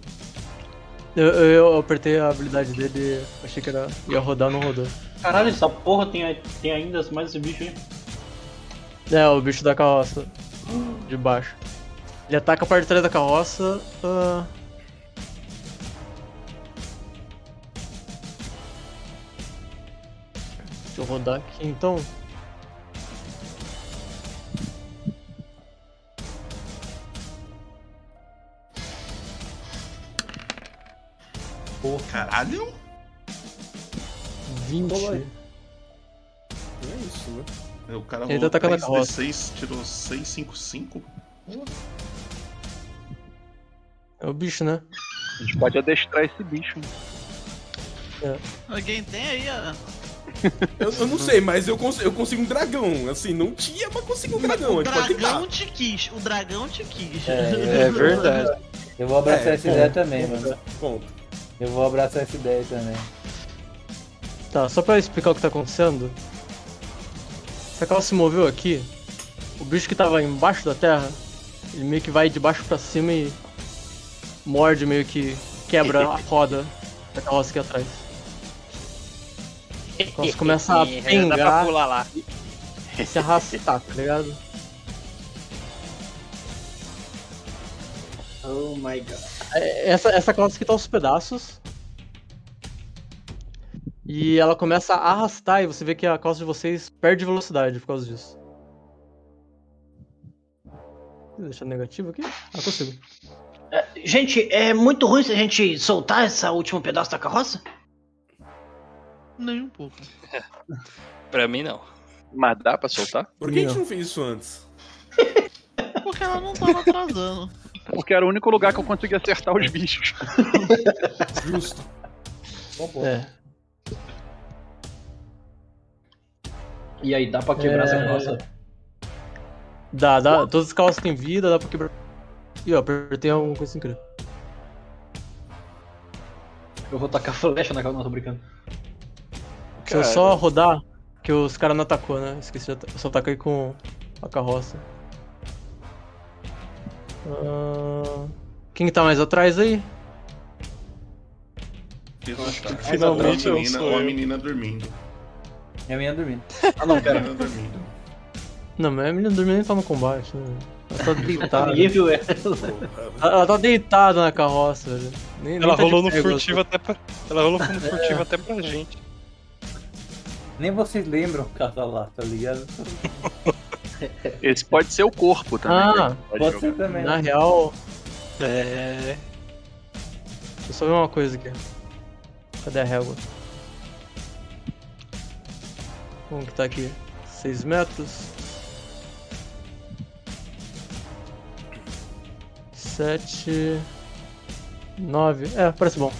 Eu, eu, eu apertei a habilidade dele e achei que era, ia rodar, não rodou. Caralho, essa porra tem, tem ainda mais esse bicho aí. É, o bicho da carroça. De baixo. Ele ataca a parte de trás da carroça. ah. Deixa eu rodar aqui então. Caralho? 20. É isso, né? O cara Ele rolou tá atacando a carroça. 3d6, tirou 655. É o bicho, né? A gente pode adestrar esse bicho. Alguém tem aí, ó. Eu, eu não sei, mas eu, cons eu consigo um dragão. Assim, não tinha, mas consigo um dragão. O A gente pode tentar. dragão te quis. O dragão te quis. é verdade. Eu vou abraçar É, essa ideia também, mano. Ponto. Eu vou abraçar essa ideia também. Tá, só pra explicar o que tá acontecendo. Se a carroça se moveu aqui, o bicho que tava embaixo da terra, ele meio que vai de baixo pra cima e morde, meio que quebra a roda da carroça aqui atrás. A carroça começa a lá. e se arrastar, tá ligado? Oh my god. É, Essa, essa carroça aqui tá aos pedaços. E ela começa a arrastar e você vê que a carroça de vocês perde velocidade por causa disso. Vou deixar negativo aqui? Ah, consigo. Gente, é muito ruim se a gente soltar esse último pedaço da carroça? Nem um pouco. Pra mim, não. Mas dá pra soltar? Por que a gente não fez isso antes? Porque ela não tava atrasando. Porque era o único lugar que eu consegui acertar os bichos. Justo. É. E aí, dá pra quebrar essa É. carroça? Dá, dá. Todas as carroças têm vida, dá pra quebrar. Ih, ó, apertei alguma coisa sem querer. Eu vou tacar flecha na carroça, não tô brincando. Se eu só rodar Que os caras não atacou, né? Esqueci de atacar. Eu só ataquei com a carroça. Ah, Quem que tá mais atrás aí? Finalmente ou eu a menina, sou ou a eu. menina dormindo. É a minha dormindo. Ah, não, A pera. menina dormindo. Não, mas a menina dormindo nem tá no combate, né? Ela tá deitada. Ninguém viu ela. Ela tá deitada na carroça, velho. Nem, nem Ela tá de rolou no pé, igual furtivo até pra. Ela rolou no furtivo até pra gente. Nem vocês lembram o cara lá, tá ligado? Esse pode ser o corpo também. Ah, né? Pode jogar. ser também. Na real, É. deixa eu só ver uma coisa aqui. Cadê a régua? Como que tá aqui? 6 metros. 7. 9. É, parece bom.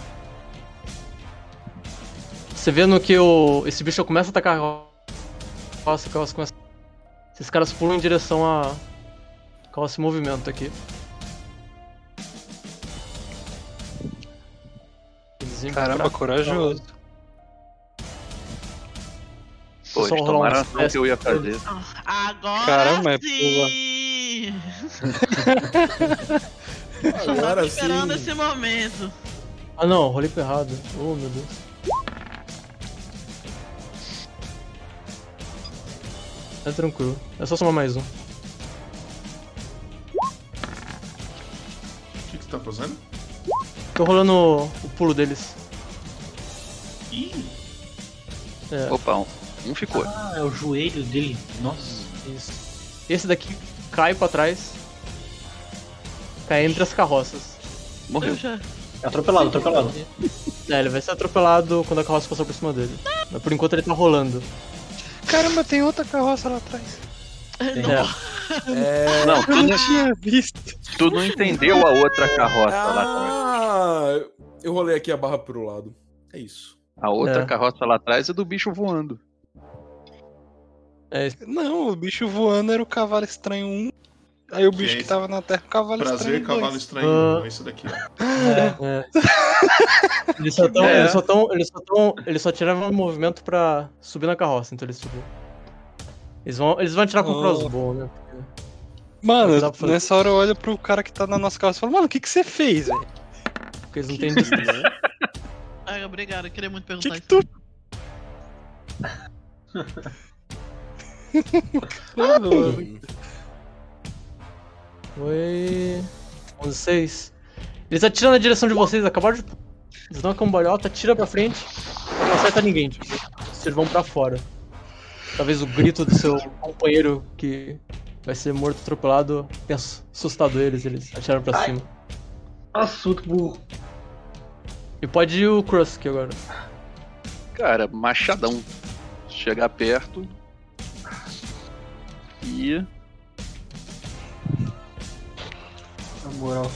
Você vendo que o, esse bicho começa a atacar a carroça, a carroça começa. Esses caras pulam em direção a. a carroça em movimento aqui. Caramba, corajoso. Pô, Só eles tomaram ação que eu ia fazer. Agora Caramba, é sim! Agora Tava sim. esperando esse momento. Ah não, rolei pro errado. Oh meu Deus. É tranquilo. É só somar mais um. O que, que você tá fazendo? Tô rolando o, o pulo deles. Ih, É, Opa, um, um ficou. Ah, é o joelho dele. Nossa. isso. Esse daqui cai pra trás. Cai entre as carroças. Morreu. Eu já. É atropelado, atropelado. É, ele vai ser atropelado quando a carroça passar por cima dele. Mas por enquanto ele tá rolando. Caramba, tem outra carroça lá atrás. É, Não, tu Eu não, não tinha visto. tu não entendeu a outra carroça lá atrás. Ah, eu rolei aqui a barra pro lado. É isso. A outra É. carroça lá atrás é do bicho voando. é, Não, o bicho voando era o cavalo estranho 1. Aí o bicho é que tava na terra, o cavalo prazer, estranho cavalo 2. estranho. Ah. É isso daqui, ó. é. Eles só tão, É. eles só tão, eles só tão, eles só tiravam o movimento pra subir na carroça, então eles subiram. Eles vão, eles vão atirar com o Oh. crossbow, né? Mano, nessa hora eu olho pro cara que tá na nossa carroça e falo, mano, o que que você fez, velho? Porque eles não têm distância. Ai, obrigado, eu queria muito Que perguntar que isso. tu... Mano, Foi. 11, 6. Eles atiram na direção de vocês, acabaram de. Eles dão uma cambalhota, atira pra frente, não acerta ninguém, tipo. Vocês vão pra fora. Talvez o grito do seu companheiro que vai ser morto atropelado tenha assustado eles, eles atiraram pra Ai. cima. Assunto burro. E pode ir o Krusk agora. Cara, machadão. Chegar perto. E. moral.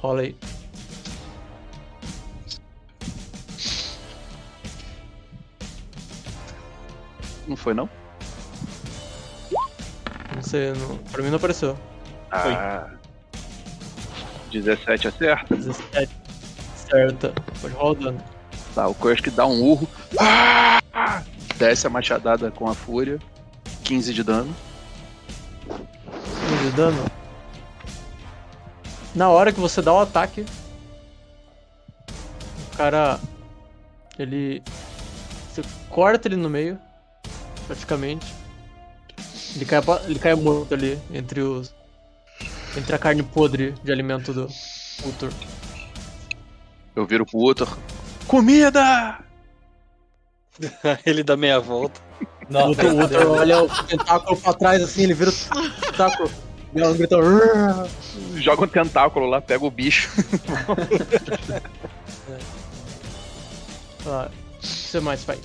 Rola aí. Não foi, não? Não sei, não... pra mim não apareceu. Ah. 17 acerta. 17. Certa. Pode rolar o dano. Tá, o Kursk dá um urro. Ah! Desce a machadada com a fúria. 15 de dano. 15 de dano. Na hora que você dá o ataque, o cara. Ele. Você corta ele no meio, praticamente. Ele cai, ele cai morto ali entre os. Entre a carne podre de alimento do Ultor. Eu viro pro Uthor. Comida! ele dá meia volta. O Nossa, Ultor, o Ultor olha o tentáculo pra trás assim, ele vira o tentáculo. Ela grita. "Rrr". Joga um tentáculo lá, pega o bicho. Ah, o que você mais faz?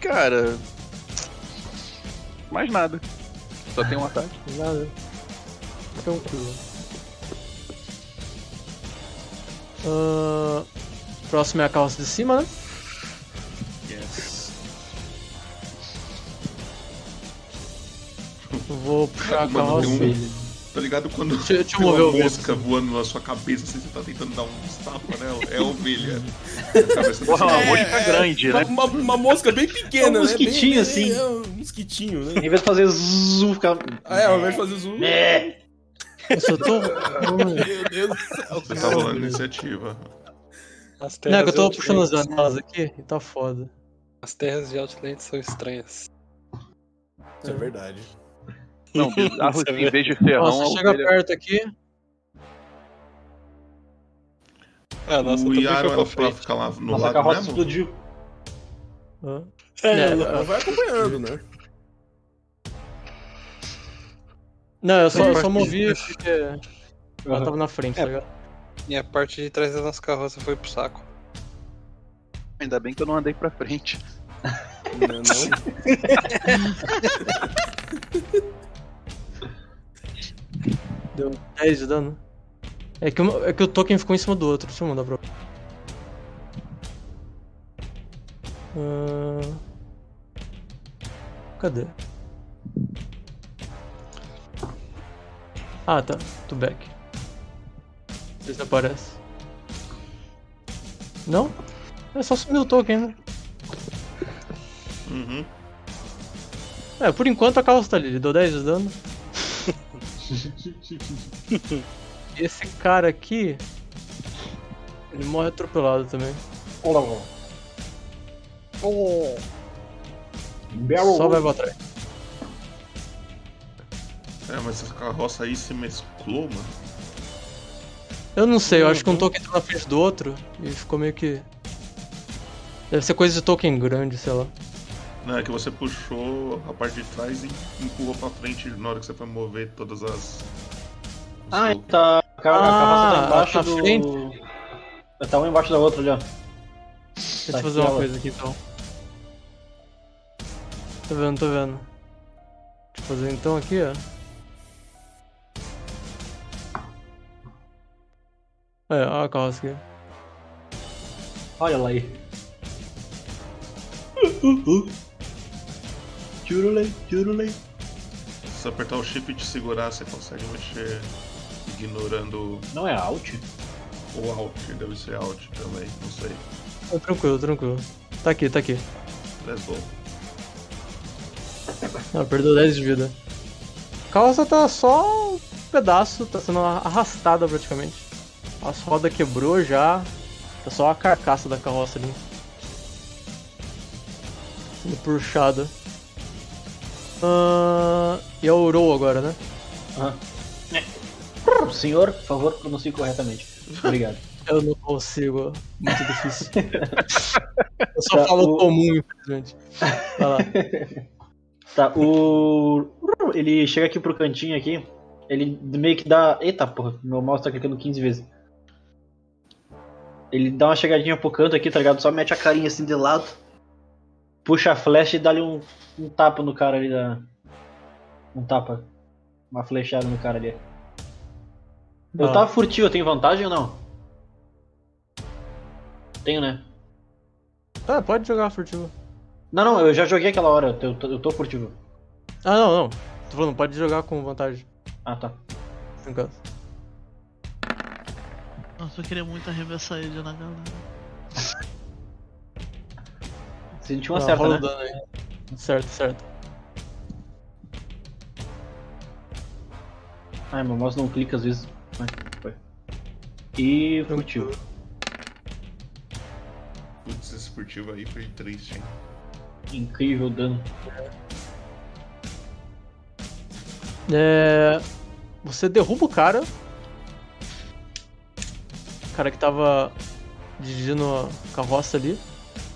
Cara. Mais nada. Só tem um ataque. Nada. Tranquilo. Ah, próximo é a carroça de cima, né? Vou puxar a Mano, um- Tá ligado quando Deixa- deixa tem mover uma mosca voando na sua cabeça, assim, você tá tentando dar uns tapas nela? É a ovelha. Porra, uma mosca grande, Uma, né? uma, uma mosca bem pequena, É um né? mosquitinho, Bem- assim. É um mosquitinho, né? Em vez de fazer zoom, ficar. Ah, é, ao invés de fazer zoom. É. Eu tô. Meu Deus do céu. Você tá rolando iniciativa. As Não, é que eu tô puxando as janelas aqui e tá foda. As terras de Outland são estranhas. Isso é verdade. Não, bizarro assim, em vez de ferrão, Nossa, a chega ovelha- perto aqui. Ah, nossa, o também Yaro era pra ficar lá no Nossa, a lado carroça mesmo? explodiu. Hã? É, É, ela vai acompanhando, né? Não, eu só, eu só movi porque ela Aham. tava na frente, É. tá ligado? E a parte de trás da nossa carroça foi pro saco. Ainda bem que eu não andei pra frente. Não, é não. Deu 10 de dano. É que, o- é que o token ficou em cima do outro, deixa eu mandar pra. Ah, Cadê? Ah, tá. To back. Vê se aparece. Não? É só sumir o token, né? Uhum. É, por enquanto a carroça tá ali, ele deu 10 de dano. Esse cara aqui. Ele morre atropelado também. Olha lá. Barrel Só vai pra trás. É, mas essa carroça aí se mesclou, mano. Eu não sei, eu acho que um token entrou na frente do outro e ficou meio que. Deve ser coisa de token grande, sei lá. Não, é que você puxou a parte de trás e empurrou pra frente na hora que você foi mover todas as. Ah, tá. A ca- a carroça tá Ah, embaixo tá do. frente? Tá uma embaixo da outra ali, ó. Deixa Tá eu fazer aqui uma ela. coisa aqui então. Tô vendo, tô vendo. Deixa eu fazer então aqui, ó. É, olha a carroça aqui. Olha lá aí. Churulei, churulei. Se você apertar o shift e te segurar, você consegue mexer ignorando Não é alt? o alt. Deve ser alt também, não sei. Tá tranquilo, tranquilo. Tá aqui, tá aqui. Let's go. Ah, perdeu 10 de vida. A carroça tá só um pedaço, tá sendo arrastada praticamente. As rodas quebrou já. Tá só a carcaça da carroça ali. Sendo puxada. Ah, e a Uro agora, né? Aham. Senhor, por favor, pronuncie corretamente. Obrigado. Eu não consigo, muito difícil. Eu só Tá, falo o- comum, infelizmente. Vai lá. Tá, o. Ele chega aqui pro cantinho aqui. Ele meio que dá. Eita porra, meu mouse tá clicando 15 vezes. Ele dá uma chegadinha pro canto aqui, tá ligado? Só mete a carinha assim de lado. Puxa a flecha e dá-lhe um, um tapa no cara ali da. Um tapa. Uma flechada no cara ali. Eu Ah. tava furtivo, eu tenho vantagem ou não? Tenho, né? Tá, pode jogar furtivo. Não, não, eu já joguei aquela hora, eu tô, eu tô furtivo. Ah, não, não. Tô falando, pode jogar com vantagem, Ah, tá. no caso. Nossa, eu queria muito arremessar ele na galera. Se a gente uma Ah, certa, né? o dano aí. Certo, certo. Ai, meu mouse não clica às vezes. Ai, foi. E furtivo. Putz, esse furtivo aí foi triste, hein? Incrível dano. É... Você derruba o cara. O cara que tava dirigindo a carroça ali.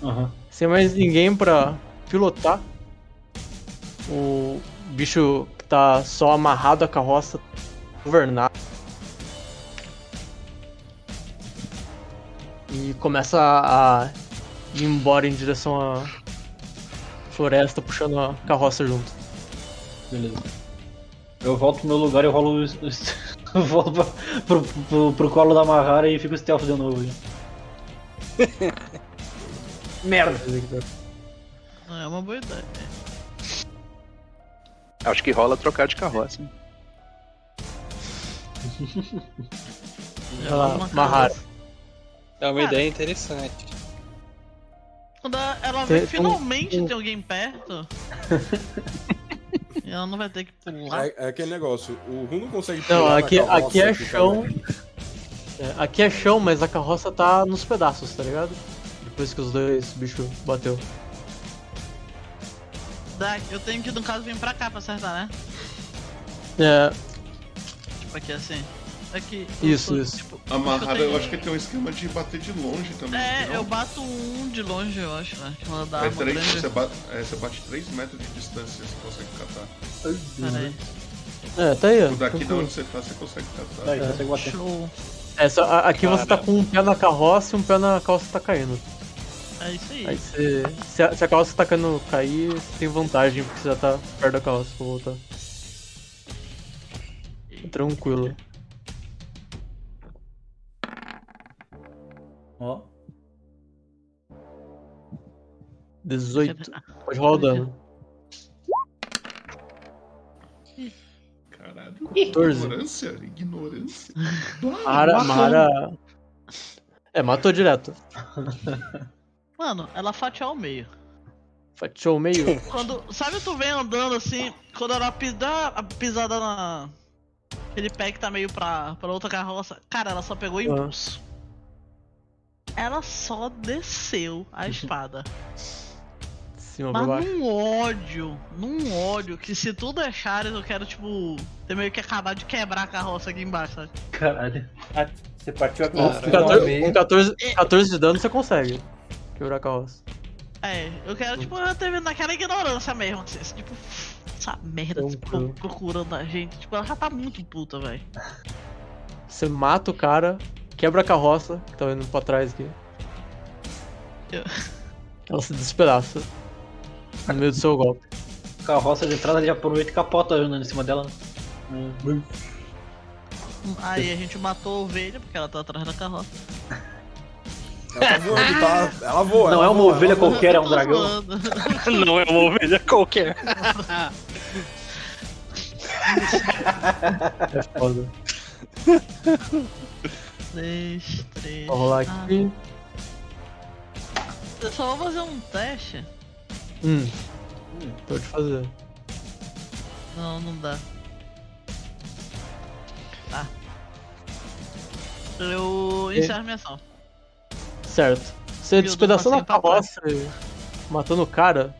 Aham. Sem mais ninguém pra pilotar. O bicho que tá só amarrado à carroça governar. E começa a ir embora em direção à floresta, puxando a carroça junto. Beleza. Eu volto pro meu lugar e eu rolo. volto pra, pro, pro, pro colo da Mahara e fico stealth de novo. Merda! Não, é uma boa ideia. Acho que rola trocar de carroça. hein? Vai lá, Uma Mahara. É uma Cara. ideia interessante. Quando ela vê que tem um- finalmente tem- tem alguém perto. e ela não vai ter que pular. É, é aquele negócio, o Ru não consegue Não, pular na aqui, aqui é chão. É, aqui é chão, mas a carroça tá nos pedaços, tá ligado? Depois que os dois bichos bateu. Dá- Eu tenho que, no caso, vir pra cá pra acertar, né? É, Tipo aqui assim. Aqui. Isso, eu- isso. Tipo, A Mahara, tenho- eu acho que tem um esquema de bater de longe também. É, não? eu bato um de longe, eu acho, né? Que ela dá É uma três, grande. você, bate, é, você bate 3 metros de distância, você consegue catar. Peraí. é, tá aí. ó, daqui da tranquilo. onde você tá, você consegue catar. Daí, consegue bater. Show. É, só, aqui você tá com um pé na carroça e um pé na que tá caindo. É isso aí. Aí você. Se a, se a carroça tá caindo cair, você tem vantagem, porque você já tá perto da carroça pra voltar. Tranquilo. Ó. 18. Pode rolar o dano. Caralho. 14. Ignorância? Ignorância? Mara. Mara. É, matou direto. Mano, ela fatiou ao meio. Fatiou o meio. Quando. Sabe tu vem andando assim, quando ela pisar a pisada na. Aquele pé que tá meio pra, pra outra carroça. Cara, ela só pegou impulso. Ela só desceu a espada. Cima Mas baixo. num ódio, num ódio, que se tu deixares, eu quero, tipo, ter meio que acabar de quebrar a carroça aqui embaixo, sabe? Caralho. Ah, você partiu a Com carroça pelo 14, meio. com 14, 14 de dano você consegue quebrar a carroça. É, eu quero, tipo, eu ter naquela ignorância mesmo, assim, assim, tipo, essa merda desse Tranquilo. povo procurando a gente. Tipo, ela já tá muito puta, velho. Você mata o cara, quebra a carroça, que tá indo pra trás aqui. Eu- Ela se despedaça. No meio do seu golpe. Carroça de trás, ele já aproveita e capota andando em cima dela. né? Aí a gente matou a ovelha, porque ela tá atrás da carroça. Ela tá voando, tá? Ela voa. Não ela é uma voa, ovelha qualquer, é um dragão. Não é uma ovelha qualquer. É foda. Dois, três. Vou rolar ah, aqui. Eu só vou fazer um teste. Hum. Pode fazer. Não, não dá. Tá. Eu encerro minha ação. Certo. Você despedaçando a passinho pra carroça e matando o cara.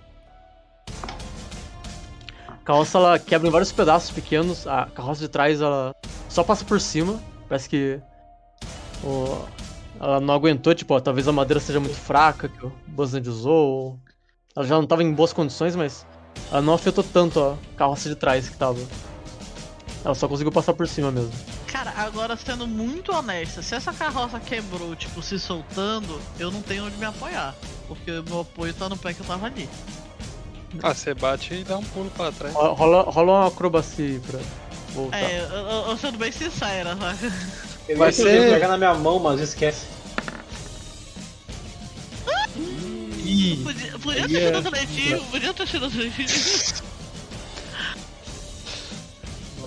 A carroça ela quebra em vários pedaços pequenos. A carroça de trás ela só passa por cima. Parece que o- ela não aguentou, tipo, ó, talvez a madeira seja muito fraca que o Buzzard usou. ou Ela já não tava em boas condições, mas ela não afetou tanto a carroça de trás que tava. Ela só conseguiu passar por cima mesmo. Cara, agora sendo muito honesta, se essa carroça quebrou, tipo, se soltando, eu não tenho onde me apoiar. Porque o meu apoio tá no pé que eu tava ali. Ah, você bate e dá um pulo pra trás. Ro- Rola, rola uma acrobacia pra voltar. É, eu, eu, eu sendo bem sincera? Eu Vai ia querer ser- pegar na minha mão, mas esquece. Ih, Podia, podia Aí ter é- sido atletivo, podia ter sido atletivo.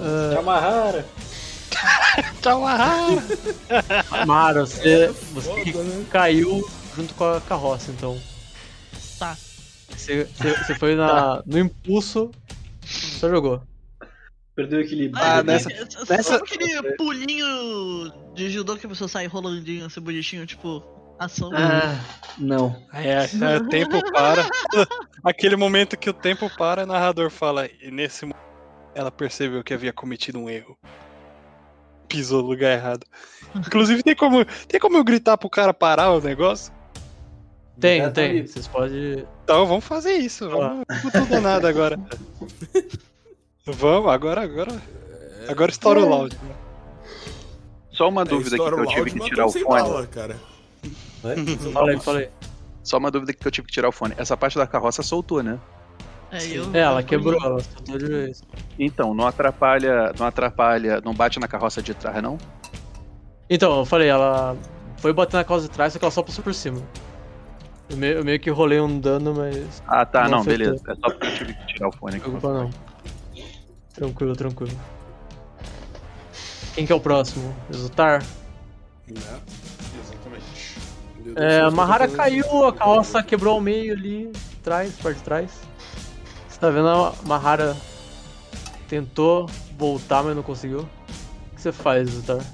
Ah, Te amarraram. Tchau, Mara, você, você Foda, né? caiu junto com a carroça, então. Tá. Você, você, você foi na, no impulso, só jogou. Perdeu o equilíbrio. Ah, nessa- Sabe nessa- aquele pulinho de judô que a pessoa sai rolandinho, assim, bonitinho, tipo, ação? Ah, não. É, é, o tempo para. Aquele momento que o tempo para, o narrador fala, e nesse momento ela percebeu que havia cometido um erro. Pisou no lugar errado. Inclusive, tem como, tem como eu gritar pro cara parar o negócio? Tem, tem. Vocês podem. Então vamos fazer isso. Vamos com tudo nada agora. Vamos, agora, agora. Agora estoura o loud. Só uma É, dúvida aqui que eu tive que tirar o fone. bala, cara. Falei, falei. Só uma dúvida que eu tive que tirar o fone. Essa parte da carroça soltou, né? É, eu, É, ela quebrou, ela soltou de vez. Então, não atrapalha, não atrapalha, não bate na carroça de trás, não? Então, eu falei, ela foi bater na carroça de trás, só que ela só passou por cima. Eu meio, eu meio que rolei um dano, mas. Ah, tá, Não não, beleza. É só porque eu tive que tirar o fone aqui. Preocupa não. Tranquilo, tranquilo. Quem que é o próximo? Exultar? Né? Exatamente. É, a Mahara caiu, a carroça quebrou ao meio ali, atrás, parte de trás. Tá vendo a Mahara tentou voltar, mas não conseguiu. O que você faz, Exultar? Deixa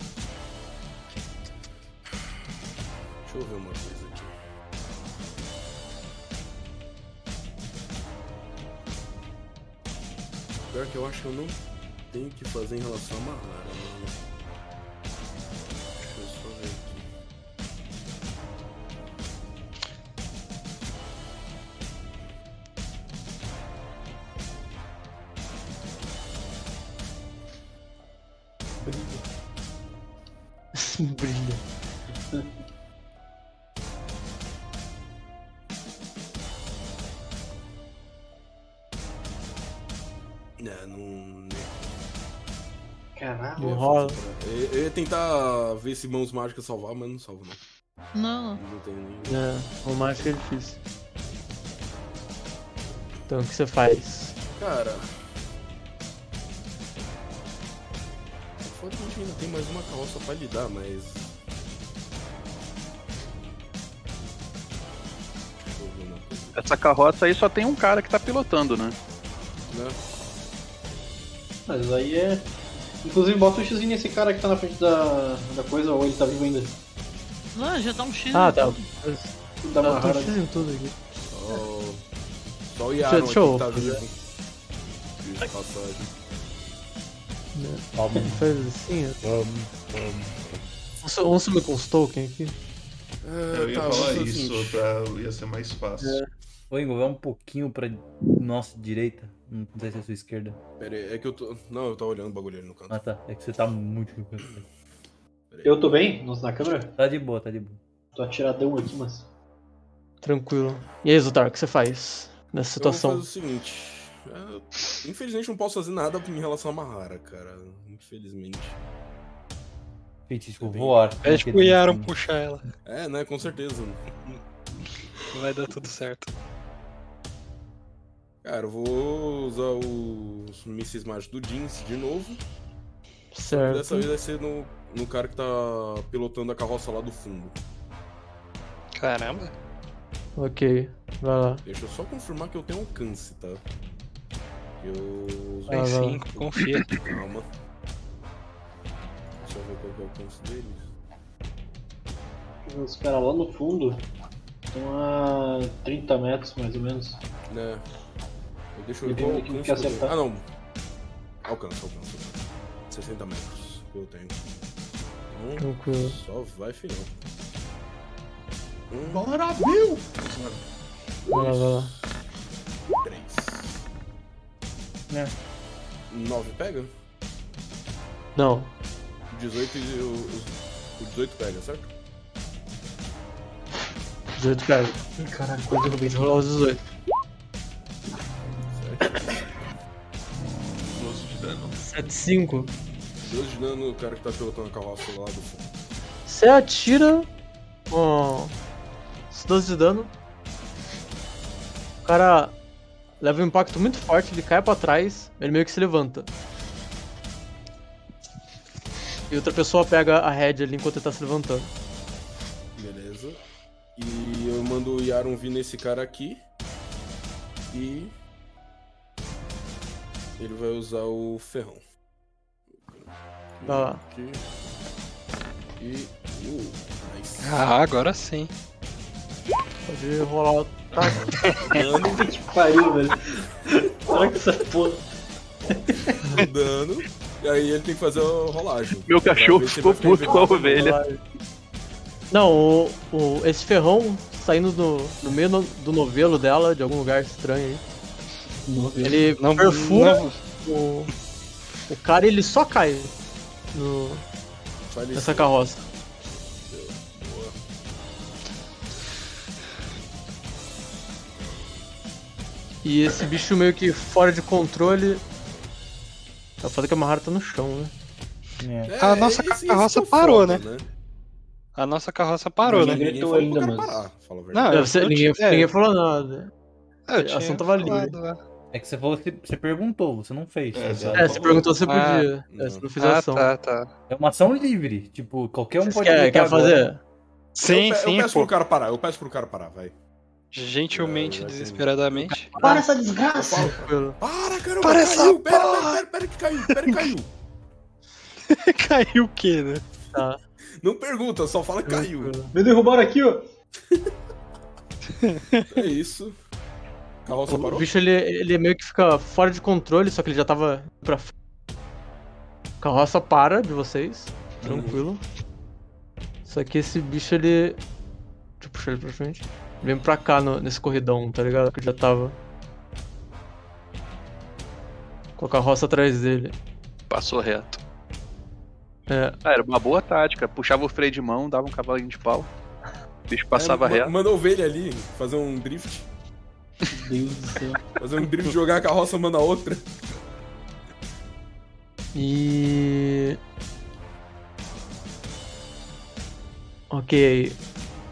eu ver uma coisa aqui. Pior que eu acho que eu não tenho que fazer em relação a Mahara, Brilha. É, não. Caralho. Enrola. Eu, eu ia tentar ver se mãos mágicas salvar, mas não salva, não. Não, Não tem nem. É, o mágico é difícil. Então o que você faz? Cara. A gente ainda tem mais uma carroça pra lidar, mas. Uma. Essa carroça aí só tem um cara que tá pilotando, né? Né? Mas aí é. Inclusive, bota um X nesse cara que tá na frente da, da coisa, ou ele tá vivo ainda. não, já dá um X. Ah, em tá. tudo. Da Tá Mahara. tudo X em tudo aqui. Só, só o Yaron deixa eu- aqui que tá vivo. De passagem. Ele faz assim, ó. Vamos- Vamos subir com os tokens aqui. É, Eu ia tá, falar isso, assim, tá? ia ser mais fácil. Ô, Ingo, vai um pouquinho pra nossa direita. Não sei se é a sua esquerda. Pera aí, é que eu tô. Não, eu tava olhando o bagulho ali no canto. Ah, tá. É que você tá muito no canto. Eu tô bem? Na câmera? Tá de boa, tá de boa. Tô atiradão aqui, mas. Tranquilo. E aí, Zutar, o que você faz nessa Eu vou situação? fazer o seguinte. É, infelizmente não posso fazer nada em relação a Mahara, cara. Infelizmente. Feitiço Bem. voar. Pede pro Yaron puxar ela. É, né? Com certeza. Vai dar tudo certo. Cara, eu vou usar os mísseis mágicos do Jeans de novo. Certo. Dessa vez vai ser no, no cara que tá pilotando a carroça lá do fundo. Caramba. Ok, vai lá. Deixa eu só confirmar que eu tenho alcance, tá? Eu. Lá. cinco, confia. Calma. Deixa eu ver qual que é o alcance deles. Os caras lá no fundo estão a 30 metros mais ou menos. Né? Eu deixa eu ver qual que alcance. eu acertar. Ah, não. Alcance. alcance. 60 metros que eu tenho. Então, Tranquilo. só vai filhão. Um, Bora, Bill! Vai lá, vai lá. três. É. Nove pega? Não, 18 e o, o 18 pega, certo? 18 pega. Ih, caralho. Vou derrubar, rolar os 18. Certo. 12 de dano. 7, 5. 12 de dano, o cara que tá pilotando a carroça lá do fundo. Você atira com os 12 de dano. O cara leva um impacto muito forte, ele cai pra trás, ele meio que se levanta. E outra pessoa pega a head ali enquanto ele tá se levantando. Beleza. E eu mando o Yaron vir nesse cara aqui. E. Ele vai usar o ferrão. Vai lá. Aqui. E. Uh, nice. Ah, agora sim. Pode rolar o ataque. Dano, Que pariu, velho. Será que essa porra. dano. E aí ele tem que fazer a rolagem. Meu cachorro ficou puto com a ovelha. Não, o, o- esse ferrão saindo do, no meio no- do novelo dela, de algum lugar estranho aí. Ele Não, perfura não- o, o cara e ele só cai no, nessa carroça. E esse bicho meio que fora de controle. Tá foda que a Mahara tá no chão, né? É. É, A nossa esse- carroça é parou, foda, né? A nossa carroça parou, Ninguém né? Ninguém gritou falou pro ainda, parar, a Não, eu ninguém, tinha- é, ninguém falou nada. eu a tinha ação tava livre. É que você falou que você perguntou, você não fez. tá É, ligado? É, você perguntou se você Ah, podia. não. É, você não fez a Ah, ação. tá, tá. É uma ação livre. Tipo, qualquer um Vocês pode quer agora. fazer? Sim, eu, sim, eu peço pô. pro cara parar, eu peço pro cara parar, vai. Gentilmente, É, desesperadamente. Para essa desgraça! para, caramba, Para essa caiu, pera, pera, pera, pera que caiu, pera que caiu. Caiu o quê, né? Tá. Não pergunta, só fala que caiu. Me derrubaram aqui, ó. É isso. Carroça O parou? bicho ele, ele meio que fica fora de controle, só que ele já tava pra carroça para de vocês, tranquilo. Só que esse bicho ele. Deixa eu puxar ele pra frente. Vem pra cá no- nesse corridão, tá ligado? Que ele já tava. Com a carroça atrás dele. Passou reto. É, Ah, era uma boa tática. Puxava o freio de mão, dava um cavalinho de pau. O bicho passava É, reto. Manda ovelha ali fazer um drift. Deus do céu. Fazer um drift, jogar a carroça, manda a outra. E. Ok.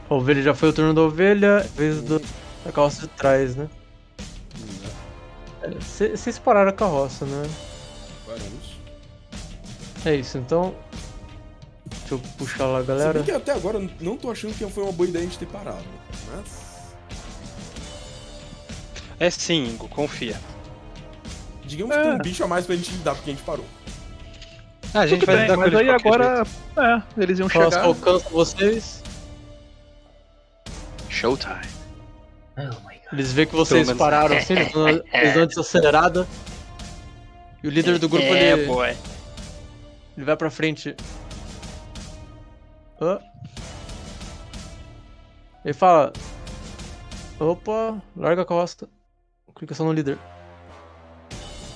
A ovelha já foi o turno da ovelha, vez do, da carroça de trás, né? É, cê- Vocês pararam a carroça, né? Paramos. É isso, então. Deixa eu puxar lá, Se galera. bem que até agora eu não tô achando que foi uma boa ideia a gente ter parado. Mas. É sim, Ingo, confia. Digamos que tem um bicho a mais pra gente lidar porque a gente parou. Ah, a gente Tudo vai bem, lidar com mas ele de aí agora. É, eles iam carroça chegar. alcança vocês. Showtime. Oh my god. Eles veem que vocês pararam assim, eles dão eles dão desacelerada. E o líder do grupo É, ele, boy. ele vai pra frente. Hã? Ele fala: Opa, larga a costa. Clica só no líder.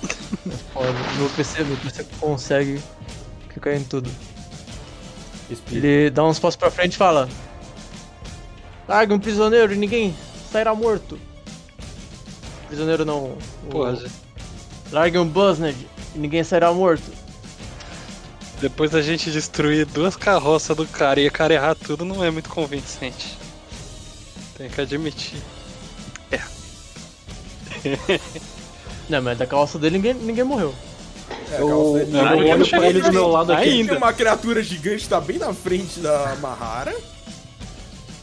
Pode. Meu PC, meu PC consegue clicar em tudo. Ele dá uns passos pra frente e fala: Larga um prisioneiro e ninguém sairá morto. Prisioneiro não. Porra. Largue um Buzzned e ninguém sairá morto. depois da gente destruir duas carroças do cara e o cara errar tudo, não é muito convincente. Tem que admitir. Não, mas da carroça dele ninguém, ninguém morreu. É, a Eu, carroça dele- eu Não, olho pra ele do meu lado aqui. Ainda. Tem uma criatura gigante tá bem na frente da Mahara.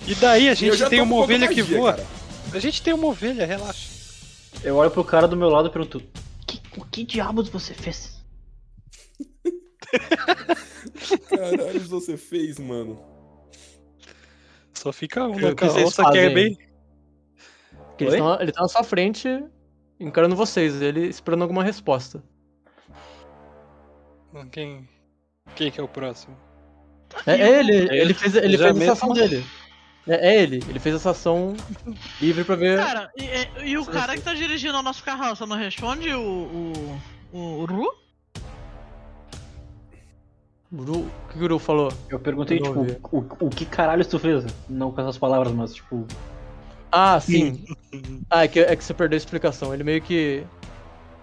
E daí a gente tem uma ovelha que magia, voa. cara. A gente tem uma ovelha, relaxa. Eu olho pro cara do meu lado e pergunto: Que, o que diabos você fez? Caralho, você fez, mano. Só fica um na que vocês carroça que é bem. Oi? tão- ele tá na sua frente, encarando vocês, ele esperando alguma resposta. Quem, quem que é o próximo? É, é ele, ele fez, ele fez mesmo- ação dele. É, é ele, ele fez essa ação livre pra ver. Cara, e, e- e o cara que tá dirigindo a nossa carroça não responde o. o. o Ru? Uru, o que o Uru falou? Eu perguntei, Eu tipo, ouvi. o, o que caralho tu fez? Não com essas palavras, mas tipo. Ah, sim. ah, é que, é que você perdeu a explicação. Ele meio que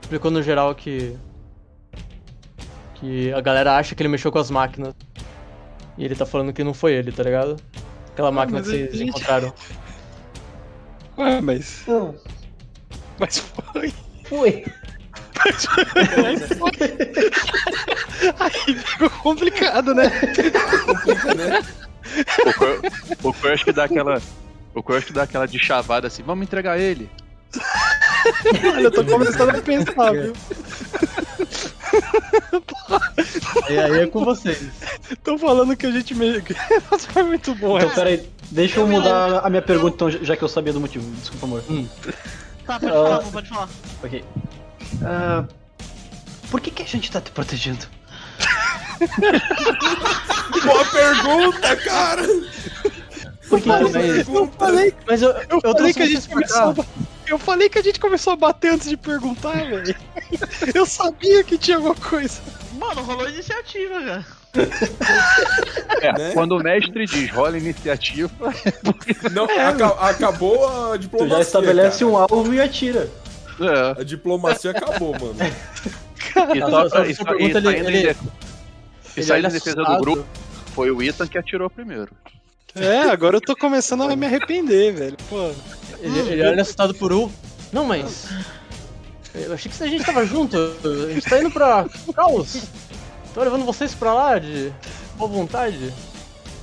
explicou no geral que. Que a galera acha que ele mexeu com as máquinas. E ele tá falando que não foi ele, tá ligado? Aquela máquina que mas vocês gente- encontraram. Ué, mas. Não, Mas foi. foi. Aí foi. Aí ficou complicado, né? né? O Cor- O Crush que dá aquela. O Crush que dá aquela de chavada assim, vamos entregar ele. Olha, eu tô começando a pensar, viu? E aí é com vocês. Tô falando que a gente meio. Nossa, foi muito bom Então, peraí, deixa eu mudar a minha pergunta, então, já que eu sabia do motivo. Desculpa, amor. Tá, pode Ah. falar, amor, pode falar. Ok. Ah, por que, que a gente tá te protegendo? Boa pergunta, cara! Porque Mas- Boa pergunta. Mas eu, eu, Eu falei que a gente começou a... Eu falei que a gente começou a bater antes de perguntar, velho. Eu sabia que tinha alguma coisa. Mano, rolou iniciativa, cara. É, Né? quando o mestre diz rola iniciativa, Não, aca- acabou a tu diplomacia. já estabelece cara. um alvo e atira. é. A diplomacia acabou, mano. E só só- e só- ele- saindo em ele- de- Ele saindo olha em defesa do grupo, foi o Ethan que atirou primeiro. É, agora eu tô começando a me arrepender, velho. Pô. Ele, ele olha assustado por U. Não, mas. Eu achei que a gente tava junto. A gente tá indo pra caos. Tô levando vocês pra lá de boa vontade.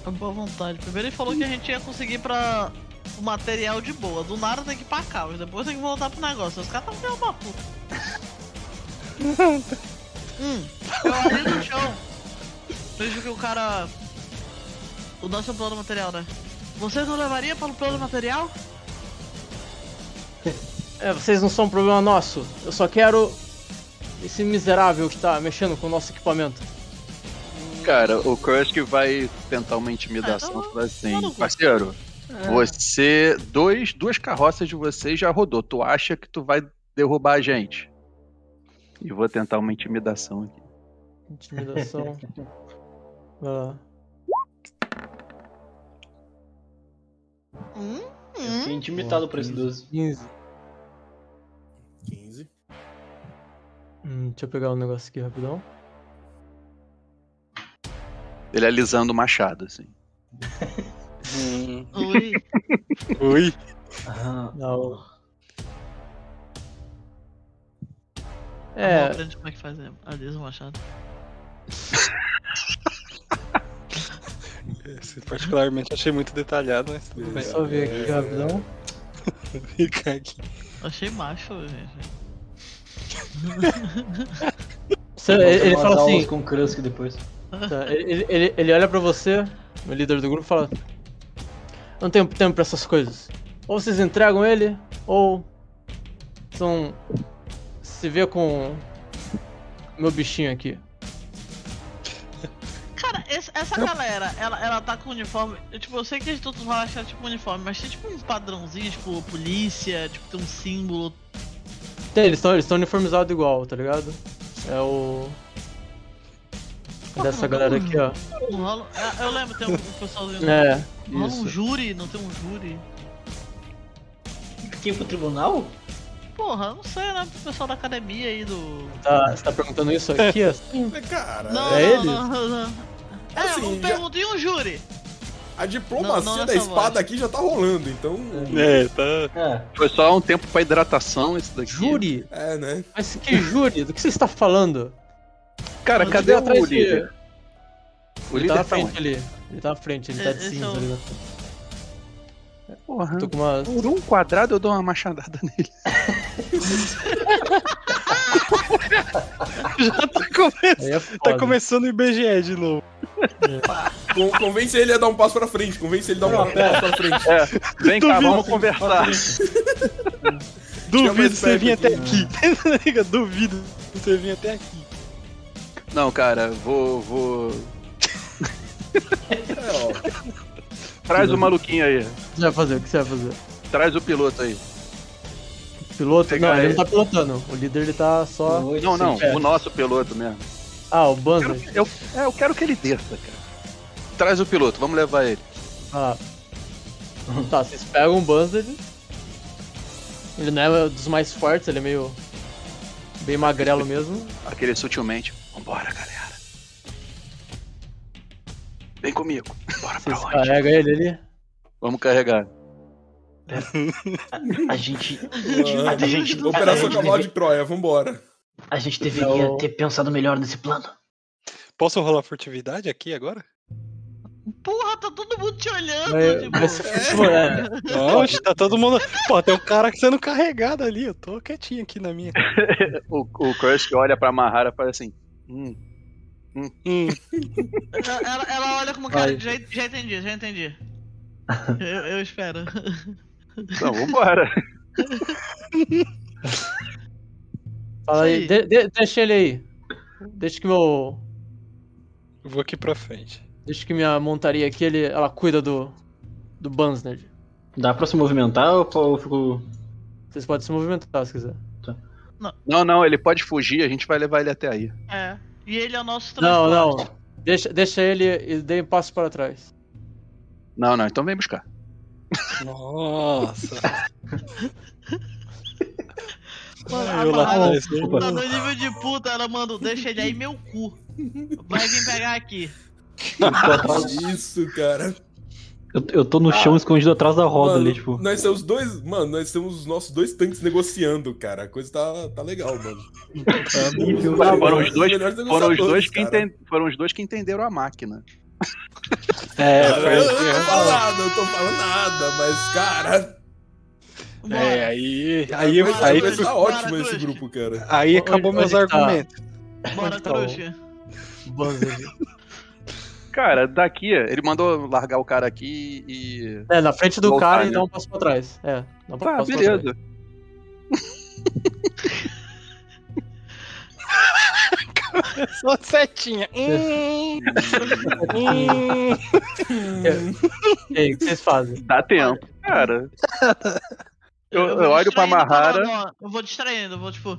Com boa vontade. Primeiro ele falou que a gente ia conseguir pra o material de boa. Do nada tem que ir pra caos. Depois tem que voltar pro negócio. Os caras tão filhando uma puta. hum, eu ali no chão. Vejo que o cara. O nosso plano material, né? Você não levaria para o plano material? É, vocês não são um problema nosso. Eu só quero esse miserável que tá mexendo com o nosso equipamento. Cara, o Kursk vai tentar uma intimidação. Ah, então, fala assim, parceiro, É. você. Dois, duas carroças de vocês já rodou. Tu acha que tu vai derrubar a gente? E vou tentar uma intimidação aqui. Intimidação. Vai lá. Hum? Eu Hum? fiquei intimidado por esse 12. 15. 15. Hum, deixa eu pegar um negócio aqui rapidão. Ele alisando o machado, assim. Hum, Ui. ui. Ah, Não. É. É, Aprende como é que faz é, Adeus, Machado. Esse particularmente achei muito detalhado, mas tudo bem. só ver aqui rapidão. Fica aqui. Achei macho, gente. Você- ele, fala assim, com Krusk depois. tá, ele, ele, ele olha pra você, o líder do grupo, e fala: Não tenho tempo pra essas coisas. Ou vocês entregam ele, ou são se vê com meu bichinho aqui. Cara, esse- essa galera, ela, ela tá com uniforme. eu, Tipo, eu sei que eles todos vão achar tipo uniforme, mas tem tipo uns padrãozinhos, tipo polícia, tipo tem um símbolo. Tem, eles estão eles estão uniformizados igual, tá ligado? É o dessa galera aqui, ó. É, Eu lembro, tem um, um pessoalzinho. É, rola um isso. júri, não tem um júri. Quem pro tribunal? Porra, eu não sei, né? O pessoal da academia aí do. Tá, você tá perguntando isso aqui, assim? É, Cara, Não, É não, ele? não, não, não. É, Assim, eu já- pergunto e um júri. a diplomacia Não, não da espada voz. aqui já tá rolando, então. É, tá. É. Foi só um tempo pra hidratação esse daqui. Júri? É, né? Mas que júri? Do que você está falando? Cara, Não, cadê ele o tá atrás de- líder? O Ele tá líder na tá frente onde? ali. Ele tá na frente, ele tá de é cinza o- ali. na- Porra, Tô com uma. por um quadrado eu dou uma machadada nele. Já tá, come- Aí é tá começando o IBGE de novo. Con- convence ele a dar um passo pra frente, convence ele a dar um passo pra frente. É, vem cá, Duvido. vamos conversar. Duvido você vir até aqui. Liga, Duvido você vir até aqui. Não, cara, vou. vou... É. Traz o maluquinho aí. O que você vai fazer? O que você vai fazer? Traz o piloto aí. Piloto? Pegar Não, ele ele. não tá pilotando. O líder ele tá só. Não, não, o nosso piloto mesmo. Ah, o Eu, Banzer. quero- eu, é, eu quero que ele desça, cara. Traz o piloto, vamos levar ele. Ah. Tá, vocês pegam o Banzer. Ele não é dos mais fortes, ele é meio. bem magrelo mesmo. Aquele sutilmente. Vambora, galera. Vem comigo. Bora pra Vocês onde? carregam ele ali. Vamos carregar. A gente. Ah, A gente, a, Operação gente Cavalo deve- de Troia, vambora. A gente deveria Não. ter pensado melhor nesse plano. Posso rolar furtividade aqui agora? Porra, tá todo mundo te olhando, tipo. mas, tipo, é, Oxe, tá todo mundo. Pô, tem um cara sendo carregado ali. Eu tô quietinho aqui na minha. O, o Kursk olha pra Mahara e fala assim: Hum, Hum, Ela, ela- ela olha como cara já, já entendi, já entendi. Eu, eu espero. não, vambora. fala aí. De- de- deixa ele aí. Deixa que meu. eu vou aqui pra frente. Deixa que minha montaria aqui, ele, ela cuida do. do Bansner. Dá pra se movimentar ou eu fico. Vocês podem se movimentar se quiser. Não, não, ele pode fugir, a gente vai levar ele até aí. É. E ele é o nosso Não, transporte. não. Deixa, deixa ele e dê um passo para trás. Não, não, então vem buscar. Nossa. Mano, a eu lá Mahara atrás, tá no nível de puta, ela manda, deixa ele aí meu cu. Vai vir pegar aqui. Isso, cara. Eu, eu tô no chão escondido atrás da roda Mano, ali, tipo. Nós temos dois. Mano, nós temos os nossos dois tanques negociando, cara. A coisa tá, tá legal, mano. Foram, foram os dois, foram, os dois que cara. enten- foram os dois que entenderam a máquina. É, Eu, foi- eu não tô falando nada, eu tô falando nada, mas, cara. É, aí. Aí, Mas aí, mas tá Bora, ótimo esse grupo, cara. aí acabou meus tá? argumentos. Bora. Banzo ali. Cara, daqui, ele mandou largar o cara aqui e. É, na frente do Voltar, cara e né? dá um passo pra trás. É, dá um Tá, passo pra trás. beleza. Só setinha. Hum, hum. E aí, o que vocês fazem? Dá tempo. Cara. Eu, vou eu olho pra Mahara. não, não, Eu vou distraindo, eu vou tipo.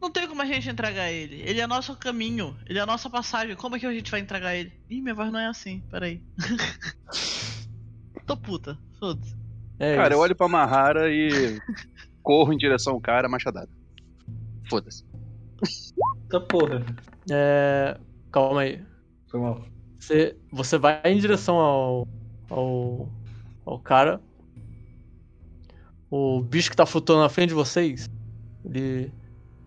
Não tem como a gente entregar ele. Ele é nosso caminho, ele é a nossa passagem. Como é que a gente vai entregar ele? Ih, minha voz não é assim, peraí. Tô puta, foda-se. É Cara, eu isso. olho pra Mahara e corro em direção ao cara, machadada. Foda-se. Eita porra. É, Calma aí. Foi mal. Você, você vai em direção ao, ao. ao cara. O bicho que tá flutuando na frente de vocês. Ele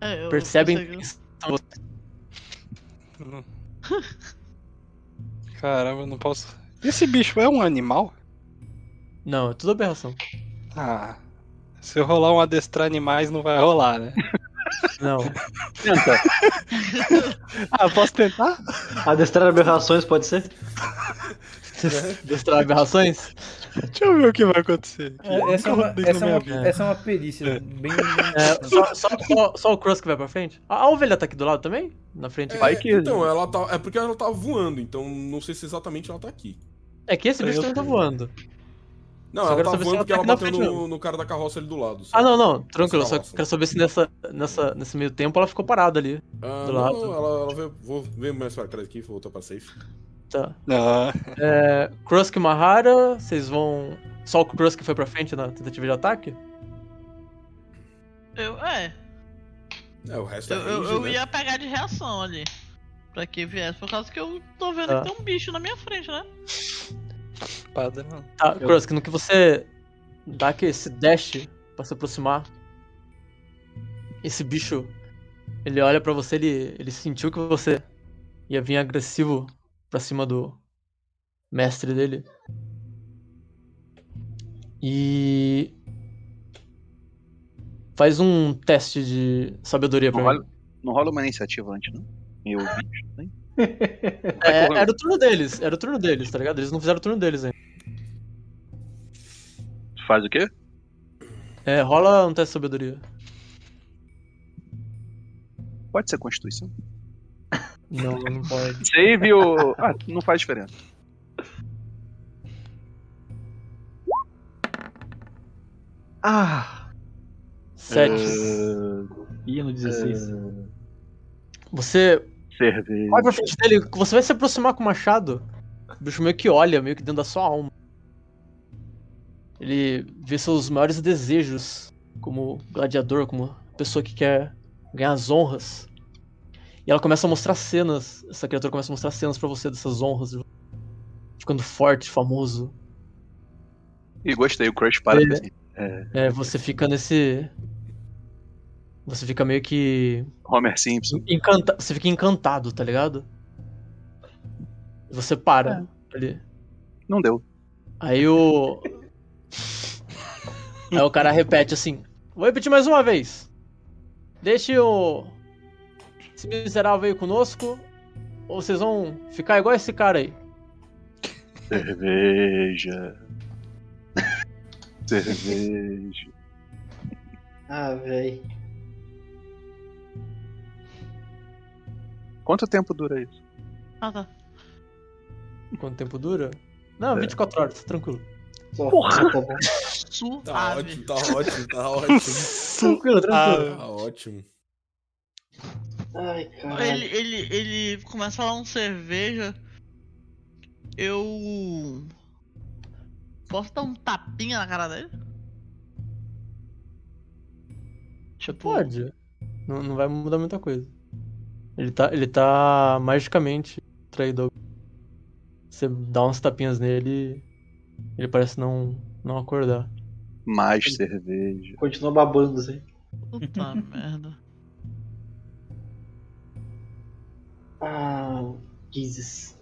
É, eu percebe a consigo- intenção de vocês. Caramba, eu não posso. Esse bicho é um animal? Não, é tudo aberração. Ah. Se eu rolar um adestrar animais, não vai rolar, né? Não. Tenta. Ah, posso tentar? Adestrar aberrações pode ser? Destrar aberrações? Deixa eu ver o que vai acontecer. É, essa, é uma, essa, é uma, essa é uma perícia bem. É, só, só, só, só o Cross que vai pra frente? A, a ovelha tá aqui do lado também? Na frente? Vai É, que- Então, ela tá. É porque ela tava voando, então não sei se exatamente ela tá aqui. É que esse bicho também tá voando. Não, Só ela tá saber se voando ela porque tá ela aqui na bateu frente no, no cara da carroça ali do lado. só. Ah, não, não. Tranquilo. Só quero saber se nessa, nessa, nesse meio tempo ela ficou parada ali. Ah, do não, lado. não, ela, ela veio, vou ver mais pra trás aqui, vou voltar pra safe. Tá. Ah, É, Krusk e Mahara, vocês vão. Só o Krusk foi pra frente na tentativa de ataque? Eu, é, É, o resto é eu, eu, range, eu né? ia pegar de reação ali. Pra que viesse, por causa que eu tô vendo Tá. que tem um bicho na minha frente, né? padrão. Tá, Krusk, no que você dá aqui esse dash pra se aproximar, esse bicho, ele olha pra você, ele, ele sentiu que você ia vir agressivo pra cima do mestre dele. E. Faz um teste de sabedoria pra Não mim. rola, não rola uma iniciativa antes, não? Eu vi. hein? É, era o turno deles, era o turno deles, tá ligado? Eles não fizeram o turno deles ainda. Faz o quê? É, rola um teste de sabedoria. Pode ser Constituição. Não, não pode. Save ou. Ah, não faz diferença. Ah! Sete. Ia no 16. Você Cerveja. vai pra frente dele, você vai se aproximar com o machado. O bicho meio que olha, meio que dentro da sua alma. Ele vê seus maiores desejos como gladiador, como pessoa que quer ganhar as honras. E ela começa a mostrar cenas, essa criatura começa a mostrar cenas pra você dessas honras. Ficando forte, famoso. E gostei, o Crush para Ele- assim. É, você fica nesse. Você fica meio que. Homer Simpson. Encanta... Você fica encantado, tá ligado? Você para ali. Não deu. Aí o. Aí o cara repete assim: Vou repetir mais uma vez. Deixe o. Esse miserável aí conosco. Ou vocês vão ficar igual esse cara aí. Cerveja. Cerveja. Ah, véi. Quanto tempo dura isso? Ah, tá. Quanto tempo dura? Não, 24 horas, tá tranquilo. Porra! Tá bom. Tá Suave. ótimo, tá ótimo, tá ótimo. Tranquilo, tranquilo. Tá ótimo. Ai, caralho. Ele, ele, ele começa a falar um cerveja. Eu. Posso dar um tapinha na cara dele? Você pode. Não, não vai mudar muita coisa. Ele tá, ele tá magicamente traído. Você dá uns tapinhas nele Ele parece não, não acordar. Mais cerveja. Continua babando assim. Puta merda. Ah, Jesus.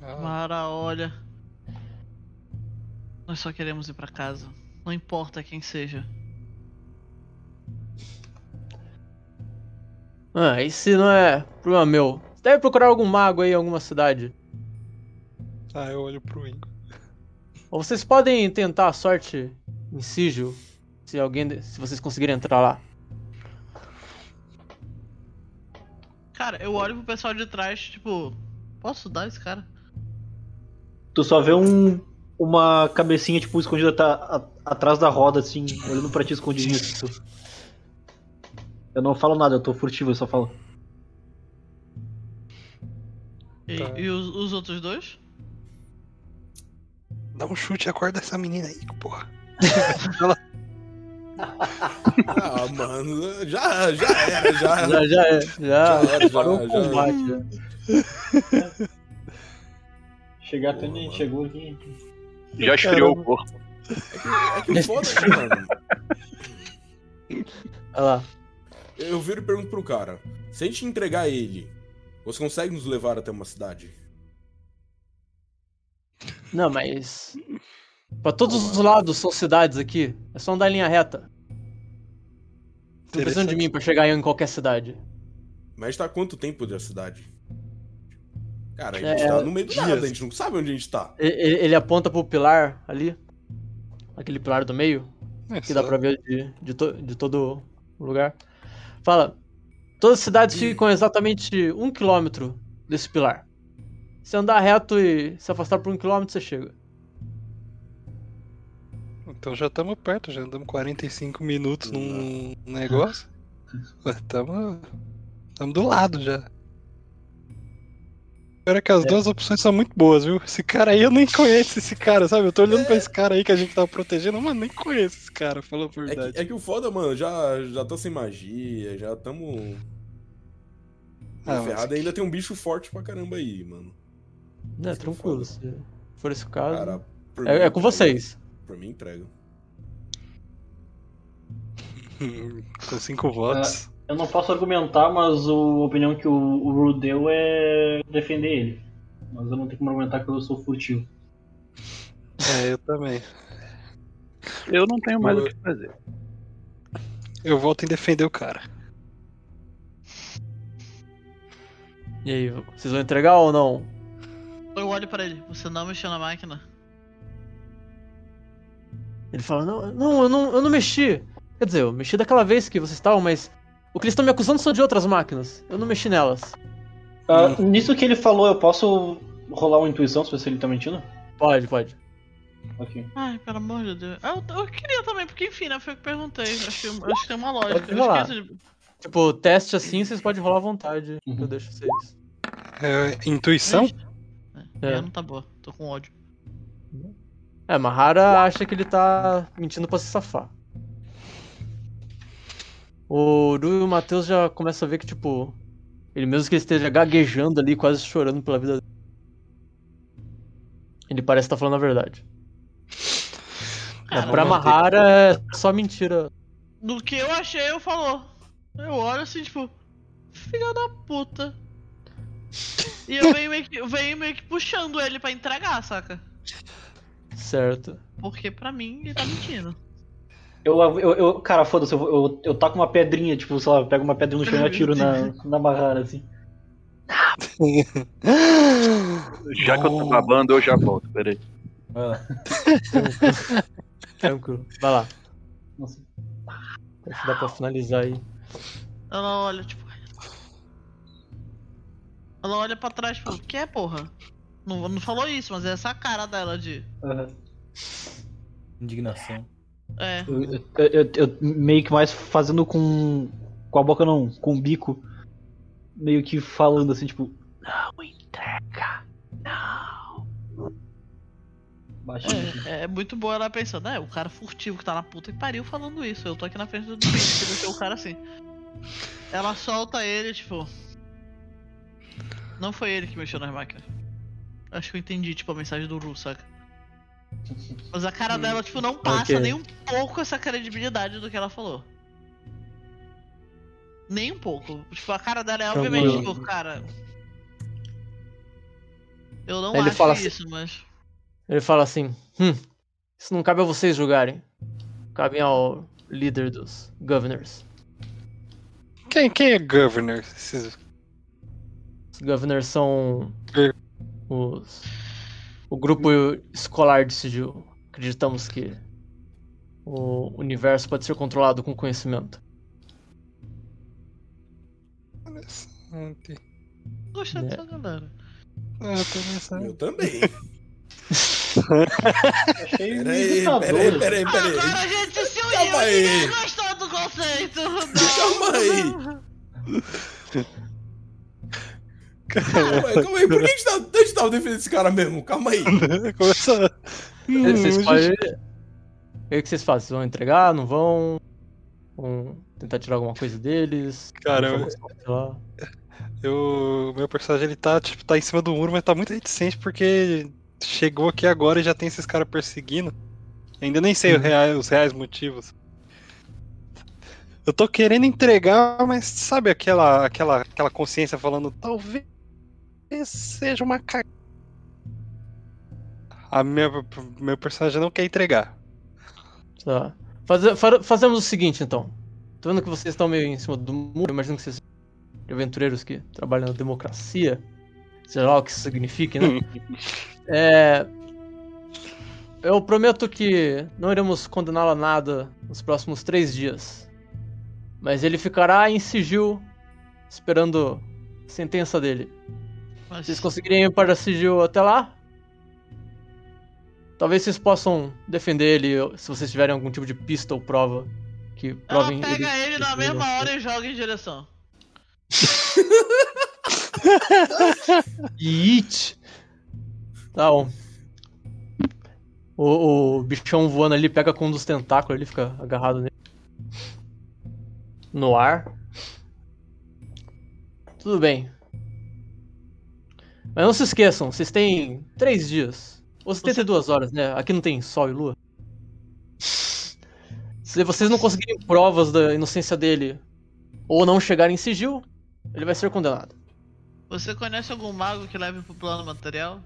Ah, Mara, olha. Nós só queremos ir pra casa. Não importa quem seja. Ah, esse não é problema meu. Você deve procurar algum mago aí em alguma cidade. ah, eu olho pro Ingo. Ou vocês podem tentar a sorte em sigil, se alguém, se vocês conseguirem entrar lá. Cara, eu olho pro pessoal de trás, tipo, posso dar esse cara? Tu só vê um, uma cabecinha, tipo, escondida tá, a- atrás da roda, assim, olhando pra ti escondidinho. Assim, tu- Eu não falo nada, eu tô furtivo, eu só falo. E, Tá. e os, os outros dois? Dá um chute e acorda essa menina aí, porra. Ah, mano, já, já era, já. Já, já é. Já, Já era, já, parou o já. combate. Já. Chegar até onde a gente chegou aqui. Já esfriou o corpo. É que o foda é que, mano, Olha lá. eu viro e pergunto pro cara: se a gente entregar ele, você consegue nos levar até uma cidade? Não, mas. Pra todos os lados são cidades aqui. É só andar em linha reta. Não precisam de mim pra chegar em qualquer cidade. Mas tá há quanto tempo da cidade? Cara, a gente É, tá no meio do nada, a gente não sabe onde a gente tá. Ele, ele aponta pro pilar ali. Aquele pilar do meio. É, Que dá pra ver de, de, to- de todo o lugar. Fala. Todas as cidades ficam exatamente um quilômetro desse pilar. Se andar reto e se afastar por um quilômetro, você chega. Então já estamos perto, já andamos 45 minutos num negócio. Estamos do lado já. Pior é que as duas opções são muito boas, viu? Esse cara aí eu nem conheço esse cara, sabe? Eu tô olhando pra esse cara aí que a gente tava protegendo, mano, nem conheço esse cara, falando a É verdade. que, é que o foda, mano, já, já tá sem magia, já tamo. Ah, mas- ferrado. Ainda tem um bicho forte pra caramba aí, mano. É, que é tranquilo. foda. Se for esse caso. Cara, é, é com entrega. vocês. Por mim, entrega. Com cinco votos. Eu não posso argumentar, mas a opinião que o, o Ru deu é defender ele. Mas eu não tenho como argumentar que eu sou furtivo. É, eu também. Eu não tenho mais o que fazer. Eu volto em defender o cara. E aí, vocês vão entregar ou não? Eu olho pra ele, você não mexeu na máquina? Ele fala, não, não, eu não, eu não mexi. Quer dizer, eu mexi daquela vez que vocês estavam, mas o que eles estão me acusando são de outras máquinas. Eu não mexi nelas. Ah, Nisso que ele falou, eu posso rolar uma intuição, se ver se ele tá mentindo? Pode, pode. Ok. Ai, pelo amor de Deus. Eu, eu queria também, porque enfim, né? Foi o que perguntei. Acho que, acho que tem uma lógica. Pode Eu esqueço de. Tipo, teste assim, vocês podem rolar à vontade. Uhum. Eu deixo vocês. É, intuição? É, É. é, não tá boa. Tô com ódio. É, Mahara acha que ele tá mentindo pra se safar. O Ru e o Matheus já começam a ver que, tipo, ele mesmo que ele esteja gaguejando ali, quase chorando pela vida dele. Ele parece estar falando a verdade. Cara, pra Mahara é só mentira. Do que eu achei, eu falou. Eu olho assim, tipo, filha da puta. E eu venho meio que, eu venho meio que puxando ele pra entregar, saca? Certo. Porque pra mim ele tá mentindo. Eu, eu, eu- cara, foda-se, eu, eu, eu taco uma pedrinha, tipo, sei lá, eu pego uma pedrinha no chão e atiro na, na Mahara, assim. Já que eu tô babando, eu já volto. Peraí. Vai lá. Tranquilo. Vai lá. Nossa. Acho que dá pra finalizar aí. Ela olha, tipo. Ela olha pra trás, tipo, que é, porra? Não, não falou isso, mas é essa cara dela de. Aham. Indignação. É. Eu, eu, eu- eu meio que mais fazendo com. Com a boca não, com o bico. Meio que falando assim, tipo. Não entrega. Não. Baixinho. assim. É, é muito boa ela pensando, é, o cara furtivo que tá na puta que pariu falando isso. Eu tô aqui na frente do bicho que deixou o cara assim. Ela solta ele, tipo. Não foi ele que mexeu nas máquinas. Acho que eu entendi, tipo, a mensagem do Ru, saca? Mas a cara dela, tipo, não passa Ok. nem um pouco essa credibilidade do que ela falou. Nem um pouco. Tipo, a cara dela é obviamente, tipo, cara. Eu não ele acho fala assim- isso, mas. Ele fala assim: Hum, isso não cabe a vocês julgarem. Cabe ao líder dos governors. Quem, quem é governor? Esses- Os governors são. Os, o grupo escolar de sigil. Acreditamos que o universo pode ser controlado com conhecimento. Interessante. Gostei dessa galera. Ah, interessante. Eu também. Achei Peraí, visitador. peraí, peraí, peraí. Agora a gente se uniu Calma e gostou do conceito. Calma aí. Calma aí, calma aí. Por que a gente, tá, a gente tava defendendo esse cara mesmo? Calma aí. Começa. Hum, Vocês gente, podem. O que vocês fazem? Vocês vão entregar? Não vão? Vão tentar tirar alguma coisa deles? Cara, eu- meu personagem ele tá, tipo, tá em cima do muro, mas tá muito reticente porque chegou aqui agora e já tem esses caras perseguindo. Ainda nem sei o Uhum. rea- os reais motivos. Eu tô querendo entregar, mas sabe aquela, aquela, aquela consciência falando, talvez seja uma cagada. A minha, meu personagem não quer entregar. Tá. Faze- fa- fazemos o seguinte, então. Tô vendo que vocês estão meio em cima do muro. Eu imagino que vocês são aventureiros que trabalham na democracia. Seja lá o que isso signifique, né? é... Eu prometo que não iremos condená-lo a nada nos próximos três dias. Mas ele ficará em sigil, esperando a sentença dele. Mas Vocês conseguirem ir para sigil até lá? Talvez vocês possam defender ele se vocês tiverem algum tipo de pista ou prova que ela provem pega ele na ele mesma inocente. hora e joga em direção. Yeet! Tá bom. O, o bichão voando ali pega com um dos tentáculos, ele fica agarrado nele. No ar. Tudo bem. Mas não se esqueçam, vocês têm três dias. Ou 72 horas, né? Aqui não tem sol e lua. Se vocês não conseguirem provas da inocência dele ou não chegarem em sigil, ele vai ser condenado. Você conhece algum mago que leve pro plano material?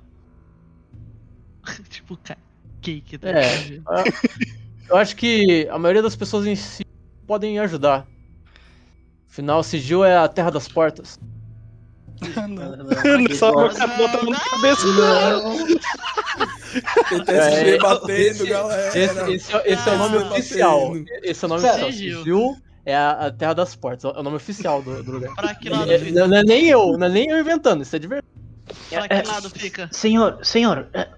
tipo, cara, cake da É, a- eu acho que a maioria das pessoas em si podem ajudar. Afinal, sigil é a terra das portas. Só botar a mão na cabeça. Tem É, TSG batendo, esse- galera. Esse, esse é, é o nome Ah, oficial. batendo. Esse é o nome Sério? oficial. Sigil é a, a terra das portas. É o nome oficial do, do lugar. Pra que lado É, fica? não, não é nem eu, não é nem eu inventando, isso é de verdade. Pra que lado fica? Senhor, senhor, é,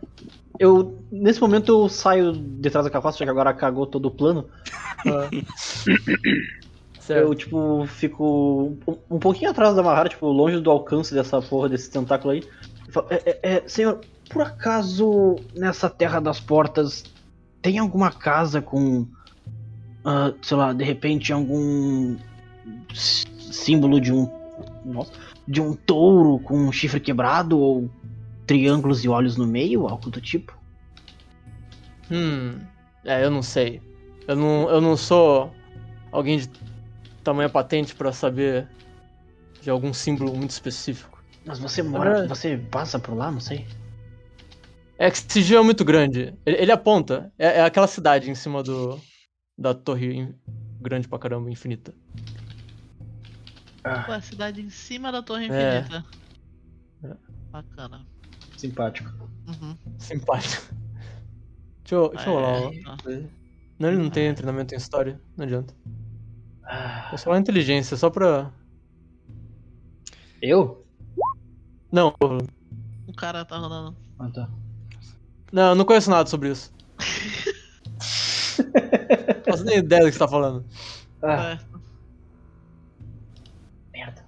eu nesse momento eu saio de trás da carroça, já que agora cagou todo o plano. Certo. Eu, tipo, fico um, um pouquinho atrás da Mahara, tipo, longe do alcance dessa porra, desse tentáculo aí. Falo, é, é, é, senhor, por acaso nessa Terra das Portas tem alguma casa com, ah, sei lá, de repente algum símbolo de um, nossa, de um touro com um chifre quebrado ou triângulos e olhos no meio, algo do tipo? Hum. É, eu não sei. Eu não, eu não sou alguém de tamanha patente pra saber de algum símbolo muito específico. Mas você mora, Ah. você passa por lá, não sei. É que Sigil é muito grande. Ele, ele aponta. É, é aquela cidade em cima do da torre in- grande pra caramba, infinita. Pô, a cidade em cima da torre É. infinita. É. Bacana. Simpático. Uhum. Simpático. Deixa eu, deixa eu rolar. É, então. Não, ele não tem treinamento em história. Não adianta. Ah, É só uma inteligência, só pra. Eu? Não, O cara tá rodando. Ah, tá. não, eu não conheço nada sobre isso. Não faço nem ideia do que você tá falando. Ah, É. merda.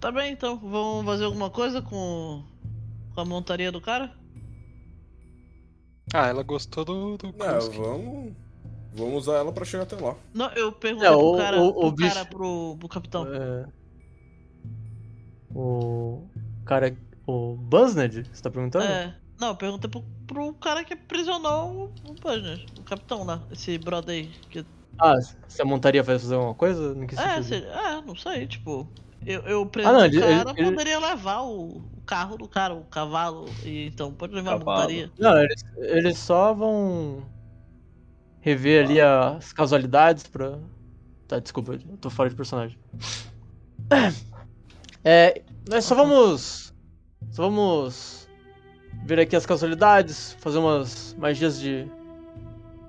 Tá bem, então. Vamos fazer alguma coisa com, com a montaria do cara? Ah, ela gostou do, do Não, vamos. Vamos usar ela pra chegar até lá. Não, eu perguntei É, pro o- cara, o- pro, o bicho- cara pro, pro capitão. É... O cara. O Buzzned, você tá perguntando? É. Não, pergunta pro, pro cara que aprisionou o, o o capitão lá, esse brother aí. Que... Ah, se a montaria vai fazer alguma coisa? Não quis É, se- é, não sei, tipo. Eu, eu preso Ah, não, o ele- cara, ele- poderia levar o, o carro do cara, o cavalo, e então pode levar a Cavalo. montaria. Não, eles, eles só vão rever ali as casualidades pra. Tá, desculpa, eu tô fora de personagem. É, nós só vamos. Só vamos ver aqui as casualidades, fazer umas magias de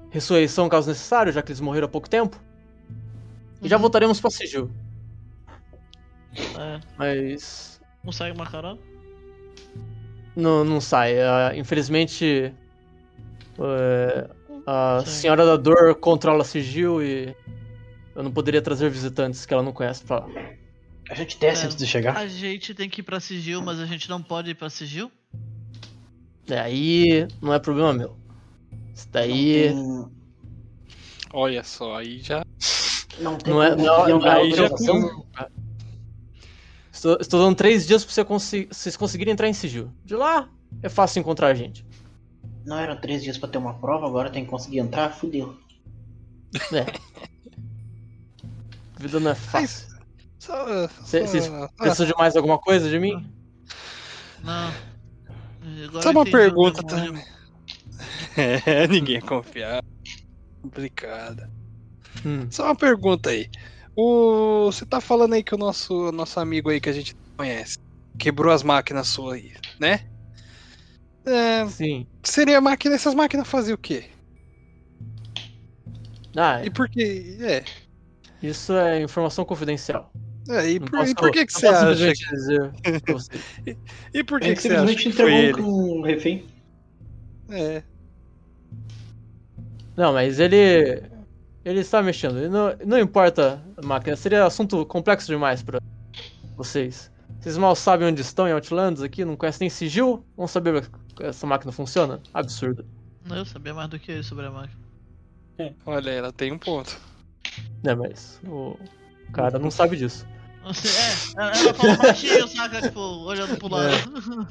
ressurreição caso necessário, já que eles morreram há pouco tempo. E já Uhum. voltaremos pra Sigil. É, Mas. não segue uma carona? Não, não sai. Ah, infelizmente. é, a Sim. Senhora da Dor controla sigil e. Eu não poderia trazer visitantes que ela não conhece pra lá. A gente desce É. antes de chegar. A gente tem que ir pra Sigil, mas a gente não pode ir pra Sigil? É, aí não é problema meu. Isso daí. Não Olha só, aí já. tem, não tem Não é. Não, uma aí já. Estou, estou dando três dias pra você consi- vocês conseguirem entrar em sigil. De lá é fácil encontrar a gente. Não eram três dias pra ter uma prova, agora tem que conseguir entrar? Fudeu. A vida não é fácil. Só, Cê- só- Vocês ah, precisam de mais alguma coisa de mim? Não. Agora só uma pergunta também. É, ninguém é confiável. Complicada. Hum. Só uma pergunta aí. O... Você tá falando aí que o nosso, nosso amigo aí que a gente conhece quebrou as máquinas suas aí, né? É, Sim. seria máquina. Essas máquinas faziam o quê? Ah, E por que. É. isso é informação confidencial. é, e, por, e posso- por que, que não você acha? simplesmente dizer pra você. E por que, gente que você acha simplesmente que foi ele? um refém. É. Não, mas ele. Ele está mexendo. Ele não, não importa a máquina. Seria assunto complexo demais pra vocês. Vocês mal sabem onde estão em Outlands aqui, não conhecem nem sigil, vão saber que essa máquina funciona? Absurdo. Eu sabia mais do que isso sobre a máquina. Olha, ela tem um ponto. Né, mas o cara não sabe disso. Você- É, ela falou baixinho, saca? Tipo, olhando pro lado.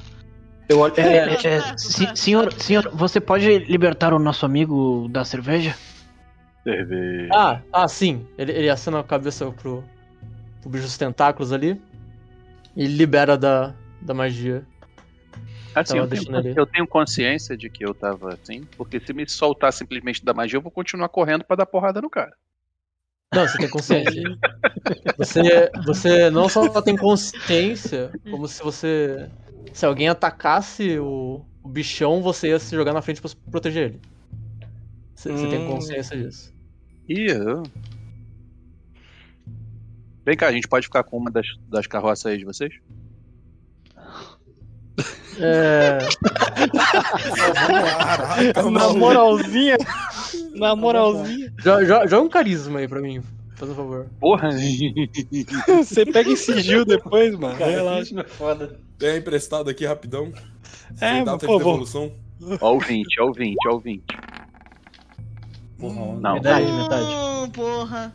Eu olho. É, é, é, tá senhor, senhor, você pode libertar o nosso amigo da cerveja? Cerveja. Ah, ah, sim. Ele, ele acena a cabeça pro, pro bicho dos tentáculos ali. E libera da, da magia. Assim, eu tenho, eu tenho consciência de que eu tava assim, porque se me soltar simplesmente da magia, eu vou continuar correndo pra dar porrada no cara. Não, você tem consciência. Você, você não só tem consciência, como se você. Se alguém atacasse o, o bichão, você ia se jogar na frente pra proteger ele. Você, você tem Hum. consciência disso. Ih, eu... Vem cá, a gente pode ficar com uma das, das carroças aí de vocês? É. Caraca, Na moralzinha. Na moralzinha. jo- jo- Joga um carisma aí pra mim, faz um favor. Porra! Você pega em sigil depois, mano. Relaxa. Cara, é foda. Tem emprestado aqui rapidão. É, Sem data vou- devolução. Ó o 20, ó o 20, ó o 20. Porra, ó. Não, Metade, metade. Hum, porra.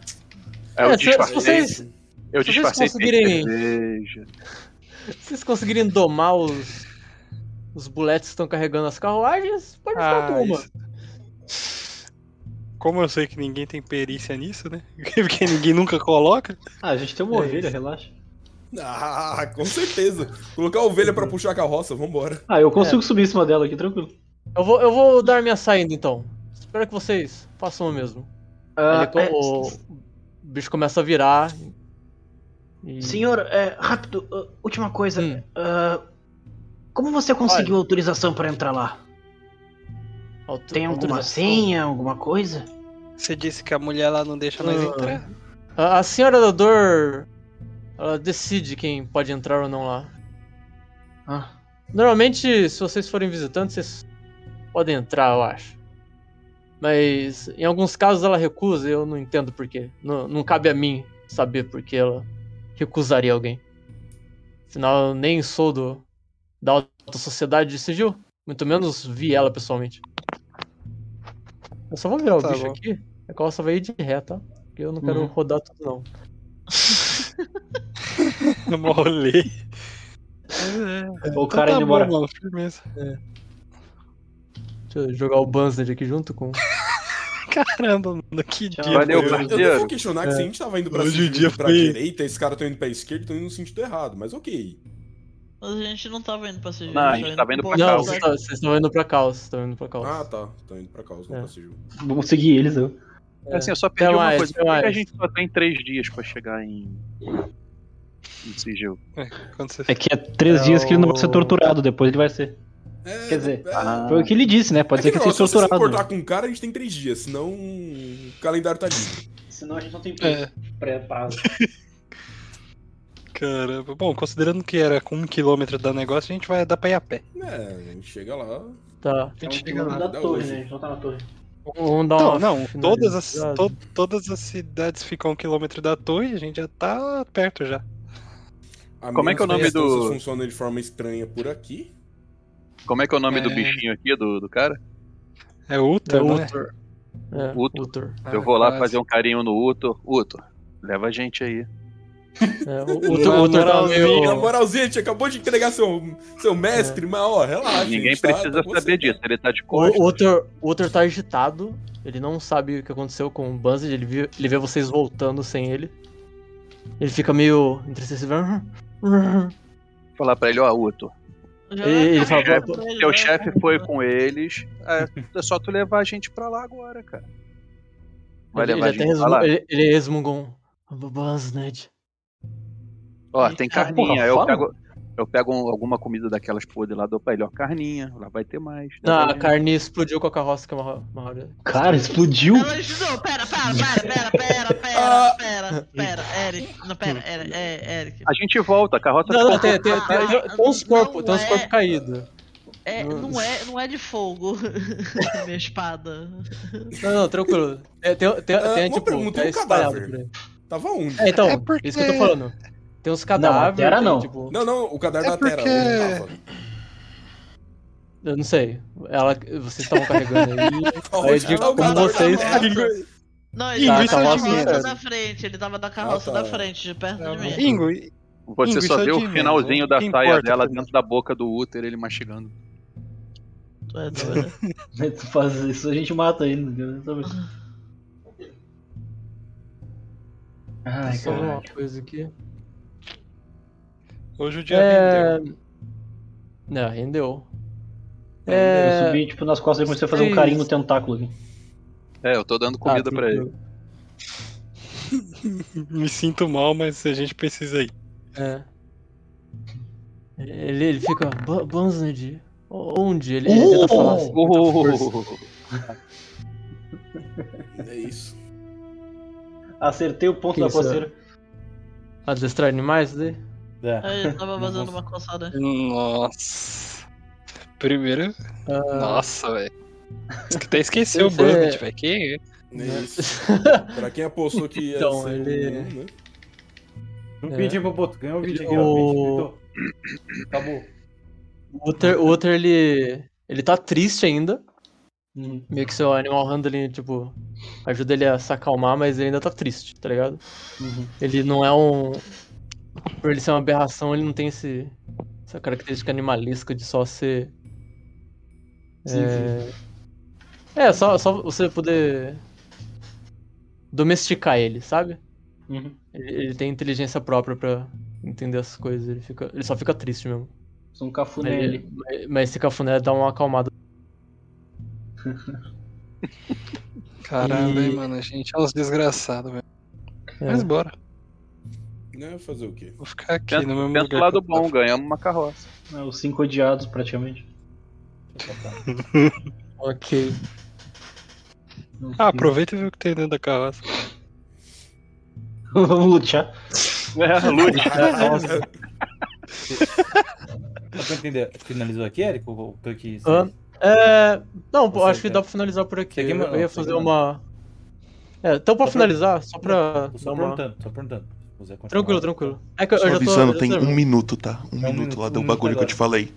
é, eu É, disfarcei. vocês- eu se vocês disfarcei sem conseguirem-. Se vocês conseguirem domar os. Os buletes estão carregando as carruagens, pode ficar Ah, com uma. isso. Como eu sei que ninguém tem perícia nisso, né? Porque ninguém nunca coloca. Ah, a gente tem uma É ovelha, isso. relaxa. Ah, com certeza. Colocar a ovelha pra puxar a carroça, vambora. Ah, eu consigo subir em cima dela aqui, tranquilo. Eu vou, eu vou dar minha saída então. Espero que vocês façam o mesmo. Ah, Ele- é, o, o bicho começa a virar. E... Senhor, é, rápido, ah, última coisa. Hum. ah, como você conseguiu autorização pra entrar lá? Tem alguma senha, alguma coisa? Você disse que a mulher lá não deixa nós Ah. entrar. A, a senhora da dor. Ela decide quem pode entrar ou não lá. Ah, Normalmente, se vocês forem visitantes, vocês podem entrar, eu acho. Mas em alguns casos ela recusa e eu não entendo porquê. Não, não cabe a mim saber por que ela recusaria alguém. Afinal, eu nem sou do, da alta sociedade de sigil. Muito menos vi ela pessoalmente. Eu só vou virar o Tá bicho bom. aqui. A carroça vai ir de ré, tá? Porque eu não quero Uhum. rodar tudo, não. No rolê. O cara tá indo embora. bom, mano, firmeza. Deixa eu jogar o Banzed aqui junto com. Caramba, mano, que dia. Valeu, eu, eu não vou questionar que É. se a gente tava indo pra, Hoje o dia pra foi- direita, esses caras estão indo pra esquerda, estão indo no sentido errado, mas ok. Mas a gente não tava indo pra CG. Não, a gente tava indo pra Não, Caos. vocês estão- vocês estão indo pra Caos. Vocês estão indo pra Caos. Ah, tá. Estão indo pra causa, não É. pra Sigil. Vamos seguir eles, eu. Assim, eu só perdi Até uma mais, coisa. Por que a mais. gente só tem três dias pra chegar em. em sigil? Quando você É que é três É dias que ele não vai ser torturado, depois ele vai ser. É, Quer dizer, é. Foi o que ele disse, né? Pode é ser que que não, seja se você se torturado. importar com o cara, a gente tem três dias, senão o calendário tá livre. Senão a gente não tem É. Caramba. Bom, considerando que era com um quilômetro da negócio, a gente vai dar pra ir a pé. É, a gente chega lá. Tá. A É um gente chega lá. da torre, né? A gente não tá na torre. Vamos dar Não, uma não, todas as, to- todas as cidades ficam a um quilômetro da torre, a gente já tá perto já. A Como é que é o nome que as do- funcionam de forma estranha por aqui. Como é que é o nome do É. bichinho aqui, do, do cara? É Ultra, É né? Utor. É, eu Ah, vou lá quase. fazer um carinho no Uto. Uto, leva a gente aí. É, o Na Utor tá moralzinha, meio... Na moralzinha, a gente acabou de entregar seu, seu mestre, mas ó, relaxa. Ninguém gente, tá- precisa tá saber tá? disso. Ele tá de costas. O Utor, o Utor tá agitado. Ele não sabe o que aconteceu com o Banzed. Ele, vê- ele vê vocês voltando sem ele. Ele fica meio entristecido. Falar pra ele, ó, Uto. Já Ele tá fala, chefe, ele Teu chefe tá- foi com eles. É, é só tu levar a gente pra lá agora, cara. Vai Ele, levar a ele até gente pra resmu- lá? ele, ele resmunga um. Banzed. Ó, tem Ah, carninha. porra, eu fala. pego, eu pego um- alguma comida daquelas podres lá, dou pra ele, ó, carninha. Lá vai ter mais. Não, Leva a gente. carne explodiu com a carroça que é uma, uma hora. Cara, explodiu. Ela ajudou, pera, pera, pera, pera, pera, pera, pera, pera, Eric. Não, pera, era, é, Eric. A gente volta, a carroça Não, não, ficou- tem, tem, tem, tem, tem uns corpos, tem uns é- corpos caídos. É, não, é, não é de fogo, minha espada. Não, não, tranquilo. Tem, tem, tem, Ah, tem tipo, pergunta, tá cadáver? por aí. Tava onde? É, então, É porque- isso que eu tô falando. Tem uns cadáveres. Terra tem, não. Tipo, Não, não, o caderno É da Terra. porque- tava? eu não sei. Ela, vocês estavam carregando aí. Aí eu digo como cadáver vocês. Terra? Não, ele Tá, tava tá da lá carroça certo. da frente, ele tava da carroça Ah, tá. da frente, de perto de mim. Ingo, Você Ingo, só isso é vê o finalzinho da saia importa dela dentro da boca do útero, ele mastigando. Tu é doido. Tu faz isso, a gente mata ele. Não saber. Ai, Só uma coisa aqui. Hoje o dia É. rendeu. Não, rendeu. Eu É. subi, tipo, nas costas e comecei a fazer um carinho no tentáculo aqui. É, eu tô dando comida Ah, pra ele. Me sinto mal, mas a gente precisa ir. É. Ele, ele fica. "Ba- Banzed? Onde? Ele, ele tenta falar assim. força. É isso. Acertei o ponto Que da isso é? coceira. Adestrar animais daí? É. Aí ele tava fazendo uma coçada. Nossa. Primeiro. Ah, Nossa, velho. Que até esqueceu o Buzznet, é- velho. Que. Isso. pra quem apostou que ia Então, ser ele- um, né? Um É. pintinho pro Boto. Ganhou um pintinho aqui, O- ó. Acabou. O Uther, o Uther, ele. Ele tá triste ainda. Uhum. Meio que seu animal handling, tipo, ajuda ele a se acalmar, mas ele ainda tá triste, tá ligado? Uhum. Ele não é um. Por ele ser uma aberração, ele não tem esse, essa característica animalesca de só ser. Sim, é... é, só, só você poder domesticar ele, sabe? Uhum. Ele, ele tem inteligência própria pra entender as coisas. Ele, fica, ele só fica triste mesmo. Sou um cafuné Mas, ali. mas- mas esse cafuné dá uma acalmada. Caramba, E- hein, mano. A gente é uns desgraçados, velho. É. Mas bora. Né, fazer o quê? Vou ficar aqui Pensa, no mesmo lugar. o lado que bom, ganhamos uma carroça. É, os cinco odiados, praticamente. Ok. Ah, aproveita e vê o que tem dentro da carroça. Vamos lutear. É, lute. Nossa. Só pra entender, finalizou aqui, ou tô aqui? Hã? É, não, Você acho que quer- dá pra finalizar por aqui. Eu, ia fazer uma. É, então pra Só pra- finalizar, só pra. Só perguntando, só perguntando. Tranquilo, tranquilo. É que eu, Só eu tô. avisando, eu tem já tô- um minuto, tá? Um, um minuto minuto, lá um do minuto bagulho que eu te falei.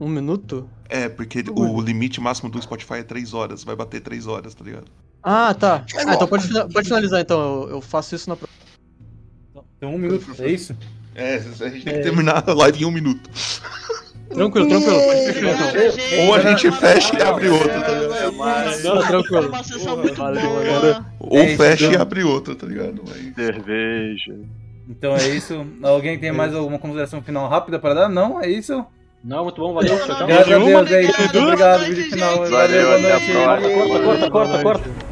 Um minuto? É, porque o limite máximo do Spotify é 3 horas. Vai bater 3 horas, tá ligado? Ah, tá. Ah, então pode, pode finalizar então. Eu, eu faço isso na próxima. Tem um minuto, é isso? É, a gente tem É. que terminar a live em um minuto. Tranquilo, tranquilo, pode fechar então. Ou a gente fecha e abre outra, tá ligado? É Não, tranquilo. Uma sessão muito Valeu, boa. galera. Ou fecha e abre outra, tá ligado? Cerveja. Então é isso. Alguém tem mais alguma consideração final rápida para dar? Não? É isso? Não, muito bom, valeu. Graças a Deus, é isso. Obrigado, obrigado, vídeo final. Valeu, boa Valeu, até a noite. próxima. Corta, corta, corta, corta.